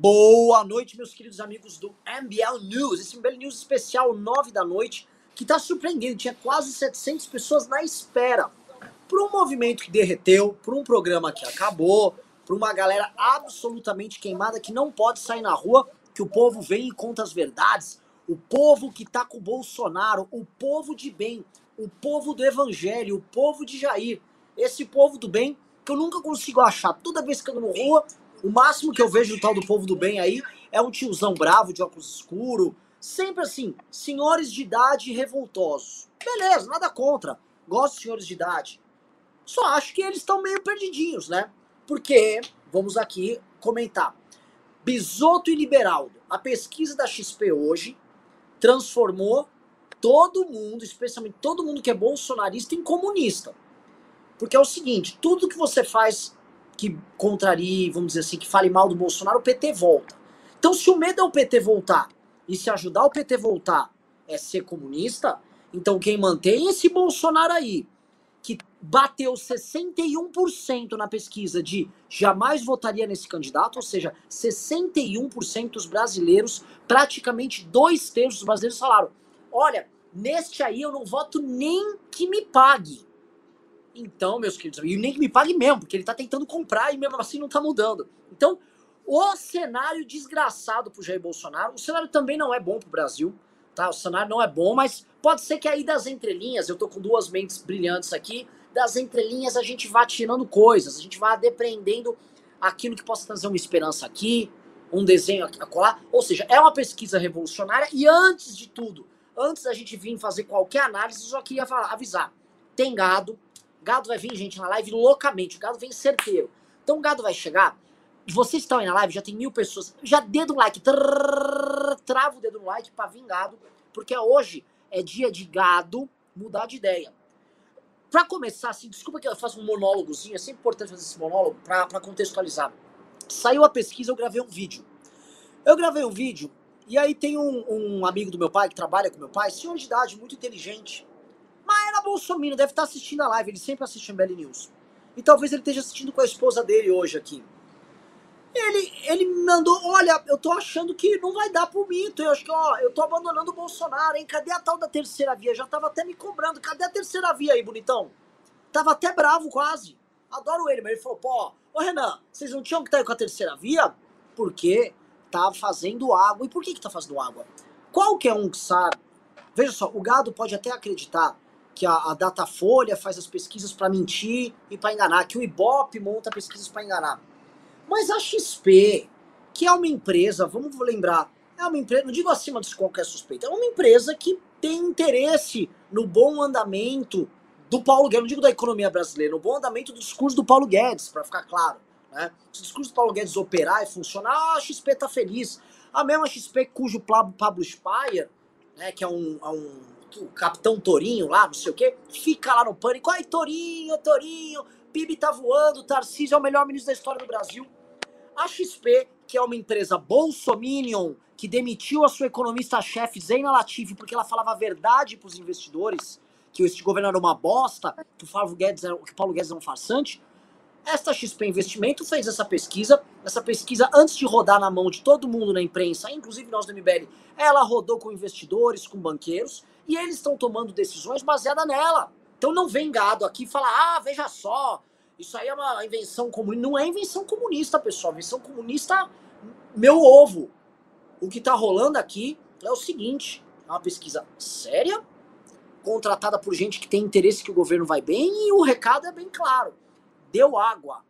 Boa noite, meus queridos amigos do MBL News. Esse MBL News especial 9 da noite, que tá surpreendendo. Tinha quase 700 pessoas na espera. Por um movimento que derreteu, por um programa que acabou, por uma galera absolutamente queimada que não pode sair na rua, que o povo vem e conta as verdades. O povo que tá com o Bolsonaro, o povo de bem, o povo do evangelho, o povo de Jair. Esse povo do bem que eu nunca consigo achar. Toda vez que eu ando na rua, o máximo que eu vejo do tal do povo do bem aí é um tiozão bravo de óculos escuro. Sempre assim, senhores de idade revoltosos. Beleza, nada contra. Gosto de senhores de idade. Só acho que eles estão meio perdidinhos, né? Porque, vamos aqui comentar. Bisoto e Liberaldo. A pesquisa da XP hoje transformou todo mundo, especialmente todo mundo que é bolsonarista, em comunista. Porque é o seguinte, tudo que você faz que contrarie, vamos dizer assim, que fale mal do Bolsonaro, o PT volta. Então, se o medo é o PT voltar e se ajudar o PT voltar é ser comunista, então quem mantém esse Bolsonaro aí, que bateu 61% na pesquisa de jamais votaria nesse candidato, ou seja, 61% dos brasileiros, praticamente dois terços dos brasileiros falaram: olha, neste aí eu não voto nem que me pague. Então, meus queridos, e nem que me pague mesmo, porque ele tá tentando comprar e mesmo assim não tá mudando. Então, o cenário desgraçado pro Jair Bolsonaro, o cenário também não é bom pro Brasil, tá? O cenário não é bom, mas pode ser que aí das entrelinhas, eu tô com duas mentes brilhantes aqui, das entrelinhas a gente vá tirando coisas, a gente vá depreendendo aquilo que possa trazer uma esperança aqui, um desenho a colar. Ou seja, é uma pesquisa revolucionária e antes de tudo, antes da gente vir fazer qualquer análise, eu só queria falar, avisar. Tem gado, Gado vai vir, gente, na live loucamente. O gado vem certeiro. Então o gado vai chegar. Vocês estão aí na live, já tem mil pessoas. Já dedo no like. Trrr, trava o dedo no like pra vir gado. Porque hoje é dia de gado mudar de ideia. Pra começar, assim, desculpa que eu faço um monólogozinho. É sempre importante fazer esse monólogo pra, pra contextualizar. Saiu a pesquisa, eu gravei um vídeo. Eu gravei um vídeo e aí tem um, um, amigo do meu pai que trabalha com meu pai, senhor de idade, muito inteligente. Mas era Bolsonaro, deve estar assistindo a live, ele sempre assiste MBL News. E talvez ele esteja assistindo com a esposa dele hoje aqui. Ele, ele me mandou, olha, eu tô achando que não vai dar pro mito. Eu acho que, ó, eu tô abandonando o Bolsonaro, hein? Cadê a tal da terceira via? Já tava até me cobrando. Cadê a terceira via aí, bonitão? Tava até bravo quase. Adoro ele, mas ele falou, pô, ô Renan, vocês não tinham que estar aí com a terceira via? Porque tá fazendo água. E por que que tá fazendo água? Qualquer um que sabe. Veja só, o gado pode até acreditar que a, a Datafolha faz as pesquisas para mentir e para enganar, que o Ibope monta pesquisas para enganar. Mas a XP, que é uma empresa, vamos lembrar, é uma empresa, não digo acima de qualquer suspeita, é uma empresa que tem interesse no bom andamento do Paulo Guedes, não digo da economia brasileira, no bom andamento do discurso do Paulo Guedes, para ficar claro. Né? Se o discurso do Paulo Guedes operar e funcionar, a XP tá feliz. A mesma XP cujo Pablo Spire, né, que é um, é um o Capitão Torinho lá, não sei o quê, fica lá no pânico. Ai, Torinho, Torinho, PIB tá voando, Tarcísio é o melhor ministro da história do Brasil. A XP, que é uma empresa bolsominion, que demitiu a sua economista-chefe Zeina Latifi porque ela falava a verdade para os investidores, que este governo era uma bosta, que o, Guedes era, que o Paulo Guedes era um farsante, esta XP Investimento fez essa pesquisa. Essa pesquisa, antes de rodar na mão de todo mundo na imprensa, inclusive nós do MBL, ela rodou com investidores, com banqueiros, e eles estão tomando decisões baseadas nela. Então não vem gado aqui e fala, ah, veja só, isso aí é uma invenção comunista. Não é invenção comunista, pessoal. Invenção comunista, meu ovo. O que está rolando aqui é o seguinte: é uma pesquisa séria, contratada por gente que tem interesse que o governo vai bem, e o recado é bem claro. Deu água,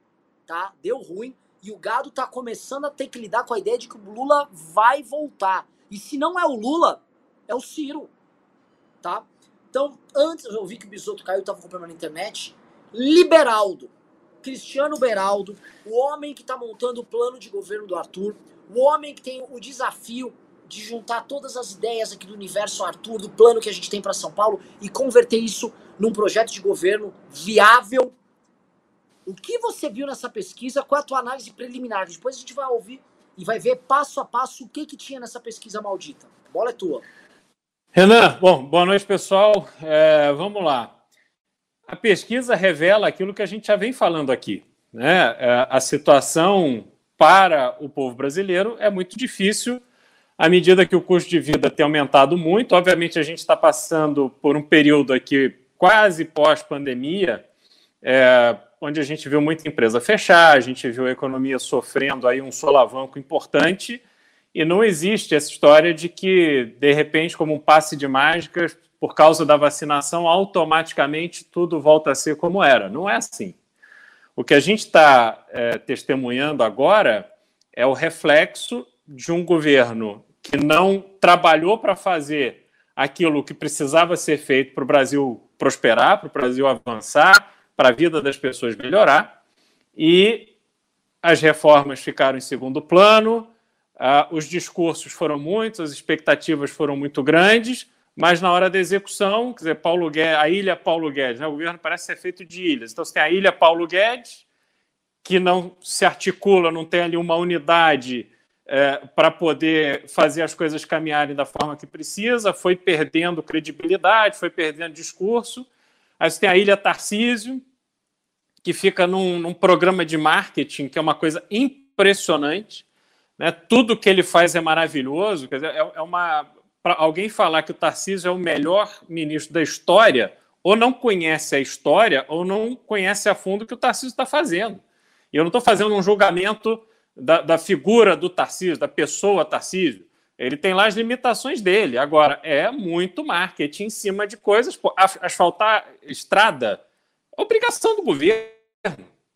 tá? Deu ruim. E o gado tá começando a ter que lidar com a ideia de que o Lula vai voltar. E se não é o Lula, é o Ciro tá? Então, antes eu ouvi que o Bisoto caiu, tava comprando na internet. Liberaldo, Cristiano Beraldo, o homem que está montando o plano de governo do Arthur, o homem que tem o desafio de juntar todas as ideias aqui do universo Arthur, do plano que a gente tem para São Paulo e converter isso num projeto de governo viável. O que você viu nessa pesquisa? Qual é a tua análise preliminar? Depois a gente vai ouvir e vai ver passo a passo o que que tinha nessa pesquisa maldita. A bola é tua. Renan, bom, boa noite, pessoal. É, vamos lá. A pesquisa revela aquilo que a gente já vem falando aqui. Né? É, a situação para o povo brasileiro é muito difícil à medida que o custo de vida tem aumentado muito. Obviamente, a gente está passando por um período aqui quase pós-pandemia, é, onde a gente viu muita empresa fechar, a gente viu a economia sofrendo aí um solavanco importante, e não existe essa história de que, de repente, como um passe de mágica, por causa da vacinação, automaticamente tudo volta a ser como era. Não é assim. O que a gente está é, testemunhando agora é o reflexo de um governo que não trabalhou para fazer aquilo que precisava ser feito para o Brasil prosperar, para o Brasil avançar, para a vida das pessoas melhorar, e as reformas ficaram em segundo plano, uh, os discursos foram muitos, as expectativas foram muito grandes, mas na hora da execução, quer dizer, Paulo Guedes, a ilha Paulo Guedes, né? o governo parece ser feito de ilhas. Então você tem a ilha Paulo Guedes, que não se articula, não tem ali uma unidade é, para poder fazer as coisas caminharem da forma que precisa, foi perdendo credibilidade, foi perdendo discurso. Aí você tem a ilha Tarcísio, que fica num, num programa de marketing que é uma coisa impressionante. Né? Tudo que ele faz é maravilhoso. Quer dizer, é, é uma para alguém falar que o Tarcísio é o melhor ministro da história, ou não conhece a história, ou não conhece a fundo o que o Tarcísio está fazendo. E eu não estou fazendo um julgamento da, da, figura do Tarcísio, da pessoa Tarcísio. Ele tem lá as limitações dele. Agora, é muito marketing em cima de coisas. Pô, asfaltar estrada, obrigação do governo.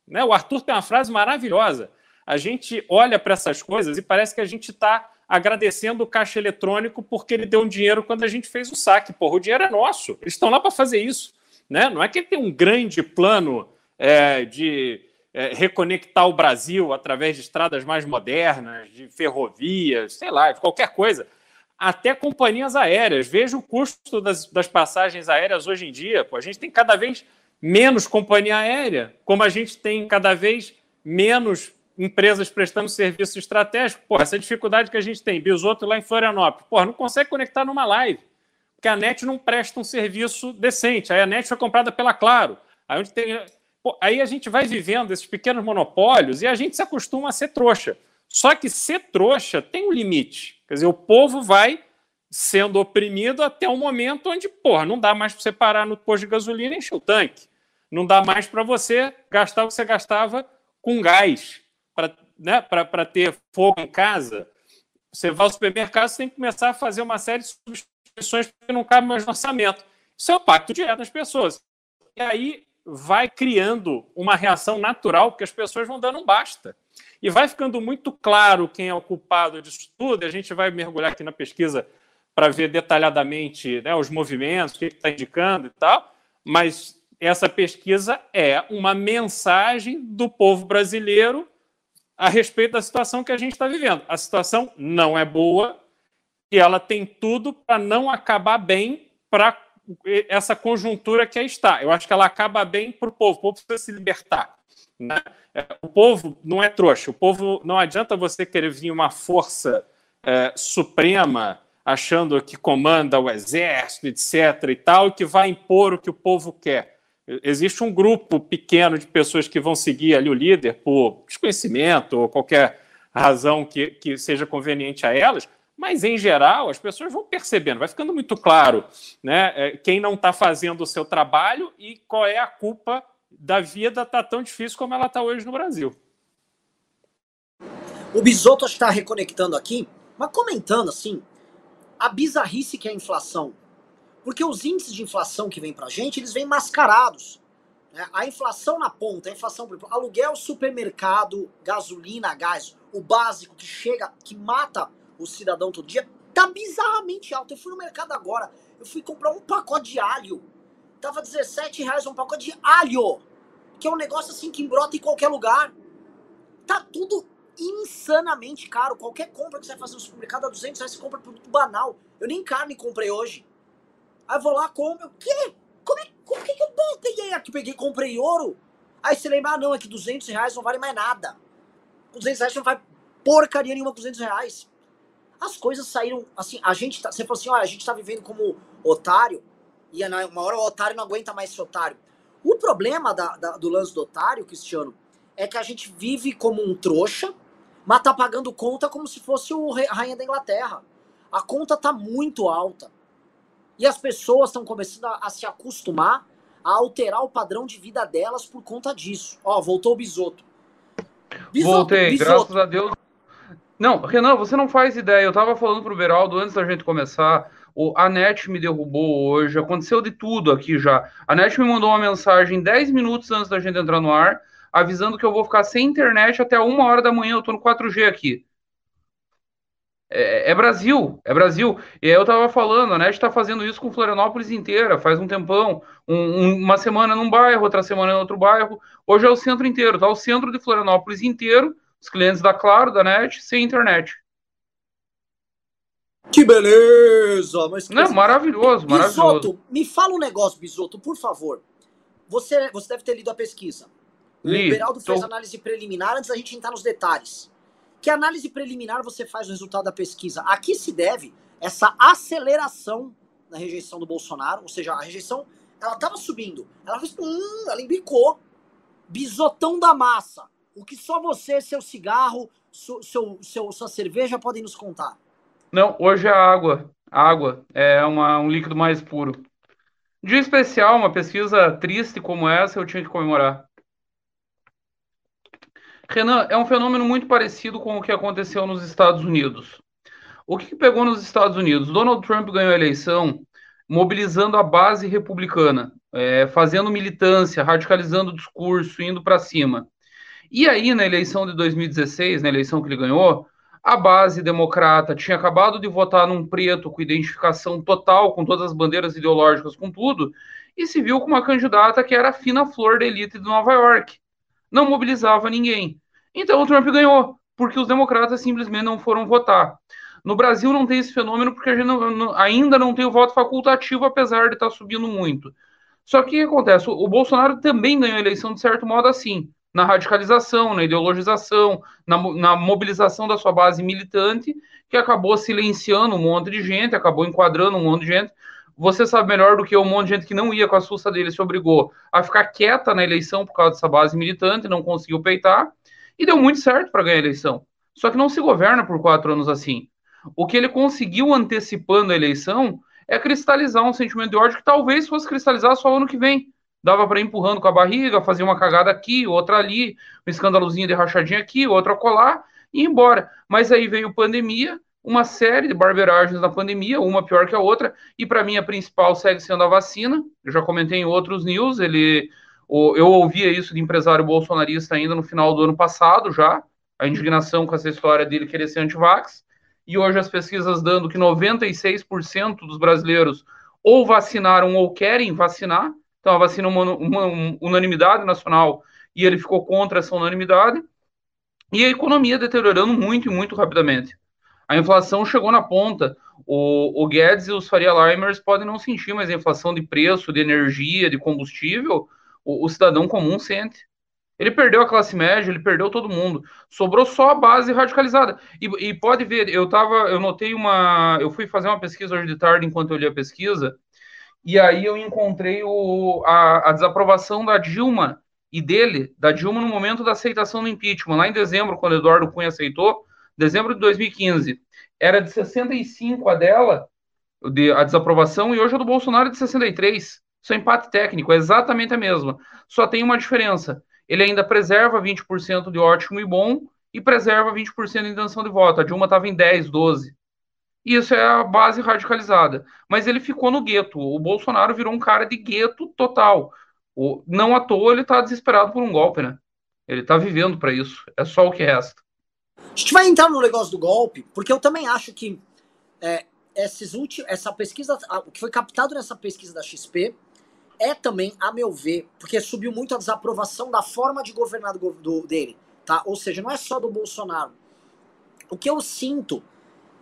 Né? O Arthur tem uma frase maravilhosa. A gente olha para essas coisas e parece que a gente está agradecendo o caixa eletrônico porque ele deu um dinheiro quando a gente fez o saque. Porra, o dinheiro é nosso. Eles estão lá para fazer isso. Né? Não é que ele tem um grande plano é, de é, reconectar o Brasil através de estradas mais modernas, de ferrovias, sei lá, de qualquer coisa. Até companhias aéreas. Veja o custo das, das passagens aéreas hoje em dia. Pô, a gente tem cada vez menos companhia aérea, como a gente tem cada vez menos empresas prestando serviço estratégico. Pô, essa dificuldade que a gente tem, Bisoto lá em Florianópolis, pô, não consegue conectar numa live, porque a NET não presta um serviço decente. Aí a NET foi comprada pela Claro. Aí, onde tem... Aí a gente vai vivendo esses pequenos monopólios e a gente se acostuma a ser trouxa. Só que ser trouxa tem um limite. Quer dizer, o povo vai sendo oprimido até o momento onde, porra, não dá mais para você parar no posto de gasolina e encher o tanque. Não dá mais para você gastar o que você gastava com gás para né, ter fogo em casa, você vai ao supermercado, você tem que começar a fazer uma série de substituições que não cabe mais no orçamento. Isso é o pacto direto das pessoas. E aí vai criando uma reação natural, porque as pessoas vão dando um basta. E vai ficando muito claro quem é o culpado disso tudo. A gente vai mergulhar aqui na pesquisa para ver detalhadamente né, os movimentos, o que está indicando e tal. Mas essa pesquisa é uma mensagem do povo brasileiro a respeito da situação que a gente está vivendo. A situação não é boa e ela tem tudo para não acabar bem para essa conjuntura que aí está. Eu acho que ela acaba bem para o povo. O povo precisa se libertar. Né? É, o povo não é trouxa. O povo não adianta você querer vir uma força é, suprema achando que comanda o exército, etc. e tal, e que vai impor o que o povo quer. Existe um grupo pequeno de pessoas que vão seguir ali o líder por desconhecimento ou qualquer razão que, que seja conveniente a elas, mas em geral as pessoas vão percebendo, vai ficando muito claro né, é, quem não está fazendo o seu trabalho e qual é a culpa da vida tá tão difícil como ela está hoje no Brasil. O Bisoto está reconectando aqui, mas comentando assim, a bizarrice que é a inflação. Porque os índices de inflação que vêm pra gente, eles vêm mascarados. Né? A inflação na ponta, a inflação, por aluguel, supermercado, gasolina, gás, o básico que chega, que mata o cidadão todo dia, tá bizarramente alto. Eu fui no mercado agora, eu fui comprar um pacote de alho. Tava 17 reais um pacote de alho. Que é um negócio assim que embrota em qualquer lugar. Tá tudo insanamente caro. Qualquer compra que você vai fazer no supermercado a 200 reais, você compra produto banal. Eu nem carne comprei hoje. Aí vou lá, compro. O quê? Como é, como que, eu peguei aqui? Peguei comprei ouro. Aí você lembra, ah, não, é que 200 reais não vale mais nada. 200 reais não vai porcaria nenhuma com 200 reais. As coisas saíram, assim, a gente tá, você falou assim, olha, a gente tá vivendo como otário, e uma hora o otário não aguenta mais ser otário. O problema da, da, do lance do otário, Cristiano, é que a gente vive como um trouxa, mas tá pagando conta como se fosse o rei, a rainha da Inglaterra. A conta tá muito alta. E as pessoas estão começando a, a, se acostumar a alterar o padrão de vida delas por conta disso. Ó, voltou o bisoto. bisoto Voltei, bisoto. graças a Deus. Não, Renan, você não faz ideia. Eu tava falando pro Beraldo antes da gente começar. O, a NET me derrubou hoje, aconteceu de tudo aqui já. A NET me mandou uma mensagem 10 minutos antes da gente entrar no ar, avisando que eu vou ficar sem internet até uma hora da manhã. Eu tô no 4G aqui. É, é, Brasil, é Brasil. E aí eu tava falando, a NET tá fazendo isso com Florianópolis inteira, faz um tempão. Um, um, uma semana num bairro, outra semana em outro bairro. Hoje é o centro inteiro, tá? O centro de Florianópolis inteiro, os clientes da Claro, da NET, sem internet. Que beleza! Mas Não, maravilhoso, maravilhoso. Bisoto, me fala um negócio, Bisoto, por favor. Você, você deve ter lido a pesquisa. O Li, Beraldo tô... fez análise preliminar antes da gente entrar nos detalhes. Que análise preliminar você faz do resultado da pesquisa? A que se deve essa aceleração na rejeição do Bolsonaro? Ou seja, a rejeição, ela estava subindo. Ela fez, hum, ela embicou. Bisotão da massa. O que só você, seu cigarro, seu, seu, seu, sua cerveja podem nos contar? Não, hoje é água. Água é uma, um líquido mais puro. Dia especial, uma pesquisa triste como essa, eu tinha que comemorar. Renan, é um fenômeno muito parecido com o que aconteceu nos Estados Unidos. O que, pegou nos Estados Unidos? Donald Trump ganhou a eleição mobilizando a base republicana, é, fazendo militância, radicalizando o discurso, indo para cima. E aí, na eleição de 2016, na eleição que ele ganhou, a base democrata tinha acabado de votar num preto com identificação total, com todas as bandeiras ideológicas, com tudo, e se viu com uma candidata que era a fina flor da elite de Nova York. Não mobilizava ninguém. Então o Trump ganhou, porque os democratas simplesmente não foram votar. No Brasil não tem esse fenômeno porque a gente não, não, ainda não tem o voto facultativo, apesar de estar tá subindo muito. Só que o que acontece? O, Bolsonaro também ganhou a eleição de certo modo assim, na radicalização, na ideologização, na, na mobilização da sua base militante, que acabou silenciando um monte de gente, acabou enquadrando um monte de gente. Você sabe melhor do que um monte de gente que não ia com a susta dele se obrigou a ficar quieta na eleição por causa dessa base militante, não conseguiu peitar. E deu muito certo para ganhar a eleição. Só que não se governa por quatro anos assim. O que ele conseguiu antecipando a eleição é cristalizar um sentimento de ódio que talvez fosse cristalizar só ano que vem. Dava para ir empurrando com a barriga, fazer uma cagada aqui, outra ali, um escandalozinho de rachadinha aqui, outra colar e ir embora. Mas aí veio pandemia, uma série de barberagens na pandemia, uma pior que a outra, e para mim a principal segue sendo a vacina. Eu já comentei em outros news, ele eu ouvia isso de empresário bolsonarista ainda no final do ano passado já, a indignação com essa história dele querer ser antivax, e hoje as pesquisas dando que 96% dos brasileiros ou vacinaram ou querem vacinar, então a vacina é uma, uma, uma unanimidade nacional e ele ficou contra essa unanimidade, e a economia deteriorando muito e muito rapidamente. A inflação chegou na ponta. O, o Guedes e os Faria Limers podem não sentir, mas a inflação de preço, de energia, de combustível, o, o cidadão comum sente. Ele perdeu a classe média, ele perdeu todo mundo. Sobrou só a base radicalizada. E, e, pode ver, eu tava, eu notei uma, eu fui fazer uma pesquisa hoje de tarde enquanto eu li a pesquisa, e aí eu encontrei o, a, a desaprovação da Dilma e dele, da Dilma no momento da aceitação do impeachment, lá em dezembro, quando Eduardo Cunha aceitou, dezembro de 2015, era de 65 a dela, de, a desaprovação, e hoje é do Bolsonaro de 63. Seu empate técnico é exatamente a mesma. Só tem uma diferença. Ele ainda preserva 20% de ótimo e bom e preserva 20% de intenção de voto. A Dilma estava em 10, 12. Isso é a base radicalizada. Mas ele ficou no gueto. O Bolsonaro virou um cara de gueto total. O, não à toa ele está desesperado por um golpe, né? Ele está vivendo para isso. É só o que resta. A gente vai entrar no negócio do golpe, porque eu também acho que é, esses últimos, essa pesquisa, o que foi captado nessa pesquisa da XP, é também, a meu ver, porque subiu muito a desaprovação da forma de governar do, do, dele, tá? Ou seja, não é só do Bolsonaro. O que eu sinto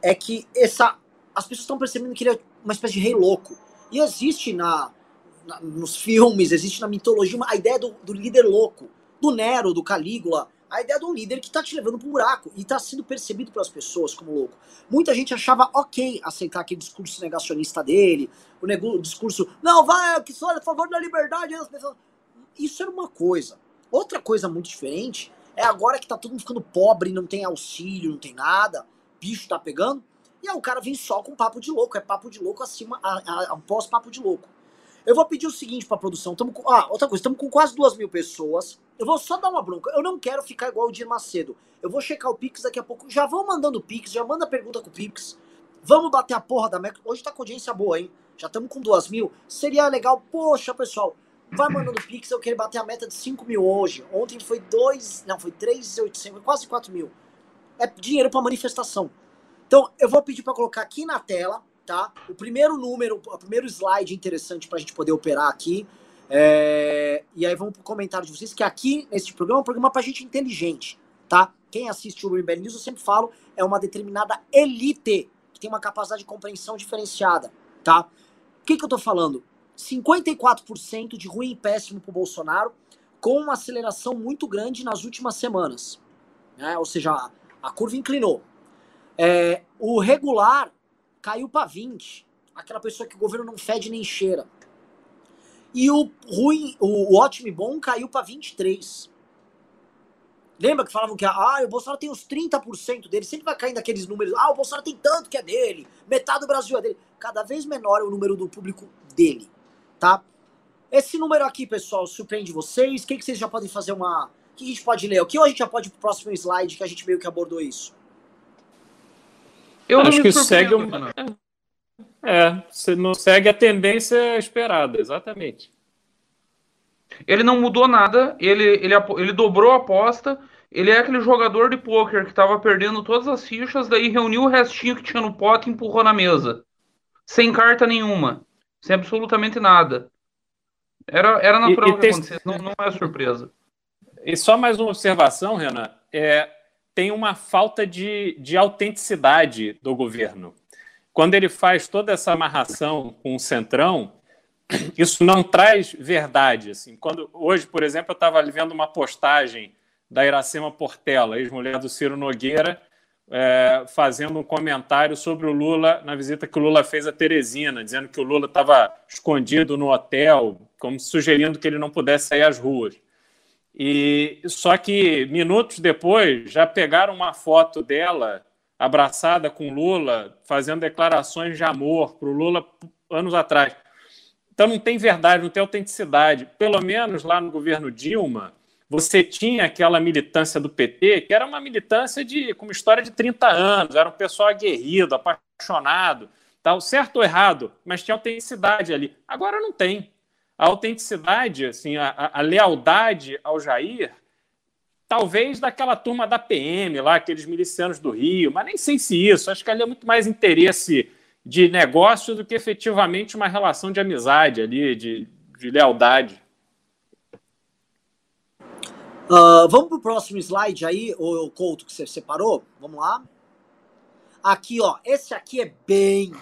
é que essa, as pessoas estão percebendo que ele é uma espécie de rei louco. E existe na, na nos filmes, existe na mitologia a ideia do, do líder louco, do Nero, do Calígula, a ideia de um líder que está te levando para um buraco e está sendo percebido pelas pessoas como louco. Muita gente achava ok aceitar aquele discurso negacionista dele, o, nego, o discurso, não, vai, que sou a favor da liberdade. Isso era uma coisa. Outra coisa muito diferente É agora que tá todo mundo ficando pobre, não tem auxílio, não tem nada, bicho tá pegando. E aí o cara vem só com papo de louco, é papo de louco acima, a, pós-papo de louco. Eu vou pedir o seguinte pra produção, tamo com, ah, outra coisa, estamos com quase duas mil pessoas, eu vou só dar uma bronca, eu não quero ficar igual o Dir Macedo, eu vou checar o Pix daqui a pouco, já vão mandando Pix, já manda pergunta com o Pix, vamos bater a porra da meta, hoje tá com audiência boa, hein, já estamos com duas mil, seria legal, poxa pessoal, vai mandando Pix, eu quero bater a meta de 5 mil hoje, ontem foi 2, não, foi 3,800, quase 4 mil, é dinheiro pra manifestação. Então, eu vou pedir para colocar aqui na tela, tá? O primeiro número, o primeiro slide interessante para a gente poder operar aqui. É... E aí vamos pro comentário de vocês, que aqui, nesse programa, é um programa pra gente inteligente, tá? Quem assiste o Rebel News, eu sempre falo, é uma determinada elite, que tem uma capacidade de compreensão diferenciada, tá? O que, que eu tô falando? 54% de ruim e péssimo pro Bolsonaro, com uma aceleração muito grande nas últimas semanas. Né? Ou seja, a curva inclinou. É, o regular caiu para 20. Aquela pessoa que o governo não fede nem cheira. E o ruim, o, o ótimo e bom caiu para 23. Lembra que falavam que ah, o Bolsonaro tem uns 30% dele, sempre vai caindo aqueles números. Ah, o Bolsonaro tem tanto que é dele, metade do Brasil é dele. Cada vez menor é o número do público dele, tá? Esse número aqui, pessoal, surpreende vocês? O que, que vocês já podem fazer uma. O que a gente pode ler? O que a gente já pode ir pro próximo slide que a gente meio que abordou isso? Eu acho que segue uma... É, você não segue a tendência esperada, exatamente. Ele não mudou nada, ele, ele, ele dobrou a aposta. Ele é aquele jogador de pôquer que estava perdendo todas as fichas, daí reuniu o restinho que tinha no pote e empurrou na mesa. Sem carta nenhuma. Sem absolutamente nada. Era, era natural e, e que acontecesse, não, não é surpresa. E só mais uma observação, Renan. É, tem uma falta de, de autenticidade do governo. Quando ele faz toda essa amarração com o Centrão, isso não traz verdade. Assim. Quando, hoje, por exemplo, eu estava vendo uma postagem da Iracema Portela, ex-mulher do Ciro Nogueira, é, fazendo um comentário sobre o Lula na visita que o Lula fez a Teresina, dizendo que o Lula estava escondido no hotel, como sugerindo que ele não pudesse sair às ruas. E só que minutos depois já pegaram uma foto dela abraçada com Lula, fazendo declarações de amor para o Lula anos atrás. Então não tem verdade, não tem autenticidade. Pelo menos lá no governo Dilma, você tinha aquela militância do PT, que era uma militância de, com uma história de 30 anos, era um pessoal aguerrido, apaixonado, tal, certo ou errado, mas tinha autenticidade ali. Agora não tem a autenticidade, assim, a, a, lealdade ao Jair, talvez daquela turma da PM lá, aqueles milicianos do Rio, mas nem sei se isso. Acho que ali é muito mais interesse de negócio do que efetivamente uma relação de amizade ali, de, de lealdade. Uh, vamos para o próximo slide aí, o Couto, que você separou? Vamos lá. Aqui, ó. Esse aqui é bem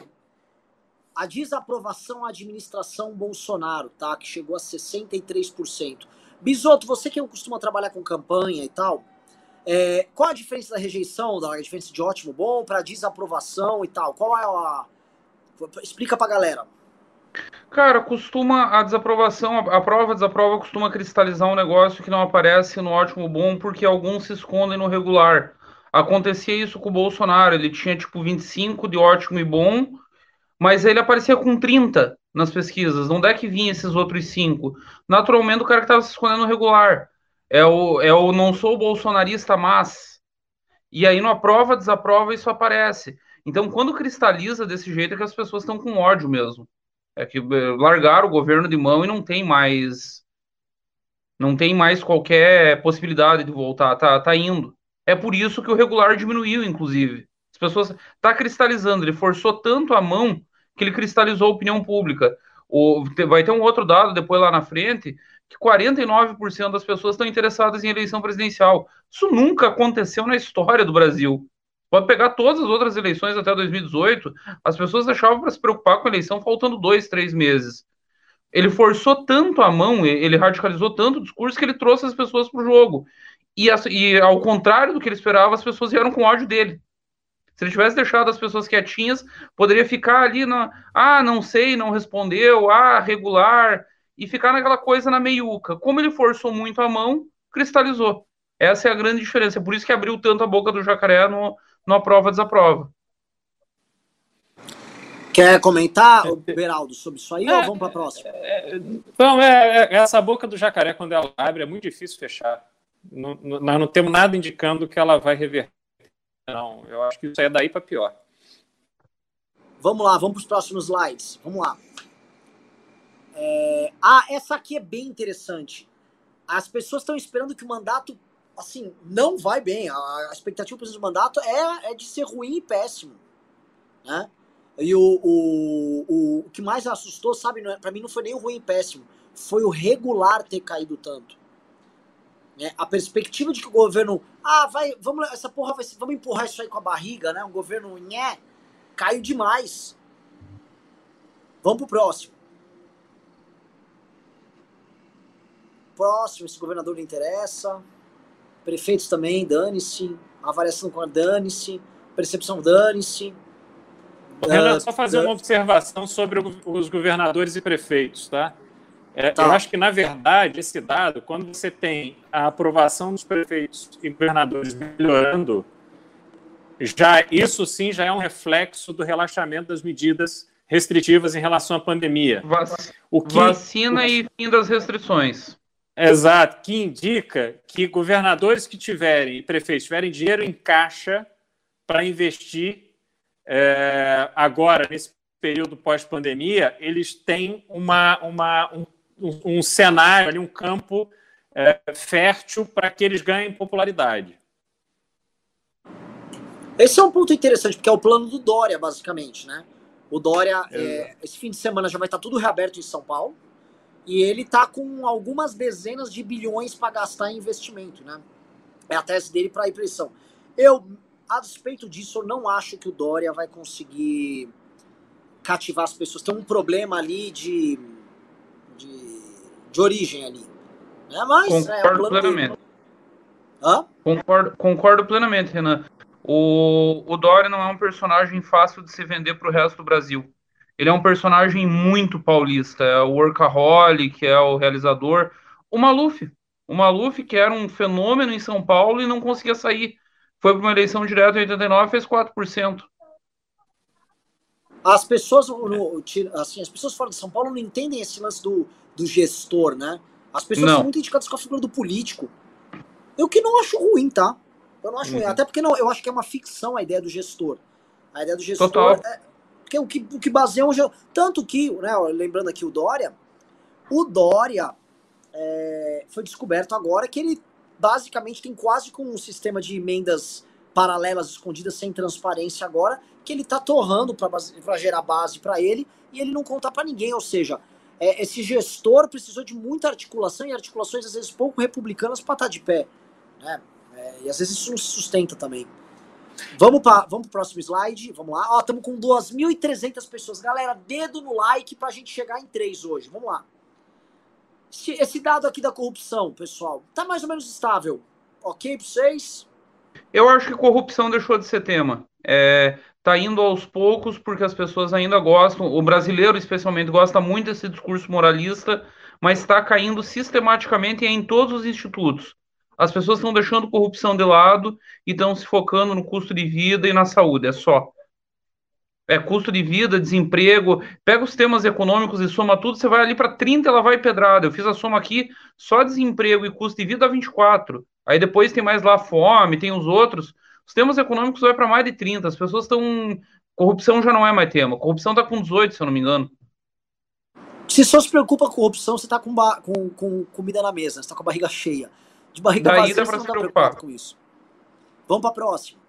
a desaprovação à administração Bolsonaro, tá? Que chegou a 63%. Bisoto, você que costuma trabalhar com campanha e tal, é, qual a diferença da rejeição, da diferença de ótimo bom para desaprovação e tal? Qual é a. Explica pra galera. Cara, costuma a desaprovação, a prova desaprova costuma cristalizar um negócio que não aparece no ótimo bom porque alguns se escondem no regular. Acontecia isso com o Bolsonaro, ele tinha tipo 25 de ótimo e bom mas ele aparecia com 30 nas pesquisas. Onde é que vinha esses outros cinco? Naturalmente, o cara que estava se escondendo regular. É o, é o não sou bolsonarista, mas. E aí, na prova, desaprova, isso aparece. Então, quando cristaliza desse jeito, é que as pessoas estão com ódio mesmo. É que eh, largaram o governo de mão e não tem mais. Não tem mais qualquer possibilidade de voltar. Tá, tá indo. É por isso que o regular diminuiu, inclusive. As pessoas. Tá cristalizando. Ele forçou tanto a mão que ele cristalizou a opinião pública. O, vai ter um outro dado depois lá na frente, que 49% das pessoas estão interessadas em eleição presidencial. Isso nunca aconteceu na história do Brasil. Pode pegar todas as outras eleições até 2018, as pessoas deixavam para se preocupar com a eleição faltando dois, três meses. Ele forçou tanto a mão, ele radicalizou tanto o discurso que ele trouxe as pessoas para o jogo. E, e, ao contrário do que ele esperava, as pessoas vieram com ódio dele. Se ele tivesse deixado as pessoas quietinhas, poderia ficar ali na. Ah, não sei, não respondeu, ah, regular, e ficar naquela coisa na meiuca. Como ele forçou muito a mão, cristalizou. Essa é a grande diferença. É por isso que abriu tanto a boca do jacaré no, no aprova-desaprova. Quer comentar, Beraldo, sobre isso aí é, ou vamos para a próxima? É, então, é, é, essa boca do jacaré, quando ela abre, é muito difícil fechar. Não, não, nós não temos nada indicando que ela vai reverter. Não, eu acho que isso é daí para pior. Vamos lá, vamos para os próximos slides. Vamos lá. É... Ah, essa aqui é bem interessante. As pessoas estão esperando que o mandato, assim, não vai bem. A expectativa do mandato é, é de ser ruim e péssimo. Né? E o, o, o, o que mais assustou, sabe, é, para mim não foi nem o ruim e péssimo, foi o regular ter caído tanto. É, a perspectiva de que o governo, ah, vai, vamos, essa porra vai, vamos empurrar isso aí com a barriga, né? Um governo, nhé, caiu demais. Vamos pro próximo. Próximo, esse governador não interessa. Prefeitos também, dane-se. Avaliação com a dane-se. Percepção, dane-se. Renan, só fazer uma observação sobre os governadores e prefeitos, tá? É, tá? Eu acho que, na verdade, esse dado, quando você tem a aprovação dos prefeitos e governadores melhorando, já isso sim já é um reflexo do relaxamento das medidas restritivas em relação à pandemia. Vac... O que, Vacina o... e fim das restrições. Exato, que indica que governadores que tiverem e prefeitos tiverem dinheiro em caixa para investir é, agora, nesse período pós-pandemia, eles têm uma, uma, um, um cenário, ali, um campo é, fértil para que eles ganhem popularidade. Esse é um ponto interessante, porque é o plano do Dória, basicamente, né? O Dória, é, esse fim de semana já vai estar tudo reaberto em São Paulo, e ele está com algumas dezenas de bilhões para gastar em investimento, né? É a tese dele para a eleição. Eu a despeito disso, eu não acho que o Dória vai conseguir cativar as pessoas. Tem um problema ali de, de, de origem ali. Né? Mas, é, concordo é, plenamente. Concordo, concordo plenamente, Renan. O, o Dória não é um personagem fácil de se vender para o resto do Brasil. Ele é um personagem muito paulista. É o workaholic, é o realizador. O Maluf. O Maluf, que era um fenômeno em São Paulo e não conseguia sair foi para uma eleição direta em 89 fez 4%. As pessoas, no, assim, as pessoas fora de São Paulo não entendem esse lance do, do gestor, né? As pessoas não. são muito indicadas com a figura do político. Eu que não acho ruim, tá? Eu não acho uhum. ruim. Até porque não, eu acho que é uma ficção a ideia do gestor. A ideia do gestor Total. é. Porque o que, o que baseia um. Tanto que, né, lembrando aqui o Dória, o Dória é, foi descoberto agora que ele basicamente tem quase como um sistema de emendas paralelas escondidas sem transparência agora, que ele está torrando para gerar base para ele e ele não conta para ninguém. Ou seja, é, esse gestor precisou de muita articulação e articulações às vezes pouco republicanas para estar tá de pé. Né? É, e às vezes isso não se sustenta também. Vamos para vamos o próximo slide. Vamos lá. Estamos com 2.300 pessoas. Galera, dedo no like para a gente chegar em 3 hoje. Vamos lá. Esse dado aqui da corrupção, pessoal, tá mais ou menos estável. Ok para vocês? Eu acho que corrupção deixou de ser tema. É, tá indo aos poucos porque as pessoas ainda gostam, o brasileiro especialmente gosta muito desse discurso moralista, mas está caindo sistematicamente em todos os institutos. As pessoas estão deixando corrupção de lado e estão se focando no custo de vida e na saúde, é só é, custo de vida, desemprego, pega os temas econômicos e soma tudo, você vai ali para 30, ela vai pedrada. Eu fiz a soma aqui, só desemprego e custo de vida dá 24. Aí depois tem mais lá fome, tem os outros. Os temas econômicos vai para mais de 30. As pessoas estão. Corrupção já não é mais tema. Corrupção está com 18, se eu não me engano. Se só se preocupa com corrupção, você está com, com, com, comida na mesa, você está com a barriga cheia. De barriga Daí vazia, dá para se preocupar com isso. Vamos para a próxima.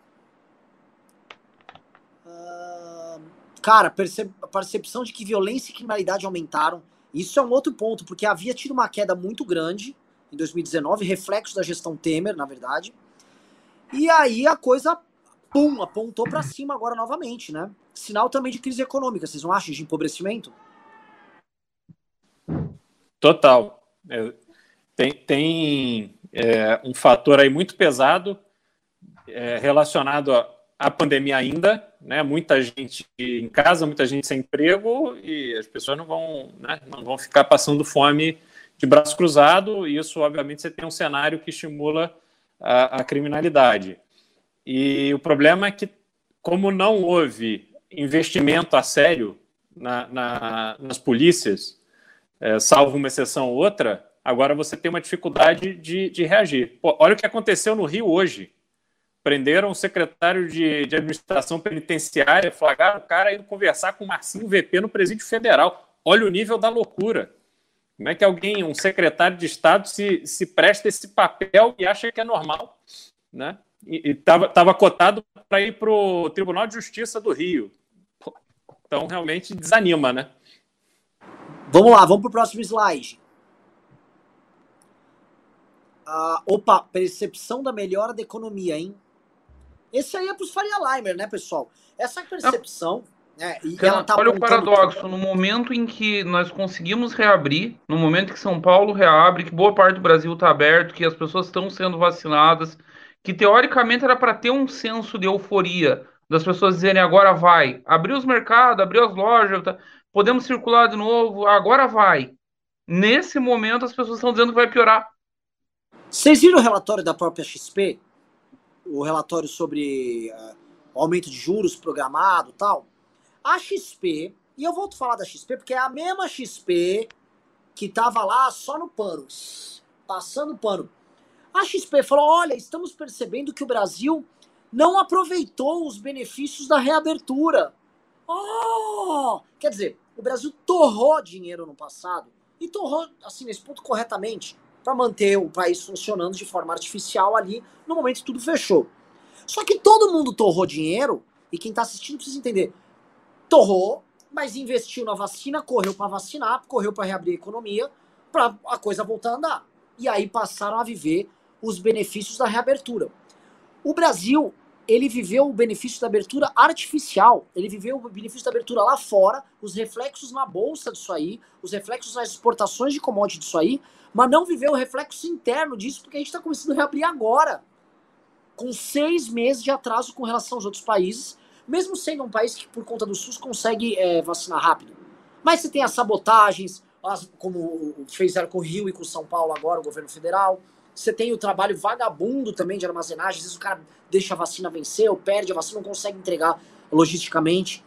Cara, percep a percepção de que violência e criminalidade aumentaram. Isso é um outro ponto, porque havia tido uma queda muito grande em 2019, reflexo da gestão Temer, na verdade. E aí a coisa, pum, apontou para cima agora novamente, né? Sinal também de crise econômica, vocês não acham de empobrecimento? Total. É, tem tem é, um fator aí muito pesado é, relacionado a pandemia ainda, né? Muita gente em casa, muita gente sem emprego e as pessoas não vão, né, não vão ficar passando fome de braço cruzado. E isso, obviamente, você tem um cenário que estimula a, a criminalidade. E o problema é que, como não houve investimento a sério na, na, nas polícias, é, salvo uma exceção ou outra, agora você tem uma dificuldade de, de reagir. Pô, olha o que aconteceu no Rio hoje. Prenderam o secretário de, de administração penitenciária, flagraram o cara indo conversar com o Marcinho VP no presídio federal. Olha o nível da loucura. Como é que alguém, um secretário de Estado, se, se presta esse papel e acha que é normal? Né? E estava cotado para ir para o Tribunal de Justiça do Rio. Então, realmente desanima, né? Vamos lá, vamos para o próximo slide. Ah, opa, percepção da melhora da economia, hein? Esse aí é para os Faria Limer, né, pessoal? Essa percepção. É, ela tá olha o paradoxo, no momento em que nós conseguimos reabrir, no momento que São Paulo reabre, que boa parte do Brasil está aberto, que as pessoas estão sendo vacinadas, que teoricamente era para ter um senso de euforia, das pessoas dizerem agora vai, abrir os mercados, abrir as lojas, tá, podemos circular de novo, agora vai. Nesse momento as pessoas estão dizendo que vai piorar. Vocês viram o relatório da própria XP? O relatório sobre uh, aumento de juros programado tal? A XP, e eu volto a falar da XP porque é a mesma XP que estava lá só no pano, passando pano. A XP falou: olha, estamos percebendo que o Brasil não aproveitou os benefícios da reabertura. Oh! Quer dizer, o Brasil torrou dinheiro no passado e torrou, assim, nesse ponto corretamente para manter o país funcionando de forma artificial ali no momento que tudo fechou. Só que todo mundo torrou dinheiro, e quem está assistindo precisa entender: torrou, mas investiu na vacina, correu para vacinar, correu para reabrir a economia, para a coisa voltar a andar. E aí passaram a viver os benefícios da reabertura. O Brasil ele viveu o benefício da abertura artificial, ele viveu o benefício da abertura lá fora, os reflexos na bolsa disso aí, os reflexos nas exportações de commodities disso aí, mas não viveu o reflexo interno disso, porque a gente está começando a reabrir agora, com seis meses de atraso com relação aos outros países, mesmo sendo um país que, por conta do SUS, consegue é, vacinar rápido. Mas você tem as sabotagens, as, como fizeram com o Rio e com São Paulo agora, o governo federal, você tem o trabalho vagabundo também de armazenagem. Às vezes o cara deixa a vacina vencer ou perde a vacina, não consegue entregar logisticamente.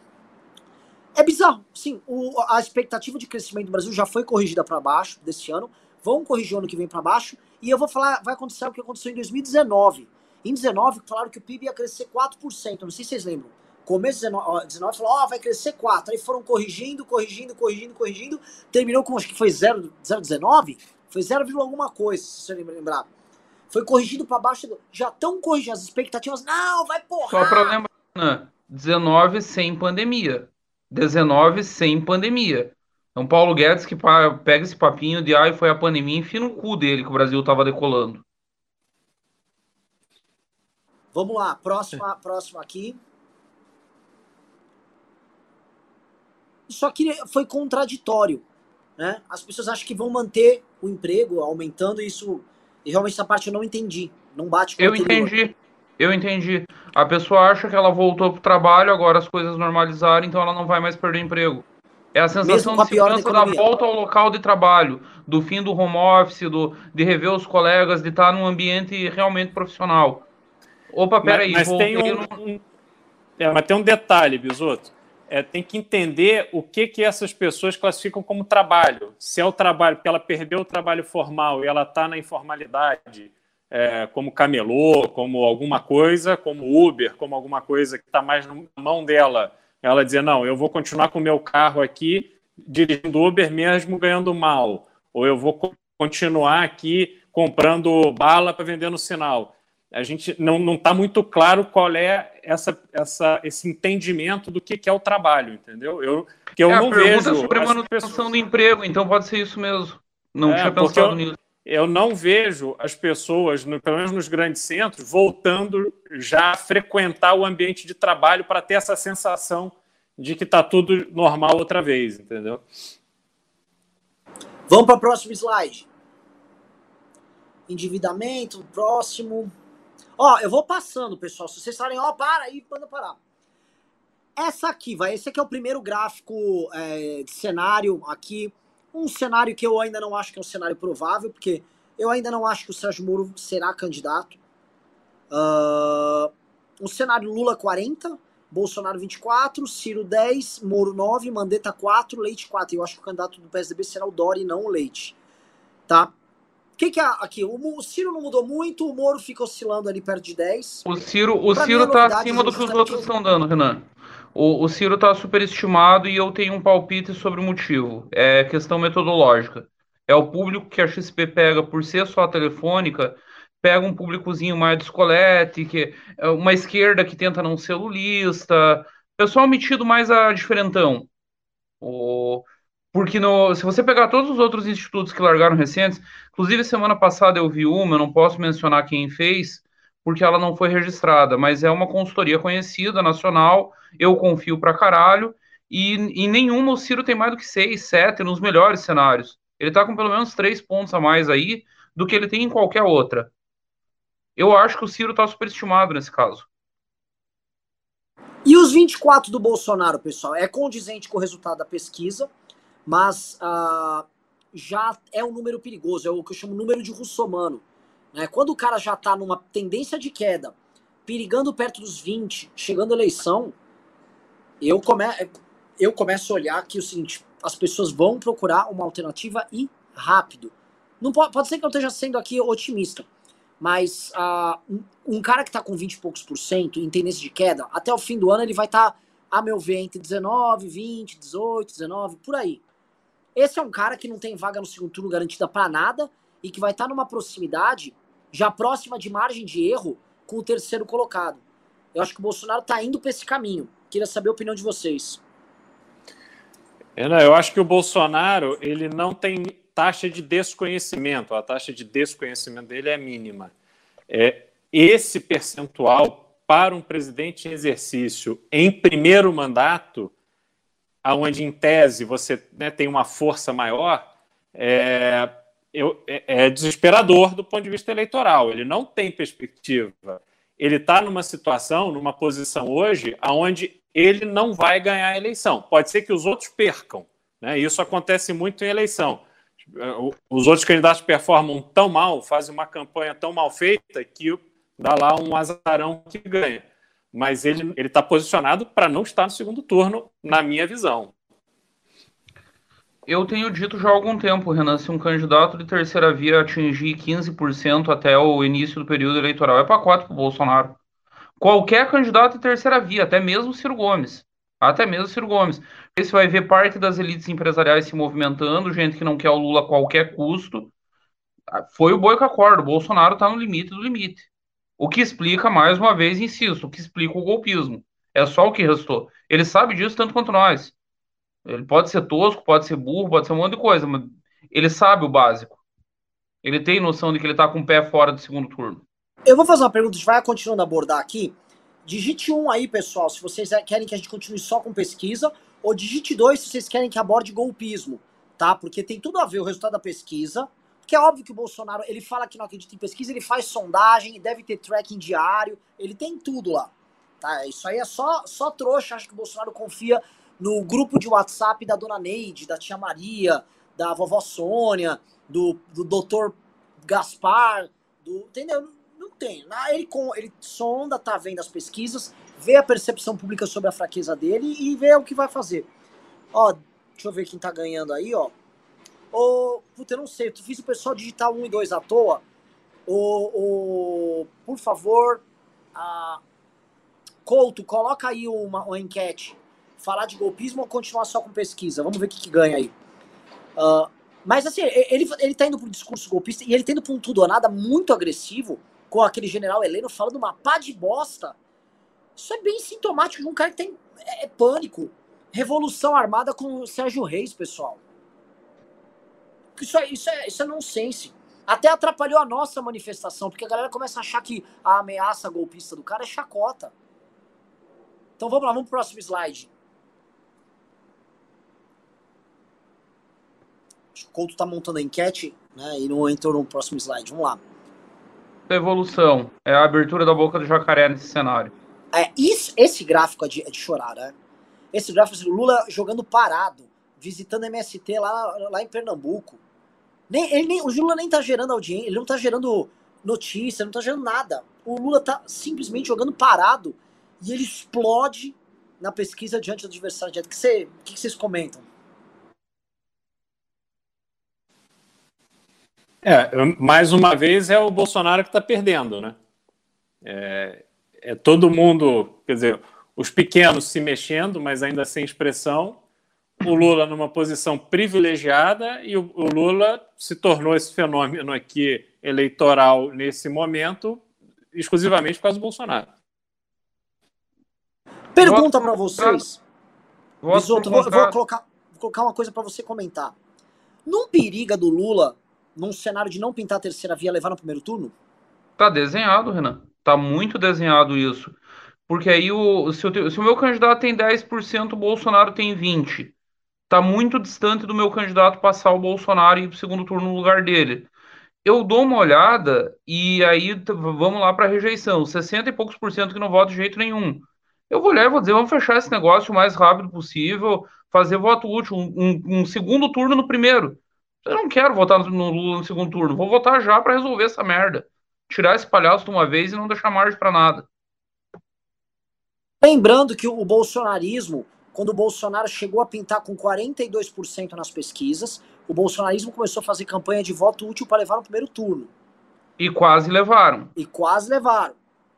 É bizarro. Sim, o, a expectativa de crescimento do Brasil já foi corrigida para baixo desse ano. Vão corrigir o ano que vem para baixo. E eu vou falar, vai acontecer o que aconteceu em 2019. Em 2019, falaram que o PIB ia crescer 4%. Não sei se vocês lembram. Começo de 19, 19 falou, ó, oh, vai crescer 4. Aí foram corrigindo, corrigindo, corrigindo, corrigindo. Terminou com, acho que foi 0,19. Foi 0, alguma coisa, se você lembrar. Foi corrigido para baixo. Já estão corrigindo as expectativas. Não, vai porra! Só para lembrar, 19 sem pandemia. 19 sem pandemia. Então, Paulo Guedes que pega esse papinho de ai, foi a pandemia, enfia no cu dele que o Brasil estava decolando. Vamos lá, próxima, próxima aqui. Isso aqui foi contraditório. Né? As pessoas acham que vão manter o emprego aumentando isso. E realmente essa parte eu não entendi. Não bate com Eu entendi. Eu entendi. A pessoa acha que ela voltou pro trabalho, agora as coisas normalizaram, então ela não vai mais perder emprego. É a sensação de segurança da, da, volta ao local de trabalho, do fim do home office, do, de rever os colegas, de estar num ambiente realmente profissional. Opa, peraí. Mas, mas tem um, no... é, mas tem um detalhe, Bisoto é, tem que entender o que, que essas pessoas classificam como trabalho. Se é o trabalho, porque ela perdeu o trabalho formal e ela está na informalidade, é, como camelô, como alguma coisa, como Uber, como alguma coisa que está mais na mão dela. Ela dizer, não, eu vou continuar com o meu carro aqui, dirigindo Uber mesmo ganhando mal. Ou eu vou continuar aqui comprando bala para vender no sinal a gente não está muito claro qual é essa, essa, esse entendimento do que, que é o trabalho, entendeu? Eu, que eu é, não a vejo. É sobre a manutenção pessoas... do emprego, então pode ser isso mesmo. Não é, tinha pensado eu, nisso. Eu não vejo as pessoas, no, pelo menos nos grandes centros, voltando já a frequentar o ambiente de trabalho para ter essa sensação de que está tudo normal outra vez, entendeu? Vamos para o próximo slide. Endividamento, próximo. Ó, eu vou passando, pessoal. Se vocês falarem, ó, para aí, manda parar. Essa aqui, vai. Esse aqui é o primeiro gráfico é, de cenário aqui. Um cenário que eu ainda não acho que é um cenário provável, porque eu ainda não acho que o Sérgio Moro será candidato. Uh, o cenário Lula 40, Bolsonaro 24, Ciro 10, Moro 9, Mandetta 4, Leite 4. Eu acho que o candidato do PSDB será o Dori, não o Leite. Tá? O que, que é aqui? O, Ciro não mudou muito, o Moro fica oscilando ali perto de 10. O Ciro, o Ciro tá acima do que os outros estão dando, Renan. O, o Ciro tá superestimado e eu tenho um palpite sobre o motivo. É questão metodológica. É o público que a XP pega por ser só telefônica pega um públicozinho mais descolete, que é uma esquerda que tenta não ser lulista, pessoal metido mais a diferentão. O, porque no, se você pegar todos os outros institutos que largaram recentes, inclusive semana passada eu vi uma, eu não posso mencionar quem fez, porque ela não foi registrada, mas é uma consultoria conhecida, nacional, eu confio pra caralho, e em nenhuma o Ciro tem mais do que seis, sete nos melhores cenários. Ele tá com pelo menos três pontos a mais aí do que ele tem em qualquer outra. Eu acho que o Ciro está superestimado nesse caso. E os 24 do Bolsonaro, pessoal, é condizente com o resultado da pesquisa, mas uh, já é um número perigoso, é o que eu chamo número de russomano. Né? Quando o cara já está numa tendência de queda, perigando perto dos 20, chegando a eleição, eu, come eu começo a olhar que o seguinte, as pessoas vão procurar uma alternativa e rápido. Não pode, pode ser que eu esteja sendo aqui otimista, mas uh, um, um, cara que está com 20 e poucos por cento em tendência de queda, até o fim do ano ele vai estar, tá, a meu ver, entre 19, 20, 18, 19, por aí. Esse é um cara que não tem vaga no segundo turno garantida para nada e que vai estar tá numa proximidade já próxima de margem de erro com o terceiro colocado. Eu acho que o Bolsonaro está indo para esse caminho. Queria saber a opinião de vocês. Eu acho que o Bolsonaro ele não tem taxa de desconhecimento, a taxa de desconhecimento dele é mínima. É, esse percentual para um presidente em exercício em primeiro mandato, aonde em tese você né, tem uma força maior, é, é, é desesperador do ponto de vista eleitoral. Ele não tem perspectiva. Ele está numa situação, numa posição hoje, aonde ele não vai ganhar a eleição. Pode ser que os outros percam. Né? Isso acontece muito em eleição os outros candidatos performam tão mal, fazem uma campanha tão mal feita que dá lá um azarão que ganha. Mas ele está posicionado para não estar no segundo turno, na minha visão. Eu tenho dito já há algum tempo, Renan, se um candidato de terceira via atingir 15% até o início do período eleitoral, é pacote para o Bolsonaro. Qualquer candidato de terceira via, até mesmo Ciro Gomes. Até mesmo Ciro Gomes. Você vai ver parte das elites empresariais se movimentando, gente que não quer o Lula a qualquer custo. Foi o boi que acorda. O Bolsonaro está no limite do limite. O que explica, mais uma vez, insisto, o que explica o golpismo. É só o que restou. Ele sabe disso tanto quanto nós. Ele pode ser tosco, pode ser burro, pode ser um monte de coisa, mas ele sabe o básico. Ele tem noção de que ele está com o pé fora do segundo turno. Eu vou fazer uma pergunta, a gente vai continuando a abordar aqui. Digite um aí, pessoal, se vocês querem que a gente continue só com pesquisa, ou digite dois se vocês querem que aborde golpismo, tá? Porque tem tudo a ver o resultado da pesquisa. Porque é óbvio que o Bolsonaro, ele fala que não acredita em pesquisa, ele faz sondagem, deve ter tracking diário, ele tem tudo lá. Tá? Isso aí é só, só trouxa, acho que o Bolsonaro confia no grupo de WhatsApp da dona Neide, da tia Maria, da vovó Sônia, do, do doutor Gaspar, do, entendeu? tem. Ele, com, ele sonda, tá vendo as pesquisas, vê a percepção pública sobre a fraqueza dele e vê o que vai fazer. Ó, deixa eu ver quem tá ganhando aí, ó. Ô, puta, eu não sei, tu fiz o pessoal digitar 1 e 2 à toa. Ô, ô, por favor, a... Couto, coloca aí uma, uma enquete. Falar de golpismo ou continuar só com pesquisa? Vamos ver o que, que ganha aí. Uh, mas assim, ele, ele tá indo pro discurso golpista e ele tá indo pra um tudo ou nada muito agressivo com aquele general Heleno falando uma pá de bosta. Isso é bem sintomático de um cara que tem é, é pânico. Revolução armada com o Sérgio Reis, pessoal. Isso é, isso é, isso é nonsense. Até atrapalhou a nossa manifestação, porque a galera começa a achar que a ameaça golpista do cara é chacota. Então vamos lá, vamos pro próximo slide. Acho que o Couto tá montando a enquete, né? E não entrou no próximo slide. Vamos lá evolução, é a abertura da boca do jacaré nesse cenário. É, isso, esse gráfico é de, é de chorar, né? Esse gráfico, assim, Lula jogando parado, visitando MST lá, lá em Pernambuco. Nem, ele nem, o Lula nem tá gerando audiência, ele não tá gerando notícia, não tá gerando nada. o Lula tá simplesmente jogando parado e ele explode na pesquisa diante do adversário direto. O que, você, o que vocês comentam? É, mais uma vez é o Bolsonaro que está perdendo, né? É, é, todo mundo, quer dizer, os pequenos se mexendo, mas ainda sem expressão, o Lula numa posição privilegiada e o, o Lula se tornou esse fenômeno aqui eleitoral nesse momento exclusivamente por causa do Bolsonaro. Pergunta para vocês. Bisoto, vou, vou, colocar, vou colocar uma coisa para você comentar. Não periga do Lula, num cenário de não pintar a terceira via, levar no primeiro turno? Tá desenhado, Renan. Tá muito desenhado isso. Porque aí, o, se, eu, se o meu candidato tem 10%, o Bolsonaro tem 20%. Tá muito distante do meu candidato passar o Bolsonaro e ir pro segundo turno no lugar dele. Eu dou uma olhada e aí vamos lá para rejeição. 60 e poucos por cento que não votam de jeito nenhum. Eu vou olhar e vou dizer, vamos fechar esse negócio o mais rápido possível, fazer voto útil, um, um segundo turno no primeiro. Eu não quero votar no Lula no segundo turno, vou votar já para resolver essa merda. Tirar esse palhaço de uma vez e não deixar margem para nada. Lembrando que o bolsonarismo, quando o Bolsonaro chegou a pintar com 42% nas pesquisas, o bolsonarismo começou a fazer campanha de voto útil para levar no primeiro turno. E quase levaram. E quase levaram.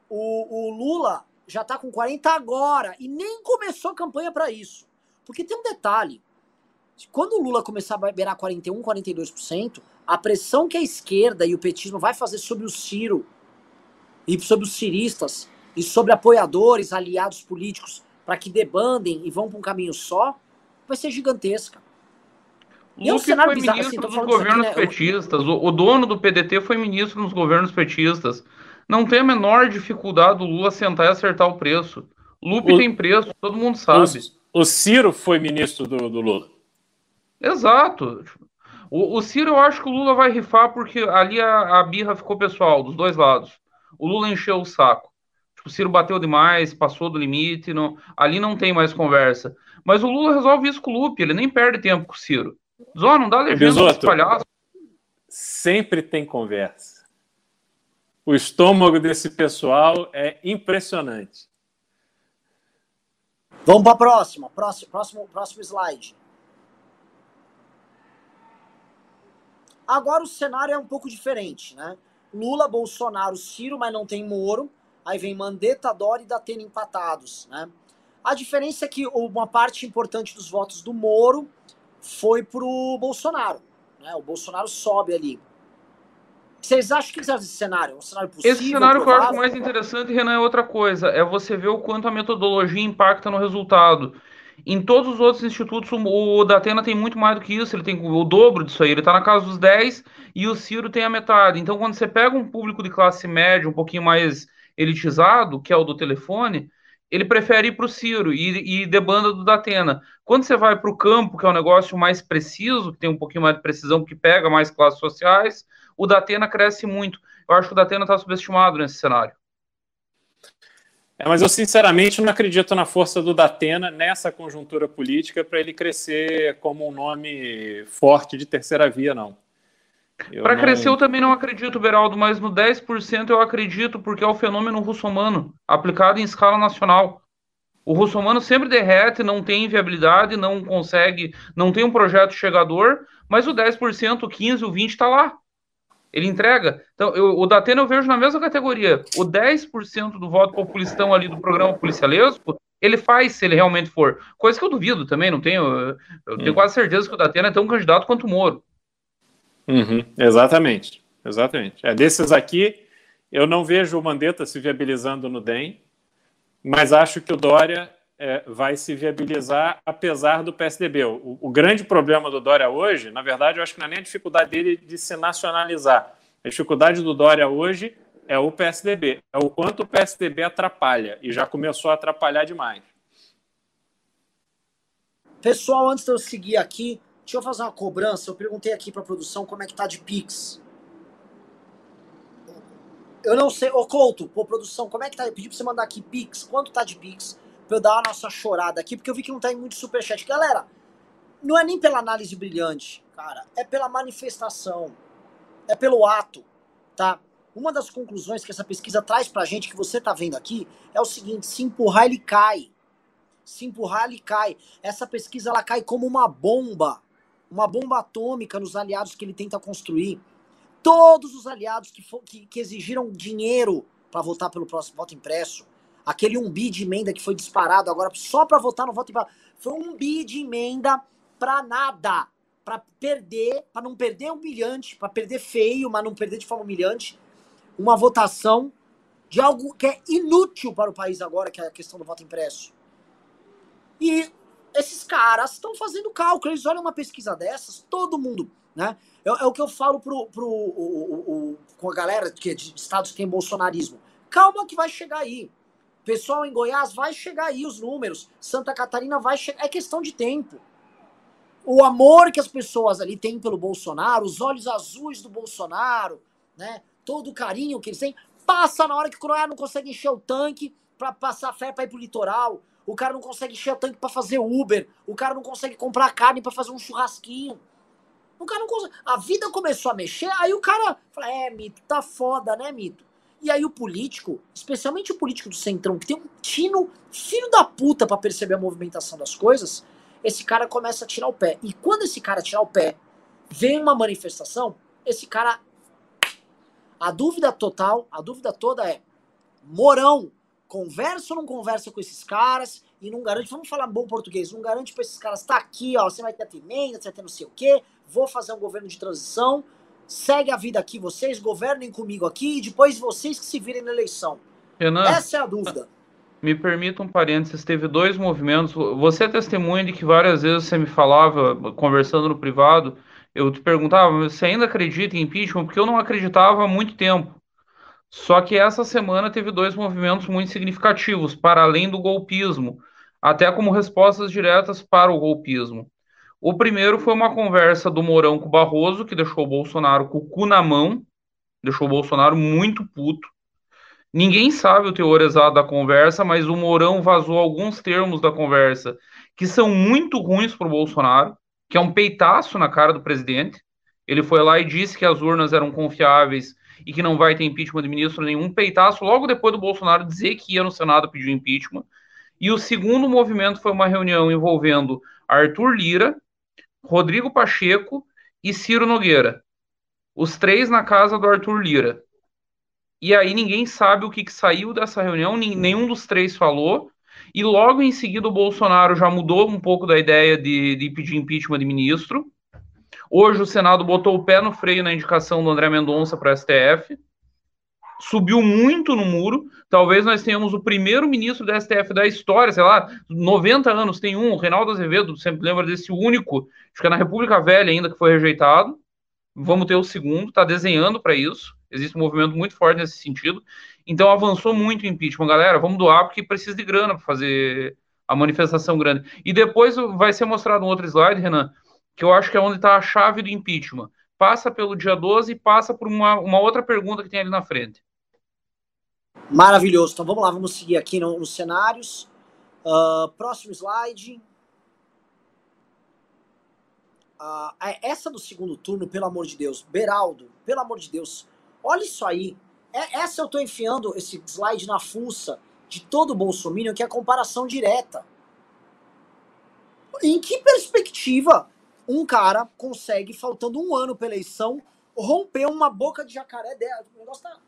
O, o Lula já está com 40 agora e nem começou a campanha para isso. Porque tem um detalhe. Quando o Lula começar a beirar 41, 42%, a pressão que a esquerda e o petismo vai fazer sobre o Ciro e sobre os ciristas e sobre apoiadores, aliados políticos para que debandem e vão para um caminho só, vai ser gigantesca. E é um cenário foi bizarro, ministro assim, dos governos aqui, né? petistas. O, o, dono do PDT foi ministro nos governos petistas. Não tem a menor dificuldade do Lula sentar e acertar o preço. Lupe o, tem preço, todo mundo sabe. O, o Ciro foi ministro do, do Lula. Exato. O, o, Ciro, eu acho que o Lula vai rifar porque ali a, a birra ficou pessoal, dos dois lados. O Lula encheu o saco. Tipo, o Ciro bateu demais, passou do limite, não, ali não tem mais conversa. Mas o Lula resolve isso com o Lupe, ele nem perde tempo com o Ciro. Zó, não dá legenda para palhaço. Sempre tem conversa. O estômago desse pessoal é impressionante. Vamos para a próxima. Próximo, próximo, próximo slide. Agora o cenário é um pouco diferente, né? Lula, Bolsonaro, Ciro, mas não tem Moro. Aí vem Mandetta, Dória e Datena empatados, né? A diferença é que uma parte importante dos votos do Moro foi pro Bolsonaro. Né? O Bolsonaro sobe ali. Vocês acham que esse cenário? É um cenário possível? Esse cenário que eu acho mais interessante, Renan, é outra coisa. É você ver o quanto a metodologia impacta no resultado. Em todos os outros institutos, o Datena tem muito mais do que isso, ele tem o dobro disso aí, ele está na casa dos 10 e o Ciro tem a metade. Então, quando você pega um público de classe média, um pouquinho mais elitizado, que é o do telefone, ele prefere ir para o Ciro e, e debanda do Datena. Quando você vai para o campo, que é um negócio mais preciso, que tem um pouquinho mais de precisão, que pega mais classes sociais, o Datena cresce muito. Eu acho que o Datena está subestimado nesse cenário. É, mas eu sinceramente não acredito na força do Datena nessa conjuntura política para ele crescer como um nome forte de terceira via, não. Para não... crescer eu também não acredito, Beraldo, mas no 10% eu acredito porque é o fenômeno russomano aplicado em escala nacional. O russomano sempre derrete, não tem viabilidade, não consegue, não tem um projeto chegador, mas o 10%, o 15%, o 20% está lá. Ele entrega. Então, eu, o Datena eu vejo na mesma categoria. O 10% do voto populistão ali do programa policialesco, ele faz se ele realmente for. Coisa que eu duvido também, não tenho. Eu tenho hum. quase certeza que o Datena é tão candidato quanto o Moro. Uhum, exatamente. Exatamente. É, desses aqui, eu não vejo o Mandetta se viabilizando no DEM, mas acho que o Dória é, vai se viabilizar apesar do PSDB. O, o, grande problema do Dória hoje, na verdade, eu acho que não é nem a dificuldade dele de se nacionalizar. A dificuldade do Dória hoje é o PSDB, é o quanto o PSDB atrapalha, e já começou a atrapalhar demais. Pessoal, antes de eu seguir aqui, deixa eu fazer uma cobrança. Eu perguntei aqui para produção como é que tá de Pix. Eu não sei. Ô, Couto, pô, produção, como é que tá? Eu pedi pra você mandar aqui Pix. Quanto tá de Pix? pra eu dar a nossa chorada aqui, porque eu vi que não tem muito superchat. Galera, não é nem pela análise brilhante, cara, é pela manifestação, é pelo ato, tá? Uma das conclusões que essa pesquisa traz pra gente, que você tá vendo aqui, é o seguinte: se empurrar, ele cai. Se empurrar, ele cai. Essa pesquisa ela cai como uma bomba, uma bomba atômica nos aliados que ele tenta construir. Todos os aliados que, for, que, que exigiram dinheiro para votar pelo próximo voto impresso, aquele um bi de emenda que foi disparado agora só para votar no voto impresso, foi um bi de emenda para nada, para perder, para não perder humilhante, para perder feio, mas não perder de forma humilhante, uma votação de algo que é inútil para o país agora, que é a questão do voto impresso. E esses caras estão fazendo cálculo, eles olham uma pesquisa dessas, todo mundo, né? É, é o que eu falo pro, pro o, o, com a galera que é de estados que tem bolsonarismo. Calma que vai chegar aí. Pessoal em Goiás vai chegar aí os números. Santa Catarina vai chegar. É questão de tempo. O amor que as pessoas ali têm pelo Bolsonaro, os olhos azuis do Bolsonaro, né? Todo o carinho que eles têm, passa na hora que o Croácia não consegue encher o tanque para passar fé para ir pro litoral o cara não consegue encher o tanque para fazer Uber, o cara não consegue comprar carne para fazer um churrasquinho. O cara não consegue. A vida começou a mexer, aí o cara fala: é, Mito, tá foda, né, Mito? E aí o político, especialmente o político do Centrão, que tem um tino filho da puta para perceber a movimentação das coisas, esse cara começa a tirar o pé. E quando esse cara tirar o pé, vem uma manifestação, esse cara. A dúvida total, a dúvida toda é: Morão conversa ou não conversa com esses caras e não garante, vamos falar bom português, não garante para esses caras, tá aqui, ó, você vai ter emenda, você vai ter não sei o quê, vou fazer um governo de transição, segue a vida aqui, vocês governem comigo aqui e depois vocês que se virem na eleição. Renan, Essa é a dúvida. Me permita um parênteses, teve dois movimentos, você é testemunha de que várias vezes você me falava, conversando no privado, eu te perguntava, você ainda acredita em impeachment? Porque eu não acreditava há muito tempo. Só que essa semana teve dois movimentos muito significativos, para além do golpismo, até como respostas diretas para o golpismo. O primeiro foi uma conversa do Mourão com o Barroso, que deixou o Bolsonaro com o cu na mão, deixou o Bolsonaro muito puto. Ninguém sabe o teor exato da conversa, mas o Mourão vazou alguns termos da conversa que são muito ruins para o Bolsonaro, que é um peitaço na cara do presidente. Ele foi lá e disse que as urnas eram confiáveis e que não vai ter impeachment de ministro nenhum, peitaço logo depois do Bolsonaro dizer que ia no Senado pedir impeachment. E o segundo movimento foi uma reunião envolvendo Arthur Lira, Rodrigo Pacheco e Ciro Nogueira. Os três na casa do Arthur Lira. E aí ninguém sabe o que, que saiu dessa reunião, nenhum dos três falou. E logo em seguida o Bolsonaro já mudou um pouco da ideia de, de pedir impeachment de ministro. Hoje o Senado botou o pé no freio na indicação do André Mendonça para o STF. Subiu muito no muro. Talvez nós tenhamos o primeiro ministro do STF da história, sei lá, 90 anos tem um, o Reinaldo Azevedo, sempre lembra desse único, que é na República Velha ainda que foi rejeitado. Vamos ter o segundo, está desenhando para isso. Existe um movimento muito forte nesse sentido. Então avançou muito o impeachment, galera. Vamos doar porque precisa de grana para fazer a manifestação grande. E depois vai ser mostrado um outro slide, Renan, que eu acho que é onde está a chave do impeachment. Passa pelo dia 12 e passa por uma, uma outra pergunta que tem ali na frente. Maravilhoso. Então vamos lá, vamos seguir aqui no, nos cenários. Uh, próximo slide. Uh, essa do segundo turno, pelo amor de Deus. Beraldo, pelo amor de Deus. Olha isso aí. É, essa eu estou enfiando esse slide na fuça de todo o Bolsonaro, que é a comparação direta. Em que perspectiva um cara consegue, faltando um ano para eleição, romper uma boca de jacaré dela. O negócio tá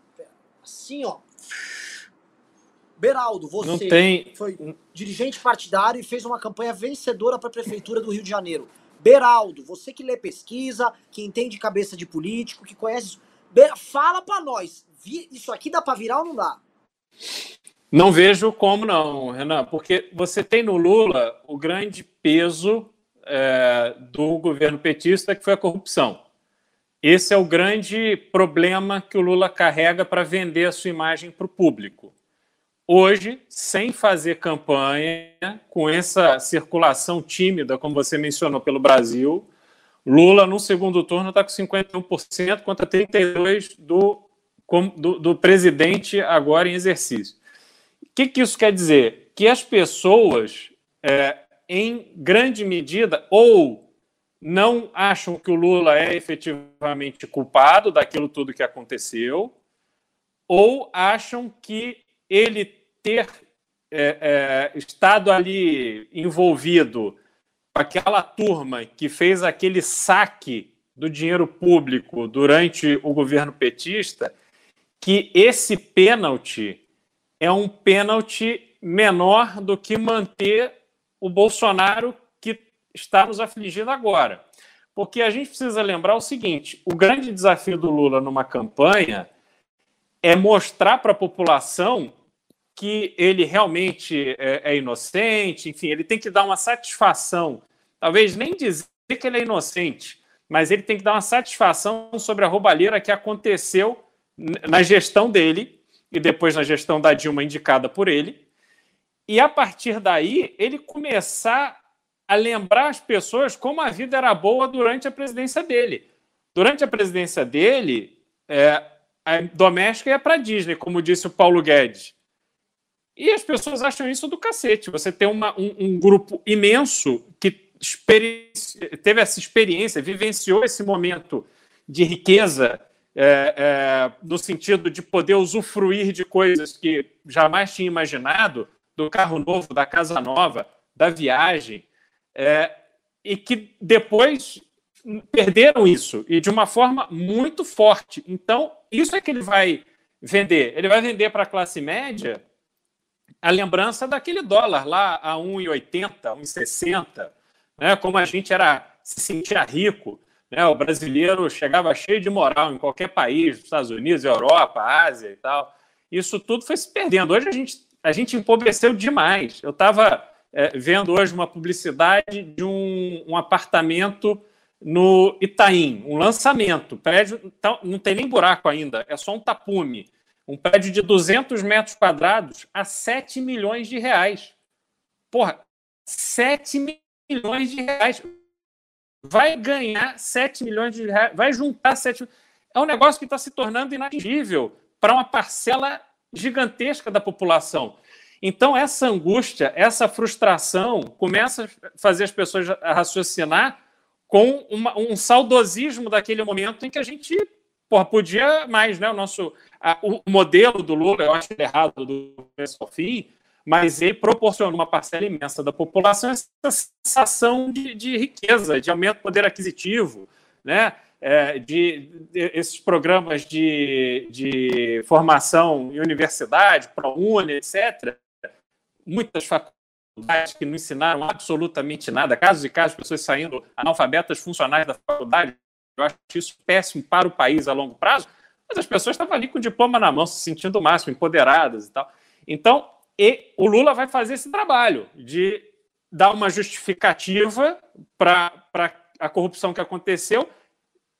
assim, ó. Beraldo, você tem... foi dirigente partidário e fez uma campanha vencedora para a prefeitura do Rio de Janeiro. Beraldo, você que lê pesquisa, que entende cabeça de político, que conhece isso, fala para nós, isso aqui dá para virar ou não dá? Não vejo como não, Renan, porque você tem no Lula o grande peso é, do governo petista, que foi a corrupção. Esse é o grande problema que o Lula carrega para vender a sua imagem para o público. Hoje, sem fazer campanha, com essa circulação tímida, como você mencionou, pelo Brasil, Lula, no segundo turno, está com 51% contra 32% do, do, do presidente agora em exercício. O que, que isso quer dizer? Que as pessoas é, em grande medida, ou não acham que o Lula é efetivamente culpado daquilo tudo que aconteceu, ou acham que ele ter é, é, estado ali envolvido com aquela turma que fez aquele saque do dinheiro público durante o governo petista, que esse pênalti é um pênalti menor do que manter o Bolsonaro que está nos afligindo agora. Porque a gente precisa lembrar o seguinte: o grande desafio do Lula numa campanha é mostrar para a população que ele realmente é, é, inocente, enfim, ele tem que dar uma satisfação, talvez nem dizer que ele é inocente, mas ele tem que dar uma satisfação sobre a roubalheira que aconteceu na gestão dele e depois na gestão da Dilma indicada por ele. E a partir daí, ele começar a lembrar as pessoas como a vida era boa durante a presidência dele. Durante a presidência dele, é, a doméstica ia para Disney, como disse o Paulo Guedes. E as pessoas acham isso do cacete. Você tem uma, um, um grupo imenso que teve essa experiência, vivenciou esse momento de riqueza, é, é, no sentido de poder usufruir de coisas que jamais tinha imaginado, do carro novo, da casa nova, da viagem, é, e que depois perderam isso, e de uma forma muito forte. Então, isso é que ele vai vender. Ele vai vender para a classe média a lembrança daquele dólar lá a 1,80, 1,60, né? como a gente era se sentia rico. Né? O brasileiro chegava cheio de moral em qualquer país, Estados Unidos, Europa, Ásia e tal. Isso tudo foi se perdendo. Hoje a gente, a gente empobreceu demais. Eu estava é, vendo hoje uma publicidade de um, um apartamento no Itaim, um lançamento. prédio tá, não tem nem buraco ainda, é só um tapume. Um prédio de 200 metros quadrados a 7 milhões de reais. Porra, 7 milhões de reais. Vai ganhar 7 milhões de reais, vai juntar 7 É um negócio que está se tornando inatingível para uma parcela gigantesca da população. Então, essa angústia, essa frustração começa a fazer as pessoas raciocinar com uma, um saudosismo daquele momento em que a gente porra, podia mais, né? O nosso a, o modelo do Lula, eu acho errado do começo fim, mas ele proporciona uma parcela imensa da população essa sensação de, de riqueza, de aumento do poder aquisitivo, né? É, de, de, esses programas de, de formação em universidade, ProUni, etc. Muitas faculdades que não ensinaram absolutamente nada, casos e casos pessoas saindo analfabetas funcionais da faculdade, eu acho isso péssimo para o país a longo prazo, mas as pessoas estavam ali com o diploma na mão, se sentindo o máximo, empoderadas e tal. Então, e o Lula vai fazer esse trabalho de dar uma justificativa para a corrupção que aconteceu,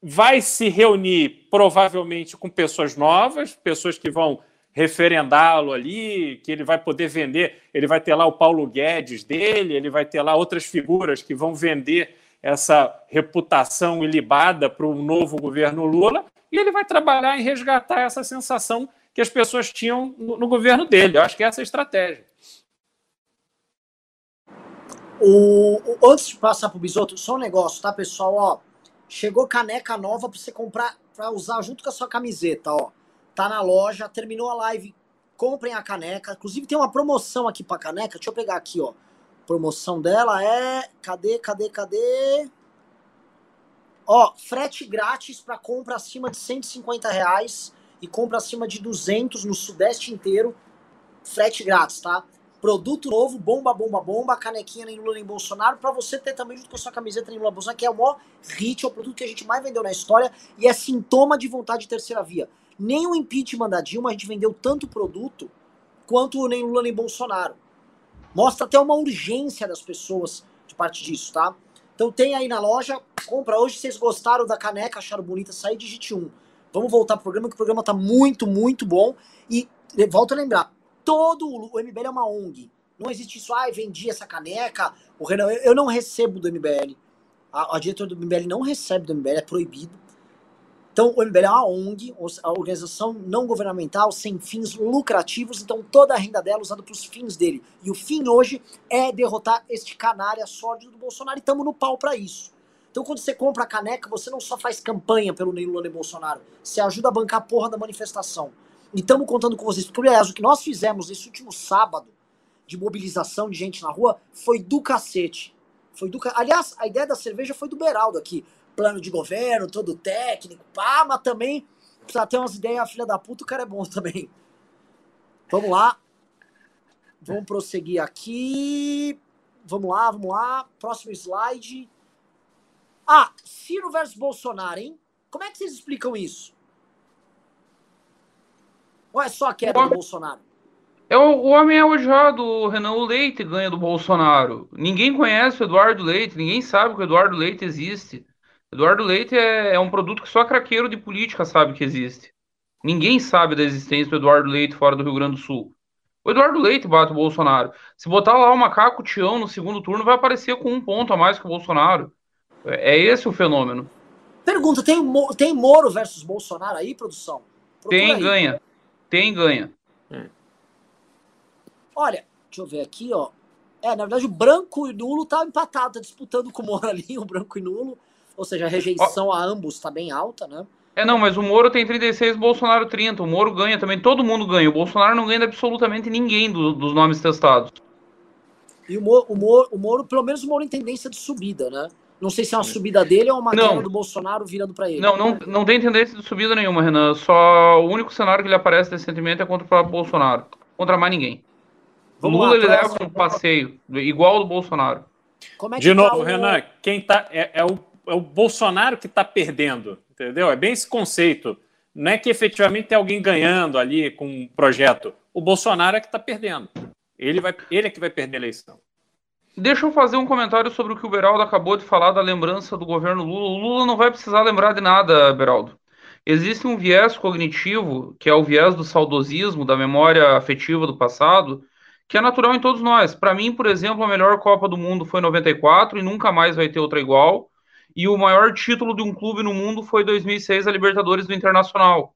vai se reunir provavelmente com pessoas novas, pessoas que vão referendá-lo ali, que ele vai poder vender, ele vai ter lá o Paulo Guedes dele, ele vai ter lá outras figuras que vão vender essa reputação ilibada para o novo governo Lula, e ele vai trabalhar em resgatar essa sensação que as pessoas tinham no, no governo dele. Eu acho que essa é a estratégia. O, antes de passar para o Bisoto, só um negócio, tá, pessoal? Ó, chegou caneca nova para você comprar, para usar junto com a sua camiseta, ó. Tá na loja, terminou a live, comprem a caneca. Inclusive tem uma promoção aqui para caneca. Deixa eu pegar aqui, ó. promoção dela é, cadê, cadê, cadê? Ó, frete grátis para compra acima de 150 reais e compra acima de 200 no Sudeste inteiro, frete grátis, tá? Produto novo, bomba, bomba, bomba, canequinha nem Lula nem Bolsonaro, para você ter também junto com a sua camiseta nem Lula Bolsonaro, que é o maior hit, é o produto que a gente mais vendeu na história e é sintoma de vontade de terceira via. Nem o impeachment da Dilma a gente vendeu tanto produto quanto nem Lula nem Bolsonaro. Mostra até uma urgência das pessoas de parte disso, tá? Então tem aí na loja, compra hoje. Se vocês gostaram da caneca, acharam bonita, sair digite 1. Vamos voltar pro programa, que o programa tá muito, muito bom. E volto a lembrar, todo o MBL é uma ONG. Não existe isso, ah, vendi essa caneca. O Renan, eu não recebo do MBL. A, a diretora do MBL não recebe do MBL, é proibido. Então, o MBL é uma ONG, a organização não governamental sem fins lucrativos, então toda a renda dela é usada para os fins dele. E o fim hoje é derrotar este canária sórdido do Bolsonaro e estamos no pau para isso. Então, quando você compra a caneca, você não só faz campanha pelo Lula nem Bolsonaro, você ajuda a bancar a porra da manifestação. E estamos contando com vocês. Porque, aliás, o que nós fizemos nesse último sábado de mobilização de gente na rua foi do cacete. Foi do ca... Aliás, a ideia da cerveja foi do Beraldo aqui. Plano de governo, todo técnico, pá, mas também precisa ter umas ideias, filha da puta, o cara é bom também. Vamos lá. Vamos prosseguir aqui. Vamos lá, vamos lá. Próximo slide. Ah, Ciro versus Bolsonaro, hein? Como é que vocês explicam isso? Ou é só a queda do Bolsonaro? É o, o homem é odiado, o Renan o Leite ganha do Bolsonaro. Ninguém conhece o Eduardo Leite, ninguém sabe que o Eduardo Leite existe. Eduardo Leite é, é um produto que só craqueiro de política sabe que existe. Ninguém sabe da existência do Eduardo Leite fora do Rio Grande do Sul. O Eduardo Leite bate o Bolsonaro. Se botar lá o macaco Tião no segundo turno, vai aparecer com um ponto a mais que o Bolsonaro. É, é esse o fenômeno. Pergunta: tem, tem Moro versus Bolsonaro aí, produção? Procura tem, aí. ganha. Tem, ganha. Hum. Olha, deixa eu ver aqui, ó. É, na verdade, o branco e nulo tá empatado, tá disputando com o Moro ali, o branco e nulo. Ou seja, a rejeição a ambos tá bem alta, né? É, não, mas o Moro tem 36, o Bolsonaro 30. O Moro ganha também, todo mundo ganha. O Bolsonaro não ganha absolutamente ninguém do, dos nomes testados. E o Moro, o, Moro, o Moro, pelo menos o Moro tem tendência de subida, né? Não sei se é uma subida dele ou uma não. queda do Bolsonaro virando para ele. Não, não, não tem tendência de subida nenhuma, Renan. Só o único cenário que ele aparece recentemente é contra o próprio Bolsonaro. Contra mais ninguém. Vamos Lula lá, ele leva um passeio, igual ao do Bolsonaro. É de novo, tá o... Renan, quem tá. É, é, o, é o Bolsonaro que está perdendo, entendeu? É bem esse conceito. Não é que efetivamente tem alguém ganhando ali com um projeto. O Bolsonaro é que está perdendo. Ele, vai, ele é que vai perder a eleição. Deixa eu fazer um comentário sobre o que o Beraldo acabou de falar da lembrança do governo Lula. O Lula não vai precisar lembrar de nada, Beraldo. Existe um viés cognitivo, que é o viés do saudosismo, da memória afetiva do passado, que é natural em todos nós. Para mim, por exemplo, a melhor Copa do Mundo foi 94 e nunca mais vai ter outra igual. E o maior título de um clube no mundo foi 2006, a Libertadores do Internacional.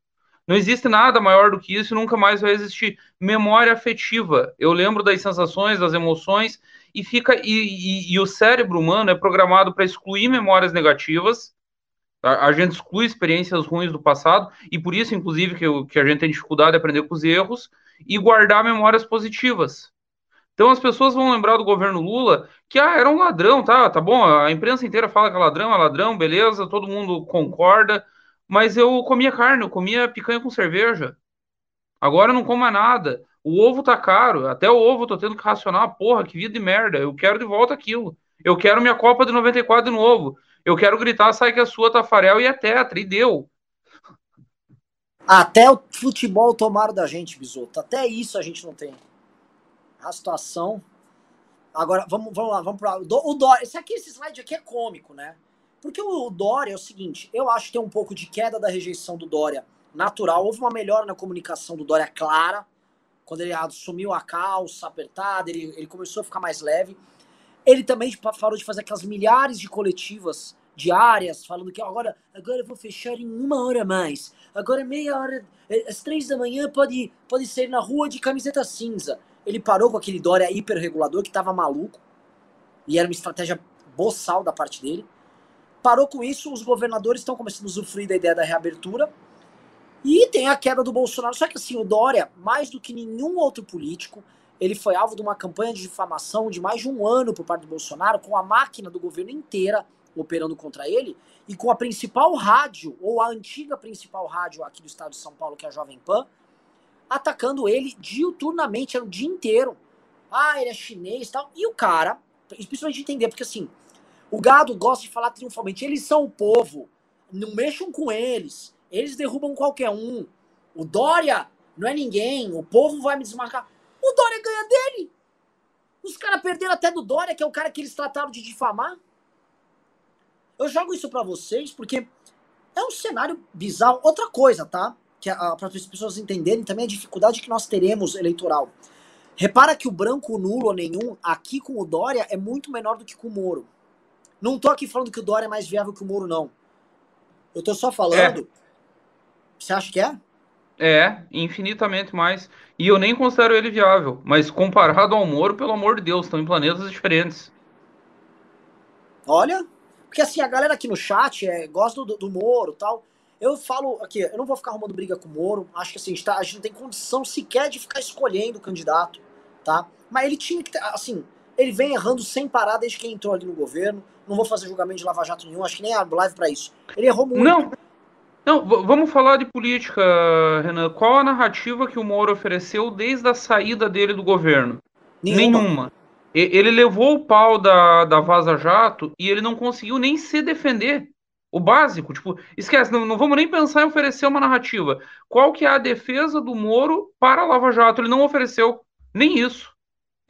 Não existe nada maior do que isso nunca mais vai existir memória afetiva. Eu lembro das sensações, das emoções e fica e, e, e o cérebro humano é programado para excluir memórias negativas. A, a, gente exclui experiências ruins do passado e por isso, inclusive, que, que a gente tem dificuldade de aprender com os erros e guardar memórias positivas. Então as pessoas vão lembrar do governo Lula que ah, era um ladrão, tá? Tá bom, a imprensa inteira fala que é ladrão, é ladrão, beleza, todo mundo concorda, mas eu comia carne, eu comia picanha com cerveja. Agora eu não como nada. O ovo tá caro, até o ovo eu tô tendo que racionar, porra, que vida de merda. Eu quero de volta aquilo. Eu quero minha Copa de 94 de novo. Eu quero gritar, sai que a sua Tafarel e é tetra, e deu. Até o futebol tomaram da gente, Bisoto. Até isso a gente não tem. A situação. Agora, vamos, vamos lá, vamos para o Dória. Esse aqui, esse slide aqui é cômico, né? Porque o Dória é o seguinte, eu acho que tem um pouco de queda da rejeição do Dória natural. Houve uma melhora na comunicação do Dória clara quando ele assumiu a calça apertada, ele, ele começou a ficar mais leve. Ele também falou de fazer aquelas milhares de coletivas diárias, falando que agora, agora eu vou fechar em uma hora mais. Agora meia hora, é, às três da manhã pode, pode sair na rua de camiseta cinza. Ele parou com aquele Dória hiperregulador que tava maluco. E era uma estratégia boçal da parte dele. Parou com isso, os governadores estão começando a usufruir da ideia da reabertura e tem a queda do Bolsonaro. Só que assim, o Dória, mais do que nenhum outro político, ele foi alvo de uma campanha de difamação de mais de um ano por parte do Bolsonaro, com a máquina do governo inteira operando contra ele, e com a principal rádio, ou a antiga principal rádio aqui do estado de São Paulo, que é a Jovem Pan, atacando ele diuturnamente, era o dia inteiro. Ah, ele é chinês e tal. E o cara, principalmente entender, porque assim, o gado gosta de falar triunfalmente, eles são o povo, não mexam com eles. Eles derrubam qualquer um. O Dória não é ninguém. O povo vai me desmarcar. O Dória ganha dele. Os caras perderam até do Dória, que é o cara que eles trataram de difamar. Eu jogo isso para vocês porque é um cenário bizarro. Outra coisa, tá? Que para as pessoas entenderem também a dificuldade que nós teremos eleitoral. Repara que o branco nulo ou nenhum aqui com o Dória é muito menor do que com o Moro. Não tô aqui falando que o Dória é mais viável que o Moro, não. Eu tô só falando é. Você acha que é? É, infinitamente mais. E eu nem considero ele viável. Mas comparado ao Moro, pelo amor de Deus, estão em planetas diferentes. Olha, porque assim, a galera aqui no chat é, gosta do, do Moro tal. Eu falo aqui, eu não vou ficar arrumando briga com o Moro. Acho que assim, a gente, tá, a gente não tem condição sequer de ficar escolhendo o candidato, tá? Mas ele tinha que ter, assim, ele vem errando sem parar desde que entrou ali no governo. Não vou fazer julgamento de Lava Jato nenhum, acho que nem a live para isso. Ele errou muito. Não, não, vamos falar de política, Renan. Qual a narrativa que o Moro ofereceu desde a saída dele do governo? Nenhuma. Nenhuma. Ele levou o pau da, da Vaza Jato e ele não conseguiu nem se defender. O básico, tipo, esquece, não, não, vamos nem pensar em oferecer uma narrativa. Qual que é a defesa do Moro para a Lava Jato? Ele não ofereceu nem isso.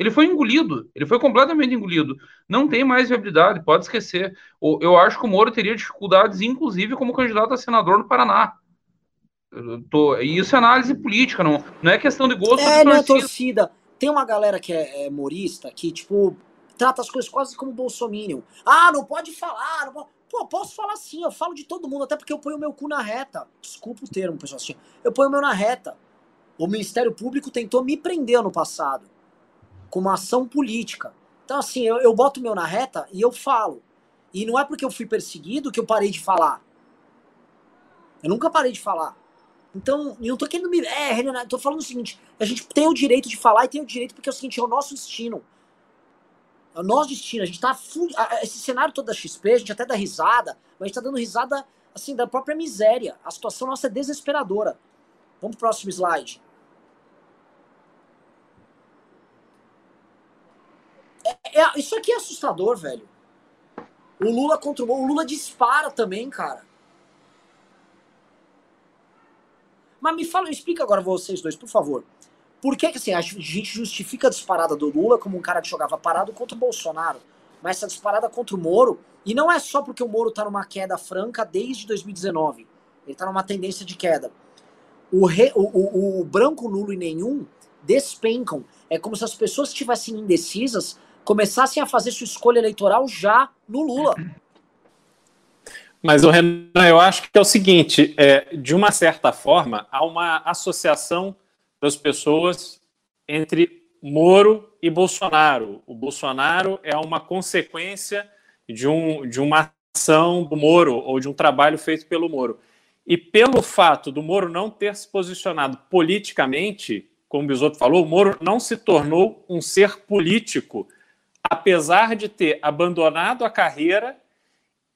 Ele foi engolido, ele foi completamente engolido. Não tem mais viabilidade, pode esquecer. Eu acho que o Moro teria dificuldades, inclusive, como candidato a senador no Paraná. Tô, isso é análise política, não, não é questão de gosto é. Não é torcida. Tem uma galera que é, é morista que, tipo, trata as coisas quase como bolsominion. Ah, não pode falar, não pode... Pô, posso falar sim, eu falo de todo mundo, até porque eu ponho o meu cu na reta. Desculpa o termo, pessoal. Assim, eu ponho o meu na reta. O Ministério Público tentou me prender no passado com uma ação política. Então, assim, eu, eu boto o meu na reta e eu falo. E não é porque eu fui perseguido que eu parei de falar. Eu nunca parei de falar. Então, eu não tô querendo me. É, Renan, tô falando o seguinte: a gente tem o direito de falar e tem o direito porque é o seguinte, é o nosso destino. É o nosso destino. A gente tá. Full, esse cenário todo da XP, a gente até dá risada, mas a gente tá dando risada, assim, da própria miséria. A situação nossa é desesperadora. Vamos pro próximo slide. É, isso aqui é assustador, velho. O Lula contra o, Lula dispara também, cara. Mas me fala, explica agora vocês dois, por favor. Por que, que assim, a gente justifica a disparada do Lula como um cara que jogava parado contra o Bolsonaro? Mas essa disparada contra o Moro, e não é só porque o Moro tá numa queda franca desde 2019. Ele tá numa tendência de queda. O, re, o, o, o branco, nulo e nenhum despencam. É como se as pessoas estivessem indecisas começassem a fazer sua escolha eleitoral já no Lula. Mas, Renan, eu acho que é o seguinte: é, de uma certa forma, há uma associação das pessoas entre Moro e Bolsonaro. O Bolsonaro é uma consequência de, um, de uma ação do Moro ou de um trabalho feito pelo Moro. E pelo fato do Moro não ter se posicionado politicamente, como o Bisotto falou, o Moro não se tornou um ser político, apesar de ter abandonado a carreira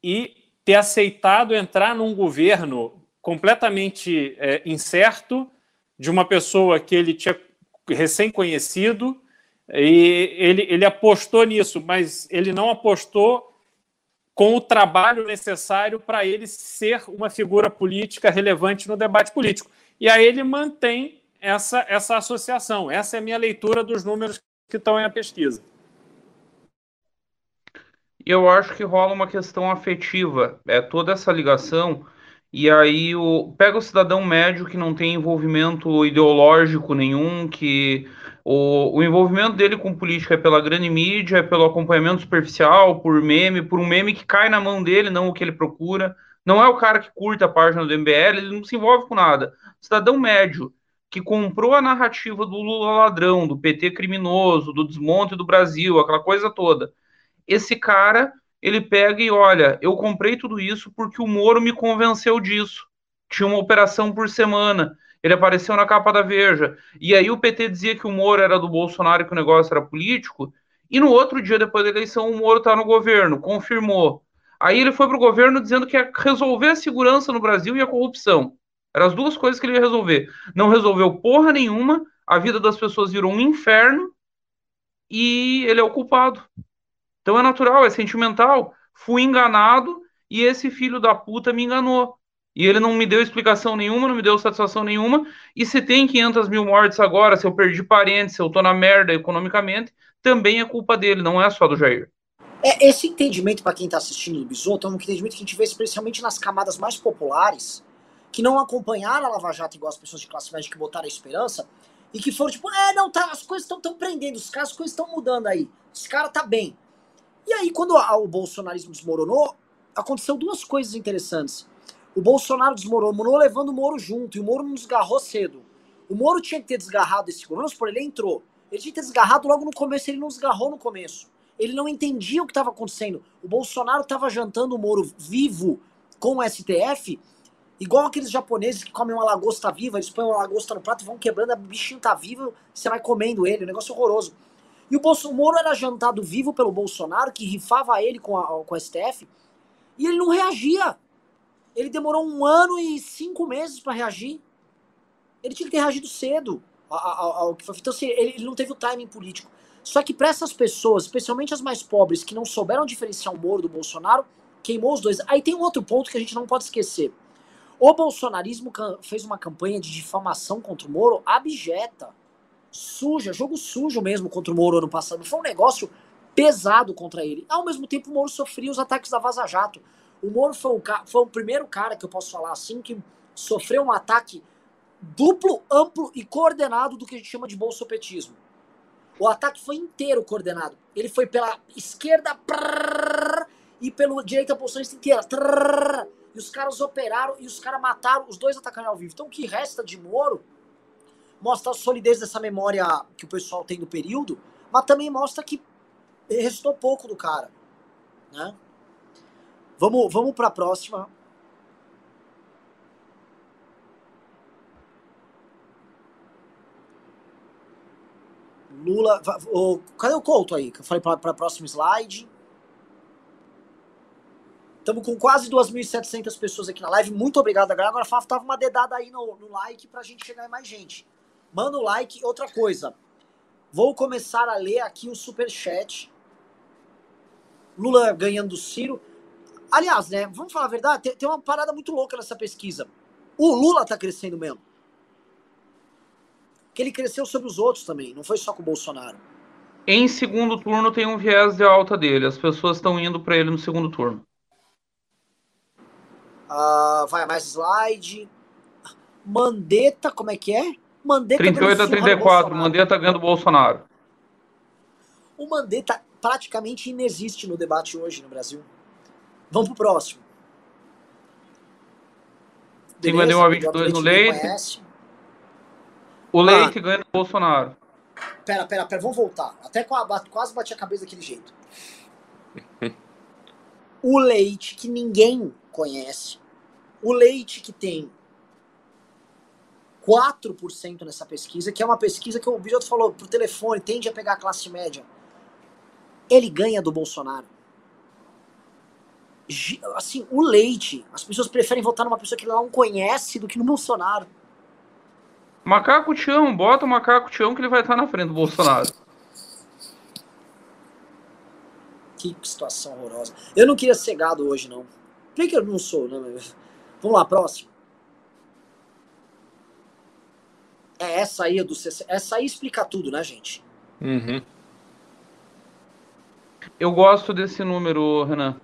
e ter aceitado entrar num governo completamente é, incerto de uma pessoa que ele tinha recém conhecido e ele, ele apostou nisso, mas ele não apostou com o trabalho necessário para ele ser uma figura política relevante no debate político. E aí ele mantém essa, essa associação. Essa é a minha leitura dos números que estão em a pesquisa eu acho que rola uma questão afetiva, é toda essa ligação, e aí o, pega o cidadão médio que não tem envolvimento ideológico nenhum, que o, o envolvimento dele com política é pela grande mídia, é pelo acompanhamento superficial, por meme, por um meme que cai na mão dele, não o que ele procura. Não é o cara que curta a página do MBL, ele não se envolve com nada. Cidadão médio, que comprou a narrativa do Lula ladrão, do PT criminoso, do desmonte do Brasil, aquela coisa toda esse cara, ele pega e olha, eu comprei tudo isso porque o Moro me convenceu disso. Tinha uma operação por semana. Ele apareceu na capa da Veja. E aí o PT dizia que o Moro era do Bolsonaro e que o negócio era político. E no outro dia, depois da eleição, o Moro está no governo, confirmou. Aí ele foi para o governo dizendo que ia resolver a segurança no Brasil e a corrupção. Eram as duas coisas que ele ia resolver. Não resolveu porra nenhuma, a vida das pessoas virou um inferno e ele é o culpado. Então é natural, é sentimental. Fui enganado e esse filho da puta me enganou. E ele não me deu explicação nenhuma, não me deu satisfação nenhuma. E se tem 500 mil mortes agora, se eu perdi parentes, se eu tô na merda economicamente, também é culpa dele, não é só do Jair. É, esse entendimento, para quem tá assistindo o Bisoto, é um entendimento que a gente vê especialmente nas camadas mais populares, que não acompanharam a Lava Jato igual as pessoas de classe média que botaram a esperança, e que foram tipo, é, não, tá, as coisas estão prendendo, os caras, as coisas estão mudando aí. Esse cara tá bem. E aí, quando o bolsonarismo desmoronou, aconteceu duas coisas interessantes. O Bolsonaro desmoronou levando o Moro junto, e o Moro não desgarrou cedo. O Moro tinha que ter desgarrado esse governo, por ele entrou. Ele tinha que ter desgarrado logo no começo, ele não desgarrou no começo. Ele não entendia o que estava acontecendo. O Bolsonaro estava jantando o Moro vivo com o STF Igual aqueles japoneses que comem uma lagosta viva, eles põem uma lagosta no prato e vão quebrando, o bichinho tá vivo, você vai comendo ele, um negócio horroroso. E o Bolsonaro era jantado vivo pelo Bolsonaro, que rifava ele com a, com a STF, e ele não reagia. Ele demorou um ano e cinco meses para reagir. Ele tinha que ter reagido cedo ao, que foi Então, assim, ele, ele não teve o timing político. Só que para essas pessoas, especialmente as mais pobres, que não souberam diferenciar o Moro do Bolsonaro, queimou os dois. Aí tem um outro ponto que a gente não pode esquecer. O bolsonarismo fez uma campanha de difamação contra o Moro abjeta, suja, jogo sujo mesmo contra o Moro ano passado. Foi um negócio pesado contra ele. Ao mesmo tempo, o Moro sofria os ataques da Vaza Jato. O Moro foi o, foi o primeiro cara que eu posso falar assim que sofreu um ataque duplo, amplo e coordenado do que a gente chama de bolsopetismo. O ataque foi inteiro coordenado. Ele foi pela esquerda prrr, e pela direita bolsonarista inteira. Trrr, e os caras operaram e os caras mataram, os dois atacaram ao vivo. Então o que resta de Moro mostra a solidez dessa memória que o pessoal tem do período, mas também mostra que restou pouco do cara. Né? Vamos, vamos para a próxima. Lula. O, cadê o Couto aí? Que eu falei para o próximo slide. Estamos com quase 2.700 pessoas aqui na live. Muito obrigado, galera. Agora, Fafo, tava uma dedada aí no, no like para a gente chegar em mais gente. Manda o like. Outra coisa. Vou começar a ler aqui o super chat. Lula ganhando do Ciro. Aliás, né? Vamos falar a verdade. Tem, tem uma parada muito louca nessa pesquisa. O Lula tá crescendo mesmo que ele cresceu sobre os outros também, não foi só com o Bolsonaro. Em segundo turno tem um viés de alta dele, as pessoas estão indo para ele no segundo turno. Uh, vai, mais slide. Mandetta, como é que é? Mandetta 38 a 34, Mandetta ganhando o Bolsonaro. O Mandetta praticamente inexiste no debate hoje no Brasil. Vamos pro próximo. Beleza, 51 a 22 no leite. Conhece. O Leite ah, ganha do Bolsonaro. Pera, pera, pera, vamos voltar. Até quase bati a cabeça daquele jeito. o Leite que ninguém conhece. O Leite que tem 4% nessa pesquisa, que é uma pesquisa que o Bisoto falou pro telefone, tende a pegar a classe média. Ele ganha do Bolsonaro. Assim, o Leite, as pessoas preferem votar numa pessoa que não conhece do que no Bolsonaro. Macaco Tião, bota o Macaco Tião que ele vai estar na frente do Bolsonaro. Que situação horrorosa. Eu não queria ser gado hoje, não. Por que eu não sou? Né? Vamos lá, próximo. É essa aí do CC... Essa aí explica tudo, né, gente? Uhum. Eu gosto desse número, Renan.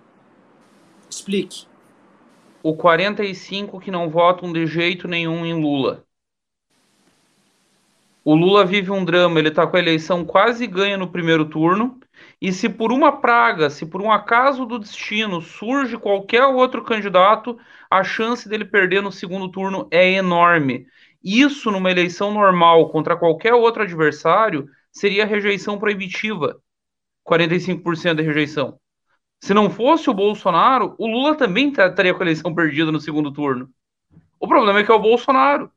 Explique. O 45 que não votam de jeito nenhum em Lula. O Lula vive um drama, ele está com a eleição quase ganha no primeiro turno, e se por uma praga, se por um acaso do destino surge qualquer outro candidato, a chance dele perder no segundo turno é enorme. Isso, numa eleição normal contra qualquer outro adversário, seria rejeição proibitiva 45% de rejeição. Se não fosse o Bolsonaro, o Lula também estaria com a eleição perdida no segundo turno. O problema é que é o Bolsonaro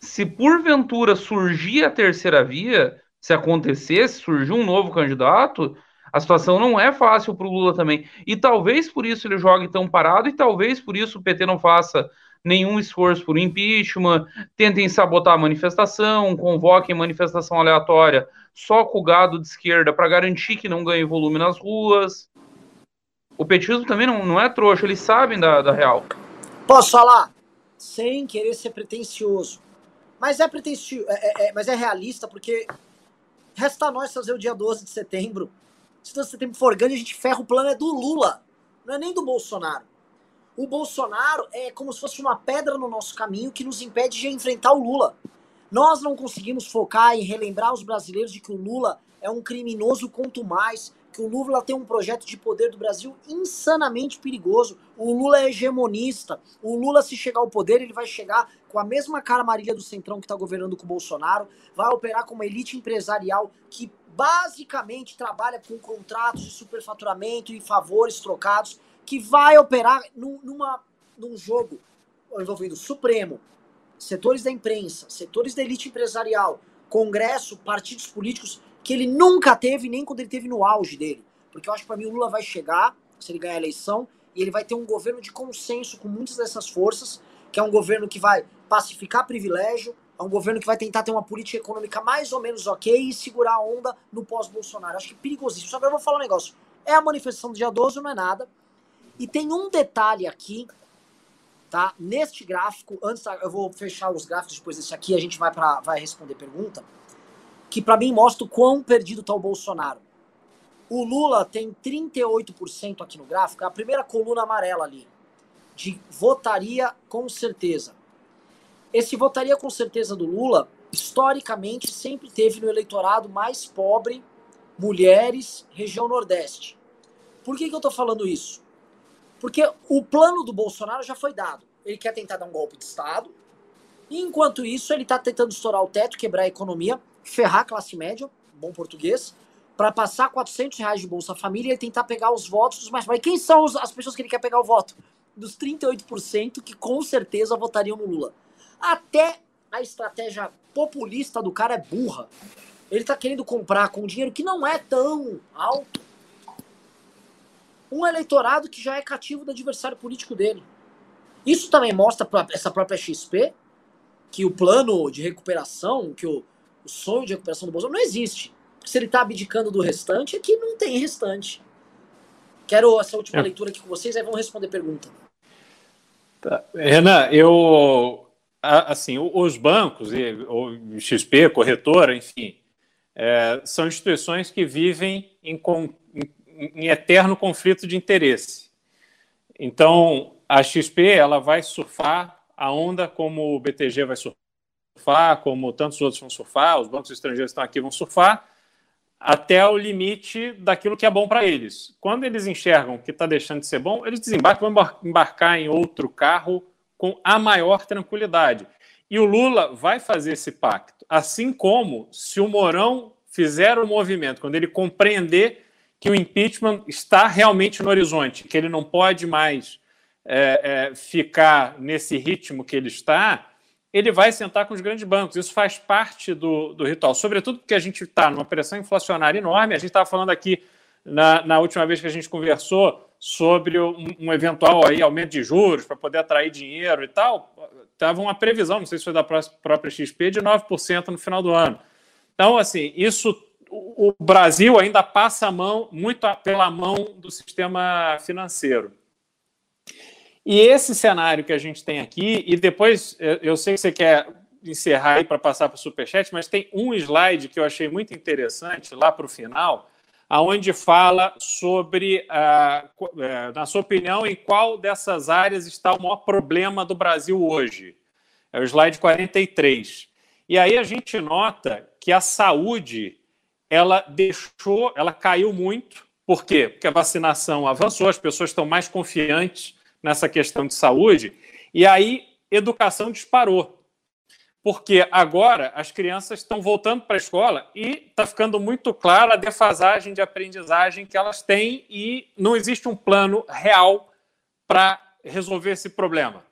se porventura surgir a terceira via, se acontecesse, surgir um novo candidato, a situação não é fácil para o Lula também. E talvez por isso ele jogue tão parado, e talvez por isso o PT não faça nenhum esforço por impeachment, tentem sabotar a manifestação, convoquem manifestação aleatória só com o gado de esquerda para garantir que não ganhe volume nas ruas. O petismo também não, não é trouxa, eles sabem da, da real. Posso falar? Sem querer ser pretencioso. Mas é pretensioso, é, é, é, mas é realista, porque resta a nós fazer o dia 12 de setembro. Se 12 de setembro for grande, a gente ferra o plano é do Lula, não é nem do Bolsonaro. O Bolsonaro é como se fosse uma pedra no nosso caminho que nos impede de enfrentar o Lula. Nós não conseguimos focar em relembrar os brasileiros de que o Lula é um criminoso quanto mais, que o Lula tem um projeto de poder do Brasil insanamente perigoso. O Lula é hegemonista. O Lula, se chegar ao poder, ele vai chegar com a mesma cara marília do Centrão que está governando com o Bolsonaro, vai operar com uma elite empresarial que basicamente trabalha com contratos de superfaturamento e favores trocados, que vai operar num, numa, num jogo envolvendo Supremo, setores da imprensa, setores da elite empresarial, Congresso, partidos políticos, que ele nunca teve, nem quando ele teve no auge dele. Porque eu acho que para mim o Lula vai chegar, se ele ganhar a eleição, e ele vai ter um governo de consenso com muitas dessas forças, que é um governo que vai pacificar privilégio, é um governo que vai tentar ter uma política econômica mais ou menos ok e segurar a onda no pós-Bolsonaro. Acho que é perigosíssimo. Só que eu vou falar um negócio. É a manifestação do dia 12, não é nada. E tem um detalhe aqui, tá? Neste gráfico, antes eu vou fechar os gráficos depois desse aqui, a gente vai para vai responder pergunta, que para mim mostra o quão perdido tá o Bolsonaro. O Lula tem 38% aqui no gráfico, é a primeira coluna amarela ali, de votaria com certeza. Esse votaria com certeza do Lula, historicamente, sempre teve no eleitorado mais pobre, mulheres, região Nordeste. Por que, que eu estou falando isso? Porque o plano do Bolsonaro já foi dado. Ele quer tentar dar um golpe de Estado, e enquanto isso, ele está tentando estourar o teto, quebrar a economia, ferrar a classe média, bom português, para passar 400 reais de Bolsa Família e tentar pegar os votos dos mais pobres. Quem são as pessoas que ele quer pegar o voto? Dos 38% que com certeza votariam no Lula. Até a estratégia populista do cara é burra. Ele tá querendo comprar com dinheiro que não é tão alto um eleitorado que já é cativo do adversário político dele. Isso também mostra para essa própria XP que o plano de recuperação, que o, o sonho de recuperação do Bolsonaro não existe. Porque se ele está abdicando do restante, é que não tem restante. Quero essa última é. leitura aqui com vocês, aí vão responder pergunta. Tá. Renan, eu assim, os bancos, o XP, corretora, enfim, é, são instituições que vivem em, em, eterno conflito de interesse. Então, a XP ela vai surfar a onda como o BTG vai surfar, como tantos outros vão surfar, os bancos estrangeiros estão aqui vão surfar, até o limite daquilo que é bom para eles. Quando eles enxergam que está deixando de ser bom, eles desembarcam, vão embarcar em outro carro com a maior tranquilidade. E o Lula vai fazer esse pacto, assim como se o Mourão fizer o movimento, quando ele compreender que o impeachment está realmente no horizonte, que ele não pode mais é, é, ficar nesse ritmo que ele está, ele vai sentar com os grandes bancos. Isso faz parte do, do ritual, sobretudo porque a gente está numa pressão inflacionária enorme. A gente estava falando aqui na, na última vez que a gente conversou sobre um, um eventual aí, aumento de juros para poder atrair dinheiro e tal, estava uma previsão, não sei se foi da própria XP, de 9% no final do ano. Então, assim, isso o Brasil ainda passa a mão muito pela mão do sistema financeiro. E esse cenário que a gente tem aqui, e depois eu sei que você quer encerrar aí para passar para o Superchat, mas tem um slide que eu achei muito interessante lá para o final, aonde fala sobre, uh, na sua opinião, em qual dessas áreas está o maior problema do Brasil hoje. É o slide 43. E aí a gente nota que a saúde ela deixou, ela caiu muito. Por quê? Porque a vacinação avançou, as pessoas estão mais confiantes nessa questão de saúde, e aí educação disparou porque agora as crianças estão voltando para a escola e está ficando muito clara a defasagem de aprendizagem que elas têm e não existe um plano real para resolver esse problema.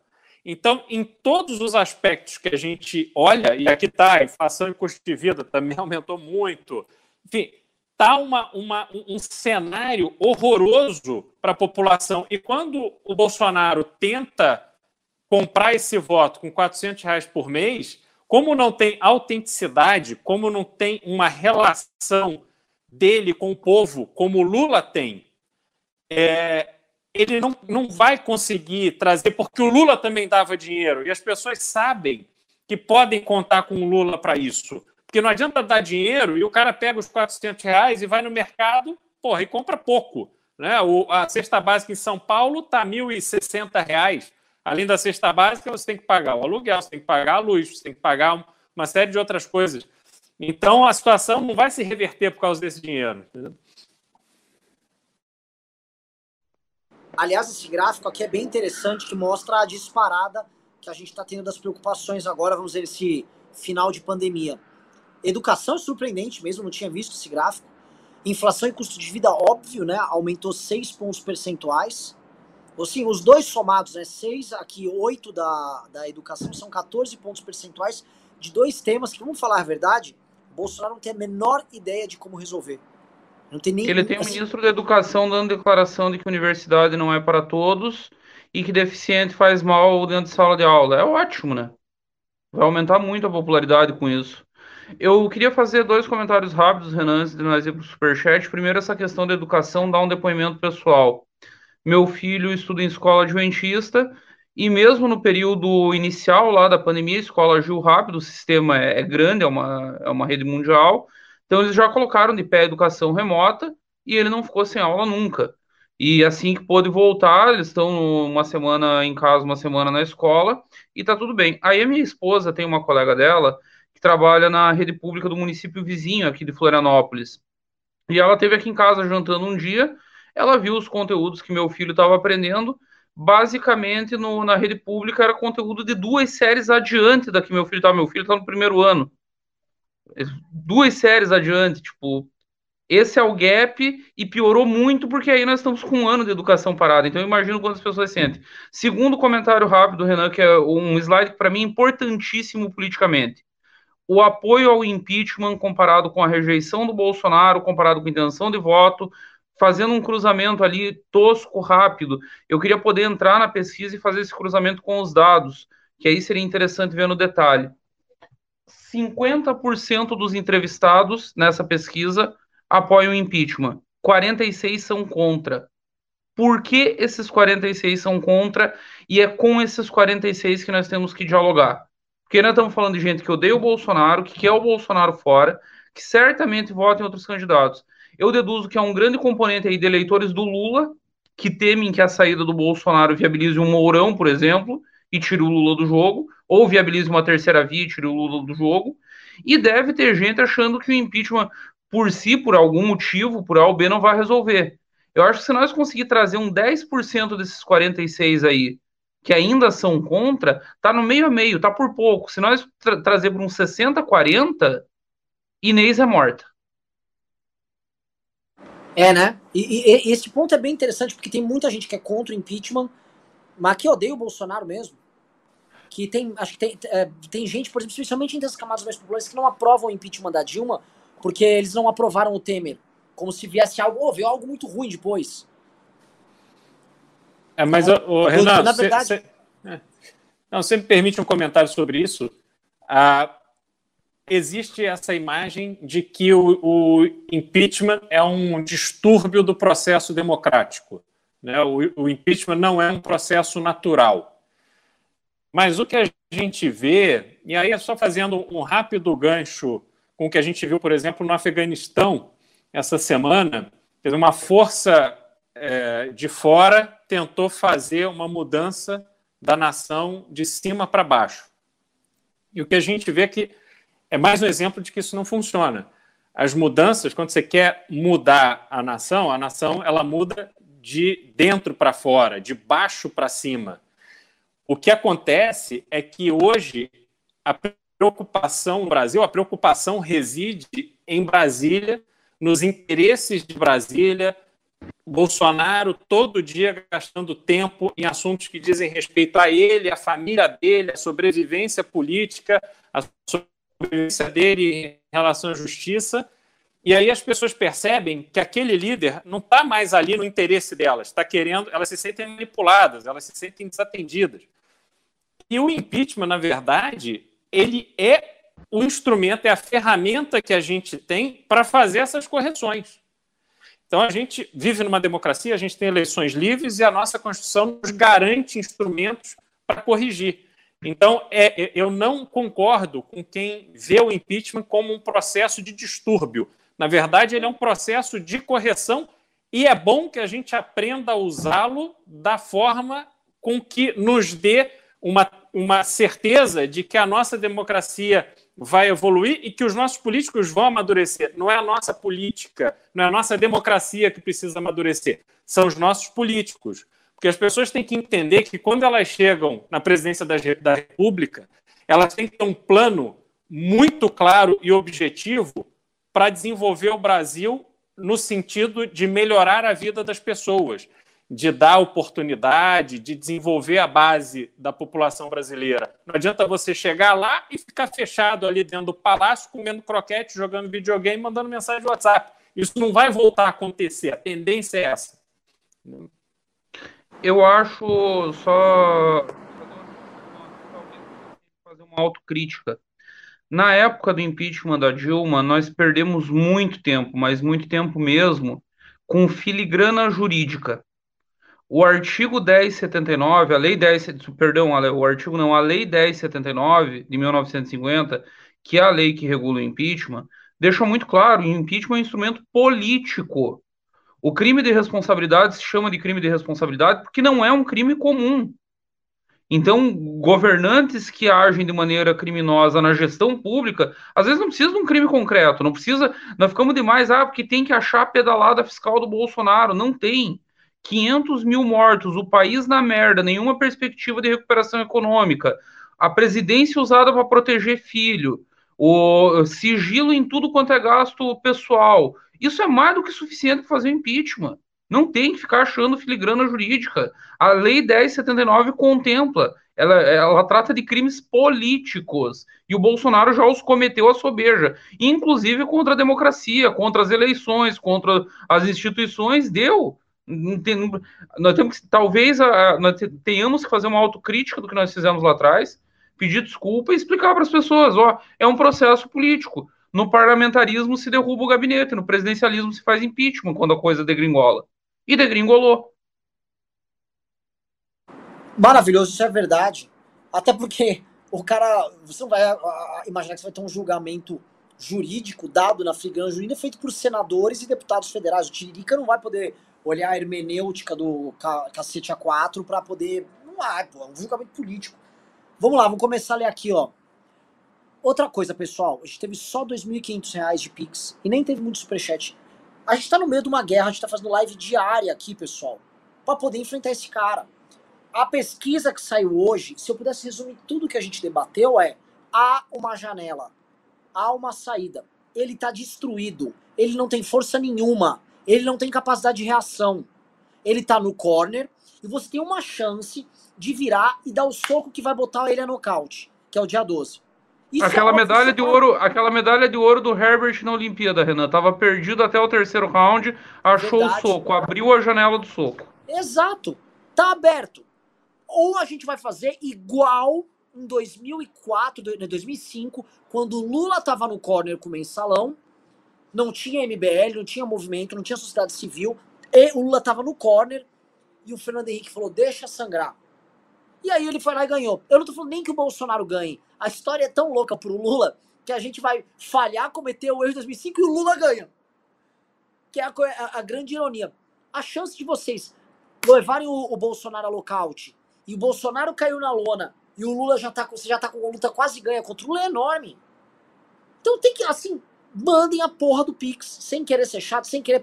Então, em todos os aspectos que a gente olha, e aqui está, a inflação e custo de vida também aumentou muito, enfim, está uma, uma, um cenário horroroso para a população. E quando o Bolsonaro tenta comprar esse voto com 400 reais por mês, como não tem autenticidade, como não tem uma relação dele com o povo, como o Lula tem, é, ele não, não vai conseguir trazer, porque o Lula também dava dinheiro, e as pessoas sabem que podem contar com o Lula para isso. Porque não adianta dar dinheiro e o cara pega os 400 reais e vai no mercado porra, e compra pouco. Né? O, a cesta básica em São Paulo está 1.060 reais. Além da cesta básica, você tem que pagar o aluguel, você tem que pagar a luz, você tem que pagar uma série de outras coisas. Então, a situação não vai se reverter por causa desse dinheiro. Aliás, esse gráfico aqui é bem interessante, que mostra a disparada que a gente está tendo das preocupações agora, vamos dizer, esse final de pandemia. Educação é surpreendente mesmo, não tinha visto esse gráfico. Inflação e custo de vida, óbvio, né? Aumentou 6 pontos percentuais Assim, os dois somados, né? Seis aqui, oito da, da educação, são 14 pontos percentuais de dois temas que, vamos falar a verdade, Bolsonaro não tem a menor ideia de como resolver. Não tem nem. Ele tem um assim, ministro da Educação dando declaração de que universidade não é para todos e que deficiente faz mal dentro de sala de aula. É ótimo, né? Vai aumentar muito a popularidade com isso. Eu queria fazer dois comentários rápidos, Renan, antes de nós ir para o Superchat. Primeiro, essa questão da educação, dar um depoimento pessoal. Meu filho estuda em escola adventista e mesmo no período inicial lá da pandemia, a escola agiu rápido, o sistema é, é grande, é uma, é uma rede mundial. Então, eles já colocaram de pé a educação remota e ele não ficou sem aula nunca. E assim que pôde voltar, eles estão uma semana em casa, uma semana na escola, e tá tudo bem. Aí a minha esposa tem uma colega dela que trabalha na rede pública do município vizinho aqui de Florianópolis. E ela teve aqui em casa jantando um dia, ela viu os conteúdos que meu filho estava aprendendo. Basicamente, no, na rede pública era conteúdo de duas séries adiante da que meu filho estava. Meu filho está no primeiro ano. Duas séries adiante, tipo, esse é o gap e piorou muito porque aí nós estamos com um ano de educação parada. Então eu imagino quantas pessoas sentem. Segundo comentário rápido, Renan, que é um slide que para mim é importantíssimo politicamente. O apoio ao impeachment comparado com a rejeição do Bolsonaro, comparado com a intenção de voto, fazendo um cruzamento ali tosco, rápido. Eu queria poder entrar na pesquisa e fazer esse cruzamento com os dados, que aí seria interessante ver no detalhe. 50% dos entrevistados nessa pesquisa apoiam o impeachment, 46 são contra. Por que esses 46 são contra? E é com esses 46 que nós temos que dialogar. Porque nós estamos falando de gente que odeia o Bolsonaro, que quer o Bolsonaro fora, que certamente vota em outros candidatos. Eu deduzo que há um grande componente aí de eleitores do Lula, que temem que a saída do Bolsonaro viabilize um Mourão, por exemplo, e tire o Lula do jogo, ou viabilize uma terceira via e tire o Lula do jogo. E deve ter gente achando que o impeachment por si, por algum motivo, por A ou B, não vai resolver. Eu acho que se nós conseguir trazer um 10% desses 46 aí, que ainda são contra, tá no meio a meio, tá por pouco. Se nós tra trazer uns 60, 40, Inês é morta. É, né? E, e, e, esse ponto é bem interessante, porque tem muita gente que é contra o impeachment, mas que odeia o Bolsonaro mesmo. Que tem, acho que tem, é, tem gente, por exemplo, especialmente entre as camadas mais populares, que não aprovam o impeachment da Dilma, porque eles não aprovaram o Temer. Como se viesse algo, veio algo muito ruim depois. É, mas, é, o, Renan, na verdade... Cê, cê, não, você me permite um comentário sobre isso? Ah, existe essa imagem de que o, o, impeachment é um distúrbio do processo democrático. Né? O, o impeachment não é um processo natural. Mas o que a gente vê, e aí é só fazendo um rápido gancho com o que a gente viu, por exemplo, no Afeganistão essa semana. Uma força é, de fora tentou fazer uma mudança da nação de cima para baixo. E o que a gente vê é que é mais um exemplo de que isso não funciona. As mudanças, quando você quer mudar a nação, a nação ela muda de dentro para fora, de baixo para cima. O que acontece é que hoje a preocupação no Brasil, a preocupação reside em Brasília, nos interesses de Brasília. Bolsonaro todo dia gastando tempo em assuntos que dizem respeito a ele, a família dele, a sobrevivência política, a sobrevivência dele em relação à justiça. E aí as pessoas percebem que aquele líder não está mais ali no interesse delas, está querendo, elas se sentem manipuladas, elas se sentem desatendidas. E o impeachment, na verdade, ele é o instrumento, é a ferramenta que a gente tem para fazer essas correções. Então, a gente vive numa democracia, a gente tem eleições livres e a nossa Constituição nos garante instrumentos para corrigir. Então, é, é, eu não concordo com quem vê o impeachment como um processo de distúrbio. Na verdade, ele é um processo de correção e é bom que a gente aprenda a usá-lo da forma com que nos dê uma, uma certeza de que a nossa democracia vai evoluir e que os nossos políticos vão amadurecer. Não é a nossa política, não é a nossa democracia que precisa amadurecer, são os nossos políticos. Porque as pessoas têm que entender que quando elas chegam na presidência da, da República, elas têm que ter um plano muito claro e objetivo para desenvolver o Brasil no sentido de melhorar a vida das pessoas. De dar oportunidade, de desenvolver a base da população brasileira. Não adianta você chegar lá e ficar fechado ali dentro do palácio, comendo croquete, jogando videogame, mandando mensagem de WhatsApp. Isso não vai voltar a acontecer. A tendência é essa. Eu acho só fazer uma autocrítica. Na época do impeachment da Dilma, nós perdemos muito tempo, mas muito tempo mesmo, com filigrana jurídica. O artigo 1079, a lei 10, perdão, o artigo não, a lei 1079 de 1950, que é a lei que regula o impeachment, deixa muito claro, o impeachment é um instrumento político. O crime de responsabilidade se chama de crime de responsabilidade porque não é um crime comum. Então, governantes que agem de maneira criminosa na gestão pública, às vezes não precisa de um crime concreto, não precisa. Nós ficamos demais, ah, porque tem que achar a pedalada fiscal do Bolsonaro. Não tem. 500 mil mortos, o país na merda, nenhuma perspectiva de recuperação econômica, a presidência usada para proteger filho, o sigilo em tudo quanto é gasto pessoal. Isso é mais do que suficiente para fazer impeachment. Não tem que ficar achando filigrana jurídica. A Lei 1079 contempla, ela, ela trata de crimes políticos. E o Bolsonaro já os cometeu a sobeja, inclusive contra a democracia, contra as eleições, contra as instituições. Deu. Nós temos que, talvez nós tenhamos que fazer uma autocrítica do que nós fizemos lá atrás, pedir desculpa e explicar para as pessoas: ó, é um processo político. No parlamentarismo se derruba o gabinete, no presidencialismo se faz impeachment quando a coisa degringola. E degringolou. Maravilhoso, isso é verdade. Até porque o cara. Você não vai imaginar que você vai ter um julgamento jurídico dado na Frigã Jurídica feito por senadores e deputados federais. O Tiririca não vai poder olhar a hermenêutica do cacete A4 para poder. Não vai, pô, é um julgamento político. Vamos lá, vamos começar a ler aqui, ó. Outra coisa, pessoal, a gente teve só R$ 2.500 de Pix e nem teve muito superchat. A gente tá no meio de uma guerra, a gente tá fazendo live diária aqui, pessoal, para poder enfrentar esse cara. A pesquisa que saiu hoje, se eu pudesse resumir tudo que a gente debateu, é: há uma janela, há uma saída. Ele tá destruído, ele não tem força nenhuma, ele não tem capacidade de reação. Ele tá no corner e você tem uma chance de virar e dar o soco que vai botar ele a nocaute, que é o dia 12. Isso aquela é medalha de ouro, aquela medalha de ouro do Herbert na Olimpíada, Renan, tava perdido até o terceiro round, achou Verdade. o soco, abriu a janela do soco. Exato. Tá aberto. Ou a gente vai fazer igual em 2004, 2005, quando o Lula tava no corner com o mensalão, não tinha MBL, não tinha movimento, não tinha sociedade civil, e o Lula tava no corner e o Fernando Henrique falou: "Deixa sangrar". E aí ele foi lá e ganhou. Eu não tô falando nem que o Bolsonaro ganhe. A história é tão louca pro Lula que a gente vai falhar, cometer o erro de 2005 e o Lula ganha. Que é a, a, a grande ironia. A chance de vocês levarem o, o Bolsonaro a lockout e o Bolsonaro caiu na lona e o Lula já tá, você já tá com a luta quase ganha contra o Lula é enorme. Então tem que, assim, mandem a porra do Pix, sem querer ser chato, sem querer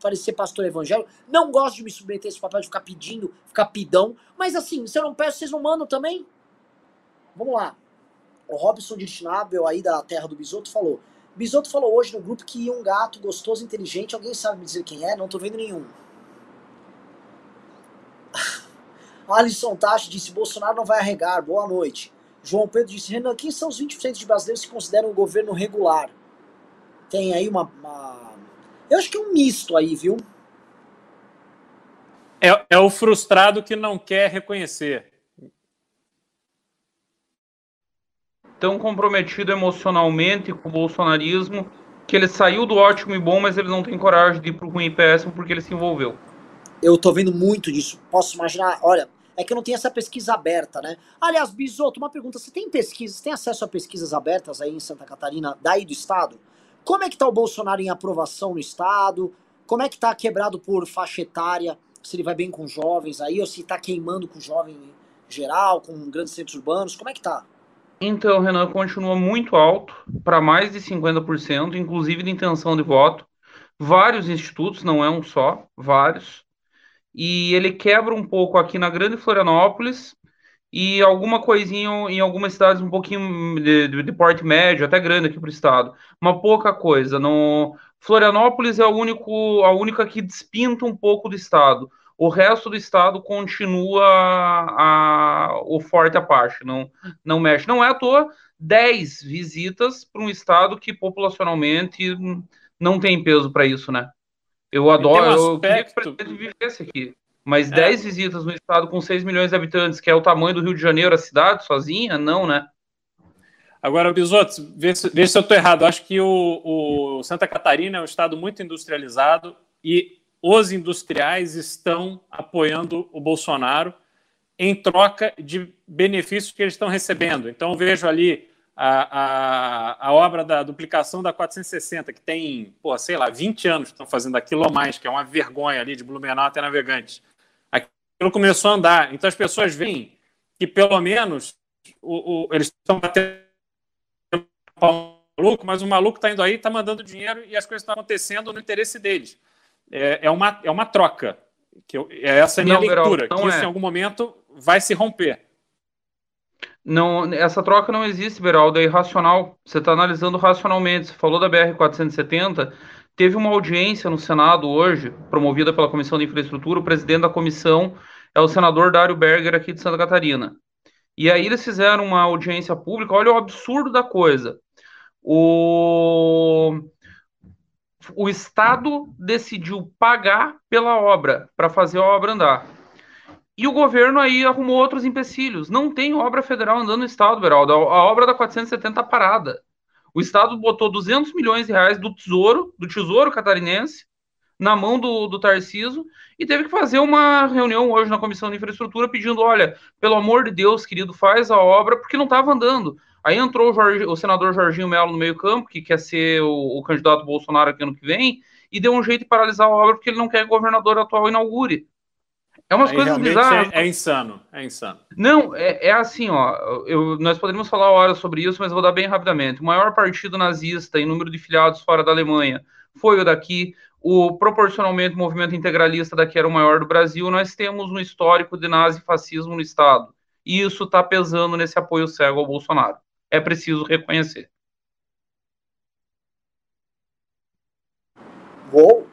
parecer pastor evangélico. Não gosto de me submeter a esse papel de ficar pedindo, ficar pidão. Mas assim, se eu não peço, vocês não mandam também? Vamos lá. O Robson de Schnabel, aí da terra do Bisoto, falou. Bisoto falou hoje no grupo que um gato gostoso, inteligente. Alguém sabe me dizer quem é? Não tô vendo nenhum. Alisson Tachi disse: Bolsonaro não vai arregar. Boa noite. João Pedro disse: Renan, quem são os 20% de brasileiros que consideram o governo regular? Tem aí uma, uma, Eu acho que é um misto aí, viu? É, é o frustrado que não quer reconhecer. Tão comprometido emocionalmente com o bolsonarismo que ele saiu do ótimo e bom, mas ele não tem coragem de ir pro ruim e péssimo porque ele se envolveu. Eu tô vendo muito disso. Posso imaginar, olha, é que eu não tenho essa pesquisa aberta, né? Aliás, Bisoto, uma pergunta: você tem pesquisas, tem acesso a pesquisas abertas aí em Santa Catarina, daí do estado? Como é que está o Bolsonaro em aprovação no Estado? Como é que está quebrado por faixa etária? Se ele vai bem com jovens aí, ou se está queimando com jovem geral, com grandes centros urbanos? Como é que está? Então, Renan, continua muito alto, para mais de 50%, inclusive de intenção de voto. Vários institutos, não é um só, vários. E ele quebra um pouco aqui na Grande Florianópolis e alguma coisinha em algumas cidades um pouquinho de, de, de porte médio, até grande aqui para o estado. Uma pouca coisa. No Florianópolis é o único, a única que despinta um pouco do estado. o resto do estado continua a, o forte Apache, não, não mexe. Não é à toa 10 visitas para um estado que populacionalmente não tem peso para isso, né? Eu adoro, um aspecto... eu queria que o presidente vivesse aqui. Mas é. 10 visitas no estado com 6 milhões de habitantes, que é o tamanho do Rio de Janeiro, a cidade, sozinha, não, né? Agora, Bisotto, vê, se, se eu estou errado. Acho que o, o, Santa Catarina é um estado muito industrializado e os industriais estão apoiando o Bolsonaro em troca de benefícios que eles estão recebendo. Então, vejo ali a, a, a obra da duplicação da 460, que tem, pô, sei lá, 20 anos que estão fazendo aquilo ou mais, que é uma vergonha ali de Blumenau até Navegante. Aquilo começou a andar. Então, as pessoas veem que, pelo menos, o, o, eles estão batendo maluco, mas o maluco está indo aí, está mandando dinheiro e as coisas estão acontecendo no interesse deles. É, é, uma, é uma troca. Que eu, é essa a minha não, leitura, que isso é. em algum momento vai se romper. Não, essa troca não existe, Beraldo, é irracional. Você está analisando racionalmente. Você falou da BR-470, teve uma audiência no Senado hoje, promovida pela Comissão de Infraestrutura. O presidente da comissão é o senador Dário Berger, aqui de Santa Catarina. E aí eles fizeram uma audiência pública. Olha o absurdo da coisa o, o Estado decidiu pagar pela obra, para fazer a obra andar. E o governo aí arrumou outros empecilhos. Não tem obra federal andando no Estado, Beraldo. A, obra da 470 tá parada. O Estado botou 200 milhões de reais do Tesouro, do Tesouro Catarinense, na mão do, do Tarciso e teve que fazer uma reunião hoje na Comissão de Infraestrutura pedindo, olha, pelo amor de Deus, querido, faz a obra, porque não estava andando. Aí entrou o, Jorge, o senador Jorginho Melo no meio-campo, que quer ser o, o, candidato Bolsonaro aqui ano que vem, e deu um jeito de paralisar a obra porque ele não quer que o governador atual inaugure. É umas Aí coisas bizarras. É, é, insano, é insano. Não, é, é assim, ó. Eu, nós poderíamos falar horas sobre isso, mas vou dar bem rapidamente. O maior partido nazista em número de filiados fora da Alemanha foi o daqui. O proporcionalmente movimento integralista daqui era o maior do Brasil. Nós temos um histórico de nazifascismo no Estado. E isso está pesando nesse apoio cego ao Bolsonaro é preciso reconhecer. Bom,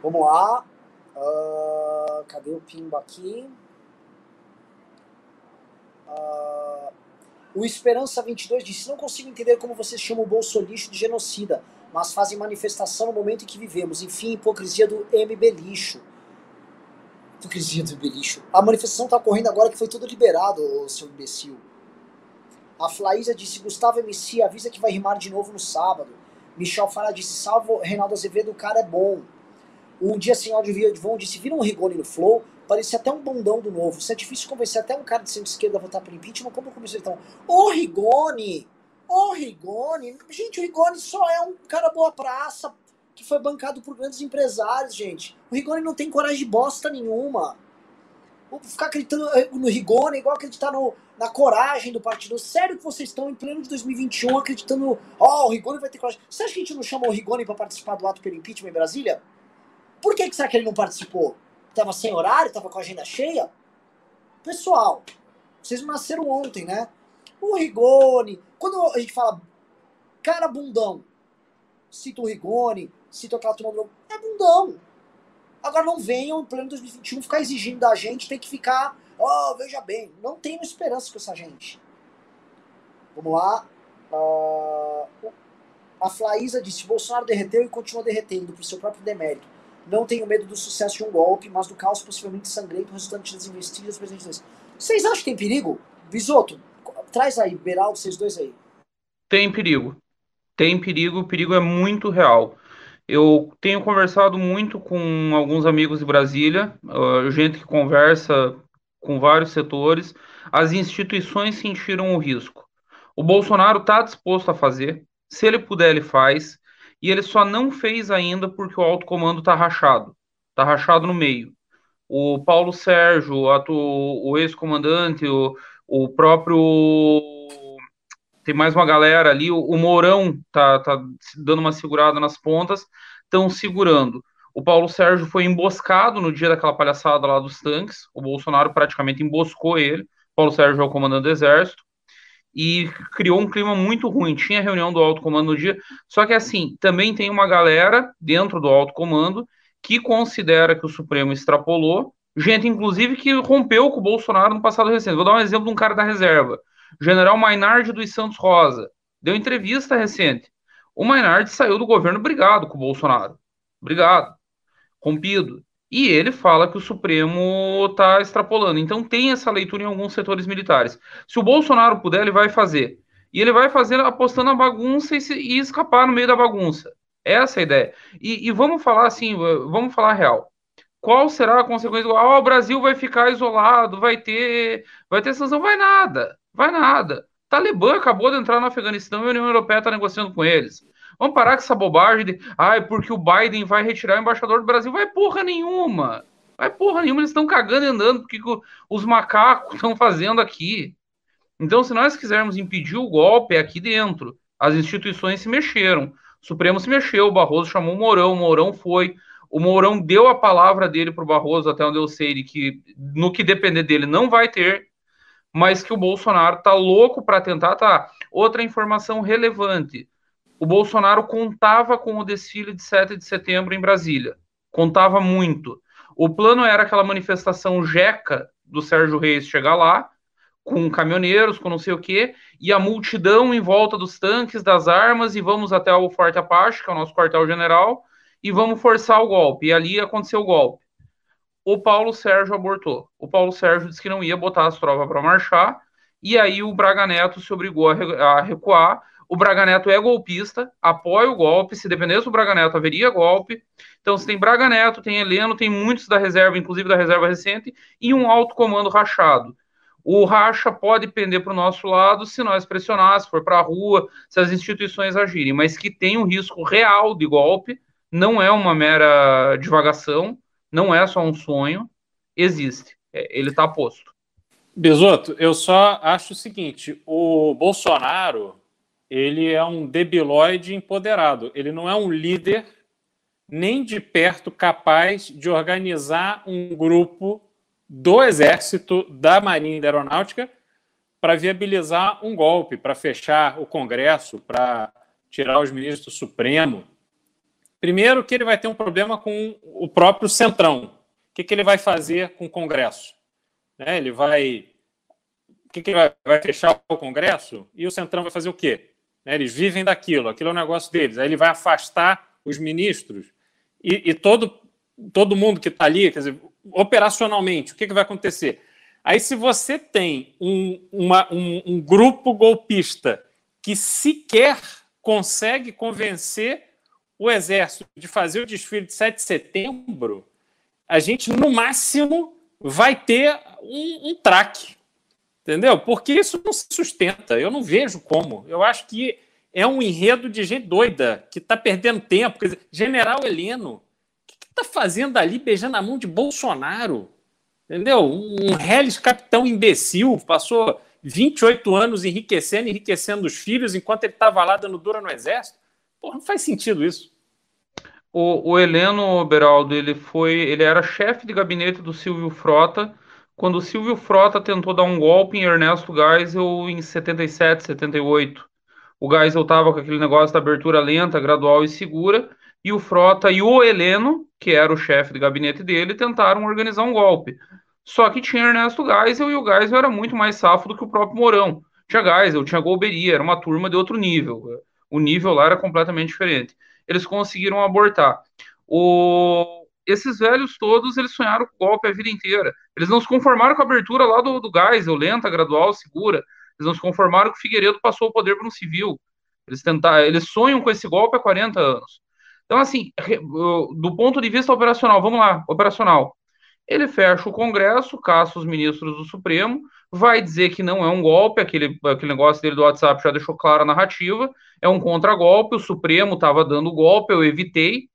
vamos lá. Uh, cadê o Pimba aqui? Uh, o Esperança 22 disse: Não consigo entender como vocês chamam o Bolsonaro de genocida, mas fazem manifestação no momento em que vivemos. Enfim, hipocrisia do MB Lixo. Hipocrisia do MB Lixo. A manifestação está ocorrendo agora que foi tudo liberado, seu imbecil. A Flaísa disse: Gustavo MC, avisa que vai rimar de novo no sábado. Michel Fala disse: Salvo Reinaldo Azevedo, o cara é bom. Um dia sem áudio via Vão disse: Viram um Rigoni no Flow? Parecia até um bondão do novo. Se é difícil convencer até um cara de centro-esquerda a votar pelo impeachment, como eu comecei então? Ô Rigoni! Ô Rigoni! Gente, o Rigoni só é um cara boa praça que foi bancado por grandes empresários, gente. O Rigoni não tem coragem de bosta nenhuma. Ficar acreditando no Rigoni é igual acreditar no, na coragem do partido. Sério que vocês estão em pleno de 2021 acreditando, ó, oh, o Rigoni vai ter coragem. Você acha que a gente não chamou o Rigoni para participar do ato pelo impeachment em Brasília? Por que, que será que ele não participou? Tava sem horário, tava com a agenda cheia? Pessoal, vocês nasceram ontem, né? O Rigoni, quando a gente fala cara bundão, cita o Rigoni, cita aquela turma do... É bundão. Agora não venham em pleno 2021 ficar exigindo da gente, tem que ficar Oh, veja bem, não tenho esperança com essa gente. Vamos lá. Uh, a Flaísa disse: Bolsonaro derreteu e continua derretendo por seu próprio demérito. Não tenho medo do sucesso de um golpe, mas do caos possivelmente sangrento resultante das investidas do presidente Vocês acham que tem perigo? Bisoto, traz aí, Beraldo, vocês dois aí. Tem perigo. Tem perigo, o perigo é muito real. Eu tenho conversado muito com alguns amigos de Brasília, uh, gente que conversa com vários setores, as instituições sentiram o risco. O Bolsonaro está disposto a fazer, se ele puder, ele faz, e ele só não fez ainda porque o alto comando está rachado está rachado no meio. O Paulo Sérgio, o ex-comandante, o, o próprio. Tem mais uma galera ali, o, Mourão tá, tá dando uma segurada nas pontas, estão segurando. O Paulo Sérgio foi emboscado no dia daquela palhaçada lá dos tanques. O Bolsonaro praticamente emboscou ele. Paulo Sérgio é o comandante do exército. E criou um clima muito ruim. Tinha reunião do alto comando no dia. Só que, assim, também tem uma galera dentro do alto comando que considera que o Supremo extrapolou, gente, inclusive, que rompeu com o Bolsonaro no passado recente. Vou dar um exemplo de um cara da reserva, General Mainardi dos Santos Rosa, deu entrevista recente. O Mainardi saiu do governo brigado com o Bolsonaro. Obrigado. Rompido. E ele fala que o Supremo está extrapolando. Então tem essa leitura em alguns setores militares. Se o Bolsonaro puder, ele vai fazer. E ele vai fazer apostando na bagunça e, se, e escapar no meio da bagunça. Essa é a ideia. E, e, vamos falar assim, vamos falar real. Qual será a consequência? Ah, o Brasil vai ficar isolado, vai ter, vai ter sanção, vai nada, vai nada. Talibã acabou de entrar no Afeganistão e a União Europeia está negociando com eles. Vamos parar com essa bobagem de, ah, porque o Biden vai retirar o embaixador do Brasil. Vai porra nenhuma. Vai porra nenhuma, eles estão cagando e andando porque os macacos estão fazendo aqui. Então, se nós quisermos impedir o golpe, é aqui dentro. As instituições se mexeram. O Supremo se mexeu, o Barroso chamou o Mourão, o Mourão foi. O Mourão deu a palavra dele para o Barroso, até onde eu sei, de que no que depender dele não vai ter, mas que o Bolsonaro tá louco para tentar. Tá. Outra informação relevante: o Bolsonaro contava com o desfile de 7 de setembro em Brasília. Contava muito. O plano era aquela manifestação jeca do Sérgio Reis chegar lá, com caminhoneiros, com não sei o quê, e a multidão em volta dos tanques, das armas, e vamos até o Forte Apache, que é o nosso quartel-general, e vamos forçar o golpe. E ali aconteceu o golpe. O Paulo Sérgio abortou. O Paulo Sérgio disse que não ia botar as tropas para marchar, e aí o Braga Neto se obrigou a recuar. O Braga Neto é golpista, apoia o golpe. Se dependesse do Braga Neto, haveria golpe. Então, se tem Braga Neto, tem Heleno, tem muitos da reserva, inclusive da reserva recente, e um alto comando rachado. O racha pode pender para o nosso lado se nós pressionar, se for para a rua, se as instituições agirem, mas que tem um risco real de golpe, não é uma mera divagação, não é só um sonho, existe. É, ele está posto. Besoto, eu só acho o seguinte: o Bolsonaro ele é um debilóide empoderado. Ele não é um líder nem de perto capaz de organizar um grupo do Exército, da Marinha e da Aeronáutica para viabilizar um golpe, para fechar o Congresso, para tirar os ministros do Supremo. Primeiro, que ele vai ter um problema com o próprio Centrão. O que, que ele vai fazer com o Congresso? Né? Ele vai. O que, que ele vai, vai fechar o Congresso? E o Centrão vai fazer o quê? Né? Eles vivem daquilo, aquilo é o negócio deles. Aí ele vai afastar os ministros e, e todo, todo mundo que está ali, quer dizer, operacionalmente, o que, que vai acontecer? Aí, se você tem um, uma, um, um grupo golpista que sequer consegue convencer o Exército de fazer o desfile de 7 de setembro, a gente, no máximo, vai ter um, um traque. Entendeu? Porque isso não se sustenta. Eu não vejo como. Eu acho que é um enredo de gente doida que está perdendo tempo. Quer dizer, General Heleno está fazendo ali beijando a mão de Bolsonaro? Entendeu? Um Hellis capitão imbecil, passou 28 anos enriquecendo, enriquecendo os filhos, enquanto ele estava lá dando dura no exército. Pô, não faz sentido isso. O, o Heleno Beraldo, ele foi, ele era chefe de gabinete do Silvio Frota, quando o Silvio Frota tentou dar um golpe em Ernesto Geisel em 77, 78. O Geisel estava com aquele negócio da abertura lenta, gradual e segura, e o Frota e o Heleno, que era o chefe de gabinete dele, tentaram organizar um golpe. Só que tinha Ernesto Geisel e o Geisel era muito mais safo do que o próprio Mourão. Tinha Geisel, tinha Golberia, era uma turma de outro nível. O nível lá era completamente diferente. Eles conseguiram abortar. O... Esses velhos todos, eles sonharam com o golpe a vida inteira. Eles não se conformaram com a abertura lá do, do Geisel, lenta, gradual, segura. Eles não se conformaram que o Figueiredo passou o poder para um civil. Eles, tentaram, eles sonham com esse golpe há 40 anos. Então, assim, do ponto de vista operacional, vamos lá, operacional. Ele fecha o Congresso, caça os ministros do Supremo, vai dizer que não é um golpe, aquele, aquele negócio dele do WhatsApp já deixou clara a narrativa, é um contragolpe, o Supremo estava dando golpe, eu evitei,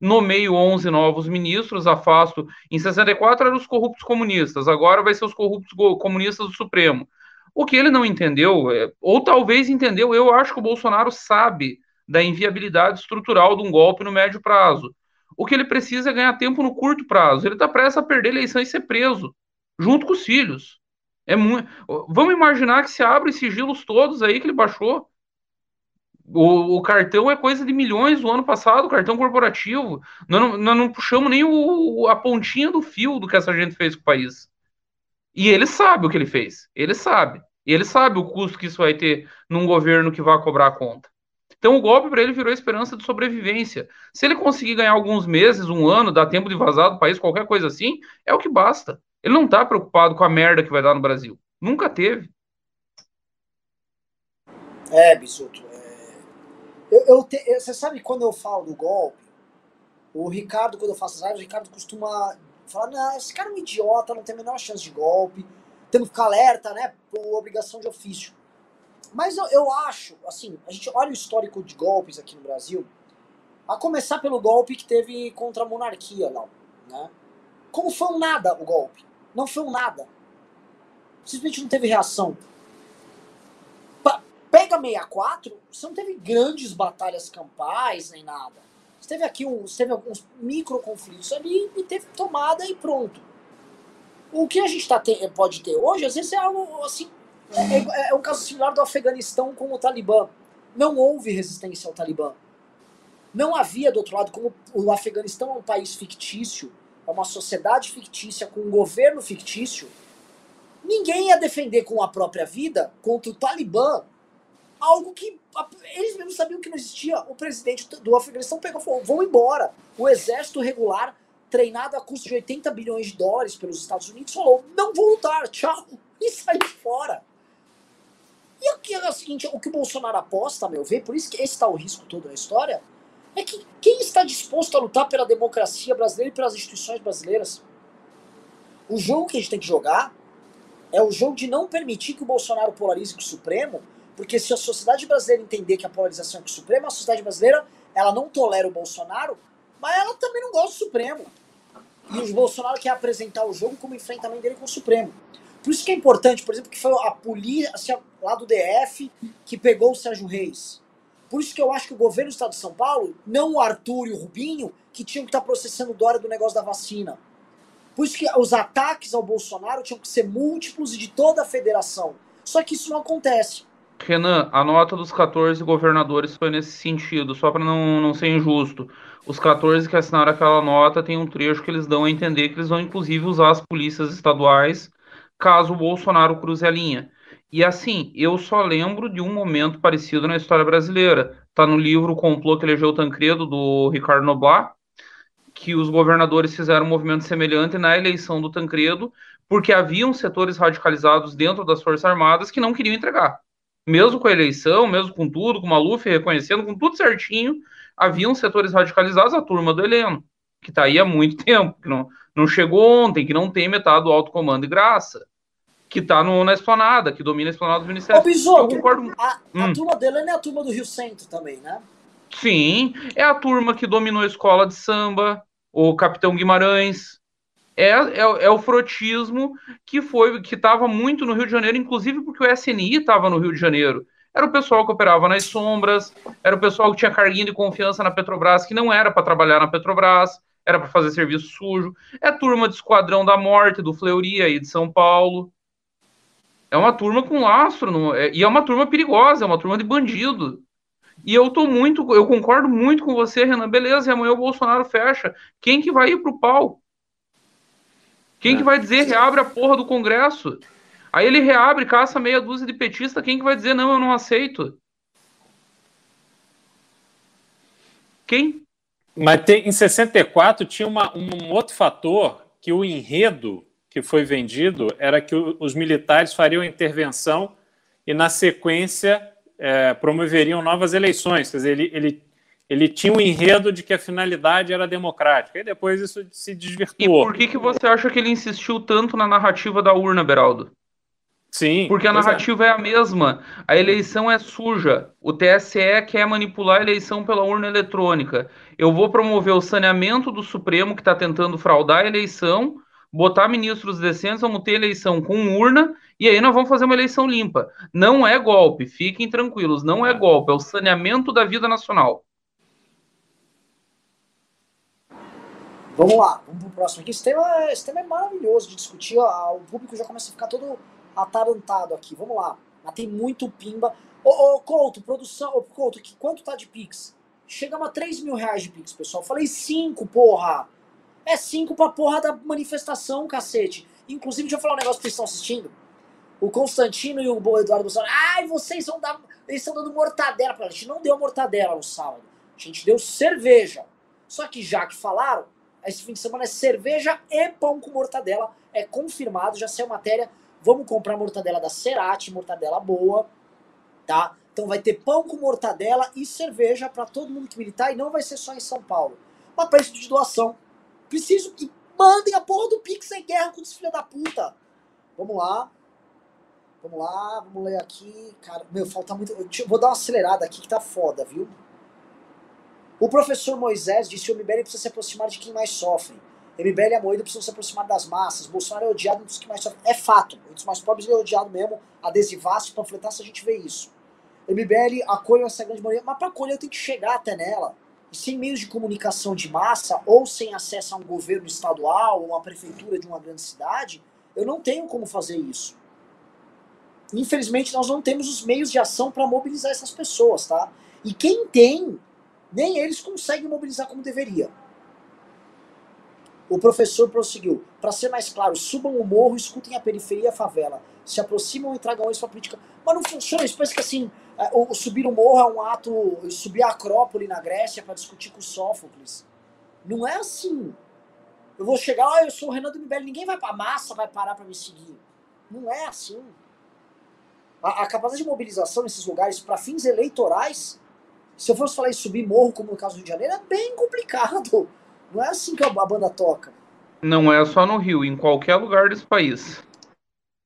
nomeio 11 novos ministros, afasto. Em 64 eram os corruptos comunistas, agora vai ser os corruptos comunistas do Supremo. O que ele não entendeu, é, ou talvez entendeu, eu acho que o Bolsonaro sabe da inviabilidade estrutural de um golpe no médio prazo. O que ele precisa é ganhar tempo no curto prazo. Ele está prestes a perder a eleição e ser preso, junto com os filhos. É muito... Vamos imaginar que se abre sigilos todos aí que ele baixou. O, o, cartão é coisa de milhões do ano passado, cartão corporativo. Nós não, nós não puxamos nem o, a pontinha do fio do que essa gente fez com o país. E ele sabe o que ele fez. Ele sabe. Ele sabe o custo que isso vai ter num governo que vai cobrar a conta. Então o golpe para ele virou esperança de sobrevivência. Se ele conseguir ganhar alguns meses, um ano, dar tempo de vazar do país, qualquer coisa assim, é o que basta. Ele não está preocupado com a merda que vai dar no Brasil. Nunca teve. É, Bisuto. É... Eu, eu te... Você sabe quando eu falo do golpe, o Ricardo, quando eu faço as lives, o Ricardo costuma falar, não, esse cara é um idiota, não tem a menor chance de golpe, temos que ficar alerta, né, por obrigação de ofício. Mas eu, eu acho, assim, a gente olha o histórico de golpes aqui no Brasil, a começar pelo golpe que teve contra a monarquia lá, né? Como foi um nada o golpe? Não foi um nada. Simplesmente não teve reação. Pega 64, você não teve grandes batalhas campais nem nada. Você teve aqui um, teve alguns micro conflitos ali e teve tomada e pronto. O que a gente tá pode ter hoje, às vezes é algo assim. É, é, é um caso similar do Afeganistão com o Talibã. Não houve resistência ao Talibã. Não havia, do outro lado, como o Afeganistão é um país fictício, é uma sociedade fictícia com um governo fictício, ninguém ia defender com a própria vida contra o Talibã algo que eles mesmos sabiam que não existia. O presidente do Afeganistão pegou e falou: vão embora. O exército regular, treinado a custo de 80 bilhões de dólares pelos Estados Unidos, falou: não vou lutar, tchau. E saiu fora. E aqui é o seguinte: o que o Bolsonaro aposta, a meu ver, por isso que esse está o risco todo na história, é que quem está disposto a lutar pela democracia brasileira e pelas instituições brasileiras? O jogo que a gente tem que jogar é o jogo de não permitir que o Bolsonaro polarize com o Supremo porque se a sociedade brasileira entender que a polarização é com o Supremo, a sociedade brasileira ela não tolera o Bolsonaro, mas ela também não gosta do Supremo. E o Bolsonaro quer apresentar o jogo como enfrentamento dele com o Supremo. Por isso que é importante, por exemplo, que foi a polícia lá do DF que pegou o Sérgio Reis. Por isso que eu acho que o governo do Estado de São Paulo, não o Arthur e o Rubinho, que tinham que estar processando o Dória do negócio da vacina. Por isso que os ataques ao Bolsonaro tinham que ser múltiplos e de toda a federação. Só que isso não acontece. Renan, a nota dos 14 governadores foi nesse sentido, só para não, não ser injusto. Os 14 que assinaram aquela nota tem um trecho que eles dão a entender que eles vão inclusive usar as polícias estaduais caso o Bolsonaro cruze a linha. E assim, eu só lembro de um momento parecido na história brasileira. Tá no livro Complô que elegeu Tancredo, do Ricardo Noblat, que os governadores fizeram um movimento semelhante na eleição do Tancredo, porque haviam setores radicalizados dentro das Forças Armadas que não queriam entregar mesmo com a eleição, mesmo com tudo, com o Maluf reconhecendo, com tudo certinho, haviam setores radicalizados, a turma do Heleno, que está aí há muito tempo, que não, não chegou ontem, que não tem metade do alto comando e graça, que está na esplanada, que domina a esplanada dos ministérios. Ô, Bisoto, concordo... a, a hum. turma do Heleno é a turma do Rio Centro também, né? Sim, é a turma que dominou a escola de samba, o Capitão Guimarães, é, é, é, o frotismo que foi que estava muito no Rio de Janeiro, inclusive porque o SNI estava no Rio de Janeiro. Era o pessoal que operava nas sombras, era o pessoal que tinha carguinho de confiança na Petrobras, que não era para trabalhar na Petrobras, era para fazer serviço sujo. É turma de Esquadrão da Morte, do Fleury aí de São Paulo. É uma turma com lastro, não, é, e é uma turma perigosa, é uma turma de bandido. E eu tô muito, eu concordo muito com você, Renan. Beleza, e amanhã o Bolsonaro fecha. Quem que vai ir pro pau? Quem que é. vai dizer reabre a porra do Congresso? Aí ele reabre, caça meia dúzia de petista, quem que vai dizer não, eu não aceito? Quem? Mas tem, em 64 tinha uma, um outro fator que o enredo que foi vendido era que o, os militares fariam intervenção e, na sequência, é, promoveriam novas eleições. Quer dizer, ele, ele ele tinha um enredo de que a finalidade era democrática, e depois isso se desvirtuou. E por que, que você acha que ele insistiu tanto na narrativa da urna, Beraldo? Sim. Porque a é. narrativa é. é. a mesma. A eleição é suja. O TSE quer manipular a eleição pela urna eletrônica. Eu vou promover o saneamento do Supremo, que está tentando fraudar a eleição, botar ministros decentes, vamos ter eleição com urna, e aí nós vamos fazer uma eleição limpa. Não é golpe, fiquem tranquilos, não é golpe, é o saneamento da vida nacional. Vamos lá, vamos pro próximo aqui. Esse tema, esse tema é maravilhoso de discutir. o público já começa a ficar todo atarantado aqui. Vamos lá. Mas tem muito pimba. Ô, ô Couto, produção, ô, Couto, que, quanto tá de Pix? Chegamos a 3 mil reais de Pix, pessoal. Falei 5, porra. É 5 pra porra da manifestação, cacete. Inclusive, deixa eu falar um negócio que vocês estão assistindo. O Constantino e o Eduardo Bolsonaro. Ai, vocês vão dar. Eles estão dando mortadela pra. A gente não deu mortadela no sábado. A gente deu cerveja. Só que já que falaram, esse fim de semana é cerveja e pão com mortadela. É confirmado, já saiu matéria. Vamos comprar mortadela da Cerati, mortadela boa, tá? Então vai ter pão com mortadela e cerveja para todo mundo que militar e não vai ser só em São Paulo. Uma preço de doação. Preciso que mandem a porra do Pix sem guerra com os filhos da puta. Vamos lá. Vamos lá, vamos ler aqui. Cara, meu, falta muito. Vou dar uma acelerada aqui que tá foda, viu? O professor Moisés disse que o MBL precisa se aproximar de quem mais sofre. MBL e a Moída precisam se aproximar das massas. Bolsonaro é odiado dos que mais sofrem. É fato. Entre os mais pobres ele é odiado mesmo. Adesivaço, panfletaço, a gente vê isso. MBL acolhe essa grande maioria, mas para acolher eu tenho que chegar até nela. E sem meios de comunicação de massa, ou sem acesso a um governo estadual, ou uma prefeitura de uma grande cidade, eu não tenho como fazer isso. Infelizmente, nós não temos os meios de ação para mobilizar essas pessoas, tá? E quem tem nem eles conseguem mobilizar como deveria. O professor prosseguiu. Para ser mais claro, subam o morro, escutem a periferia e a favela. Se aproximam e tragam isso para a política. Mas não funciona isso. Parece que assim, é, o, subir o morro é um ato. Subir a Acrópole na Grécia para discutir com Sófocles. Não é assim. Eu vou chegar, ah, eu sou o Renan do Mibeli, ninguém vai para massa, vai parar para me seguir. Não é assim. A, a capacidade de mobilização nesses lugares para fins eleitorais se eu fosse falar em subir morro, como no caso do Rio de Janeiro, é bem complicado. Não é assim que a banda toca. Não é só no Rio, em qualquer lugar desse país.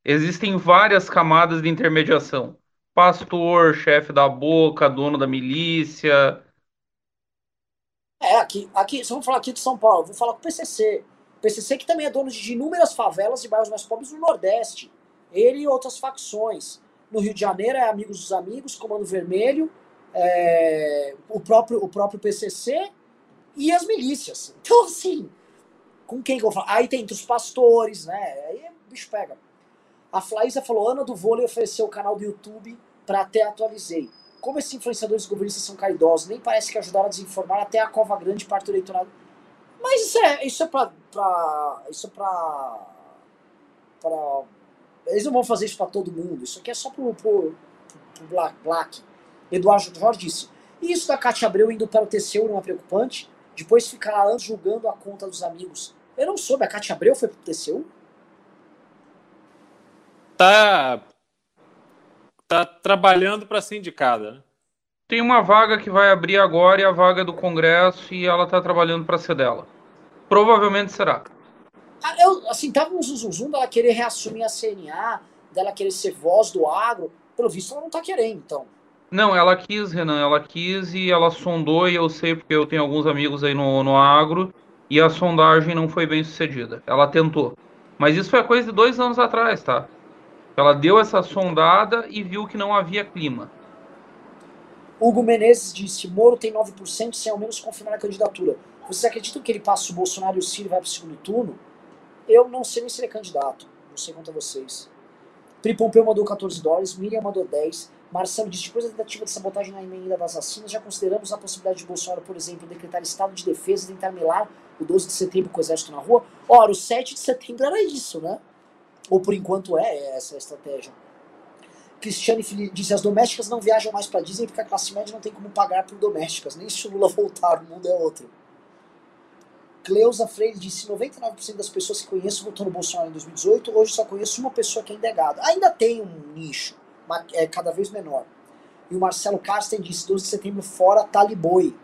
Existem várias camadas de intermediação. Pastor, chefe da boca, dono da milícia. É, aqui, aqui, se vamos falar aqui de São Paulo, vou falar com o PCC. O PCC que também é dono de inúmeras favelas e bairros mais pobres no Nordeste. Ele e outras facções. No Rio de Janeiro é Amigos dos Amigos, Comando Vermelho é, o, próprio, o próprio PCC e as milícias. Então, assim, com quem que eu falar? Aí tem os pastores, né? Aí o bicho pega. A Flaísa falou: Ana do Vôlei ofereceu o canal do YouTube para até atualizei. Como esses influenciadores governistas são caridosos, nem parece que ajudaram a desinformar até a cova grande parte do eleitorado. Mas isso é, isso é pra, pra. Isso é pra. pra. Eles não vão fazer isso pra todo mundo. Isso aqui é só pro, pro, pro Black. Black. Eduardo Jorge disse: Isso da Cátia Abreu indo para o TCU não é preocupante? Depois ficar lá anos julgando a conta dos amigos. Eu não soube, a Cátia Abreu foi para o TCU? Tá. Tá trabalhando para ser indicada. Né? Tem uma vaga que vai abrir agora e a vaga do Congresso e ela tá trabalhando para ser dela. Provavelmente será. Ah, eu, assim, tava um zum dela querer reassumir a CNA, dela querer ser voz do agro. Pelo visto, ela não tá querendo, então. Não, ela quis, Renan, ela quis e ela sondou, e eu sei porque eu tenho alguns amigos aí no, no agro, e a sondagem não foi bem sucedida. Ela tentou. Mas isso foi coisa de dois anos atrás, tá? Ela deu essa sondada e viu que não havia clima. Hugo Menezes disse: Moro tem 9% sem ao menos confirmar a candidatura. Vocês acreditam que ele passa o Bolsonaro e o Ciro vai para o segundo turno? Eu não sei nem se ele é candidato. Não sei quanto a vocês. Pri mandou 14 dólares, Miriam mandou 10. Marcelo diz, depois da tentativa de sabotagem na emenda das vacinas, já consideramos a possibilidade de Bolsonaro, por exemplo, decretar estado de defesa e tentar melar o 12 de setembro com o exército na rua? Ora, o 7 de setembro era isso, né? Ou por enquanto é essa a estratégia. Cristiane disse, as domésticas não viajam mais para Disney porque a classe média não tem como pagar por domésticas. Nem se o Lula voltar, o mundo é outro. Cleusa Freire disse, 99% das pessoas que conheço votou no Bolsonaro em 2018, hoje só conheço uma pessoa que ainda é gado. Ainda tem um nicho é cada vez menor. E o Marcelo Carsten disse 12 de setembro fora Taliboi.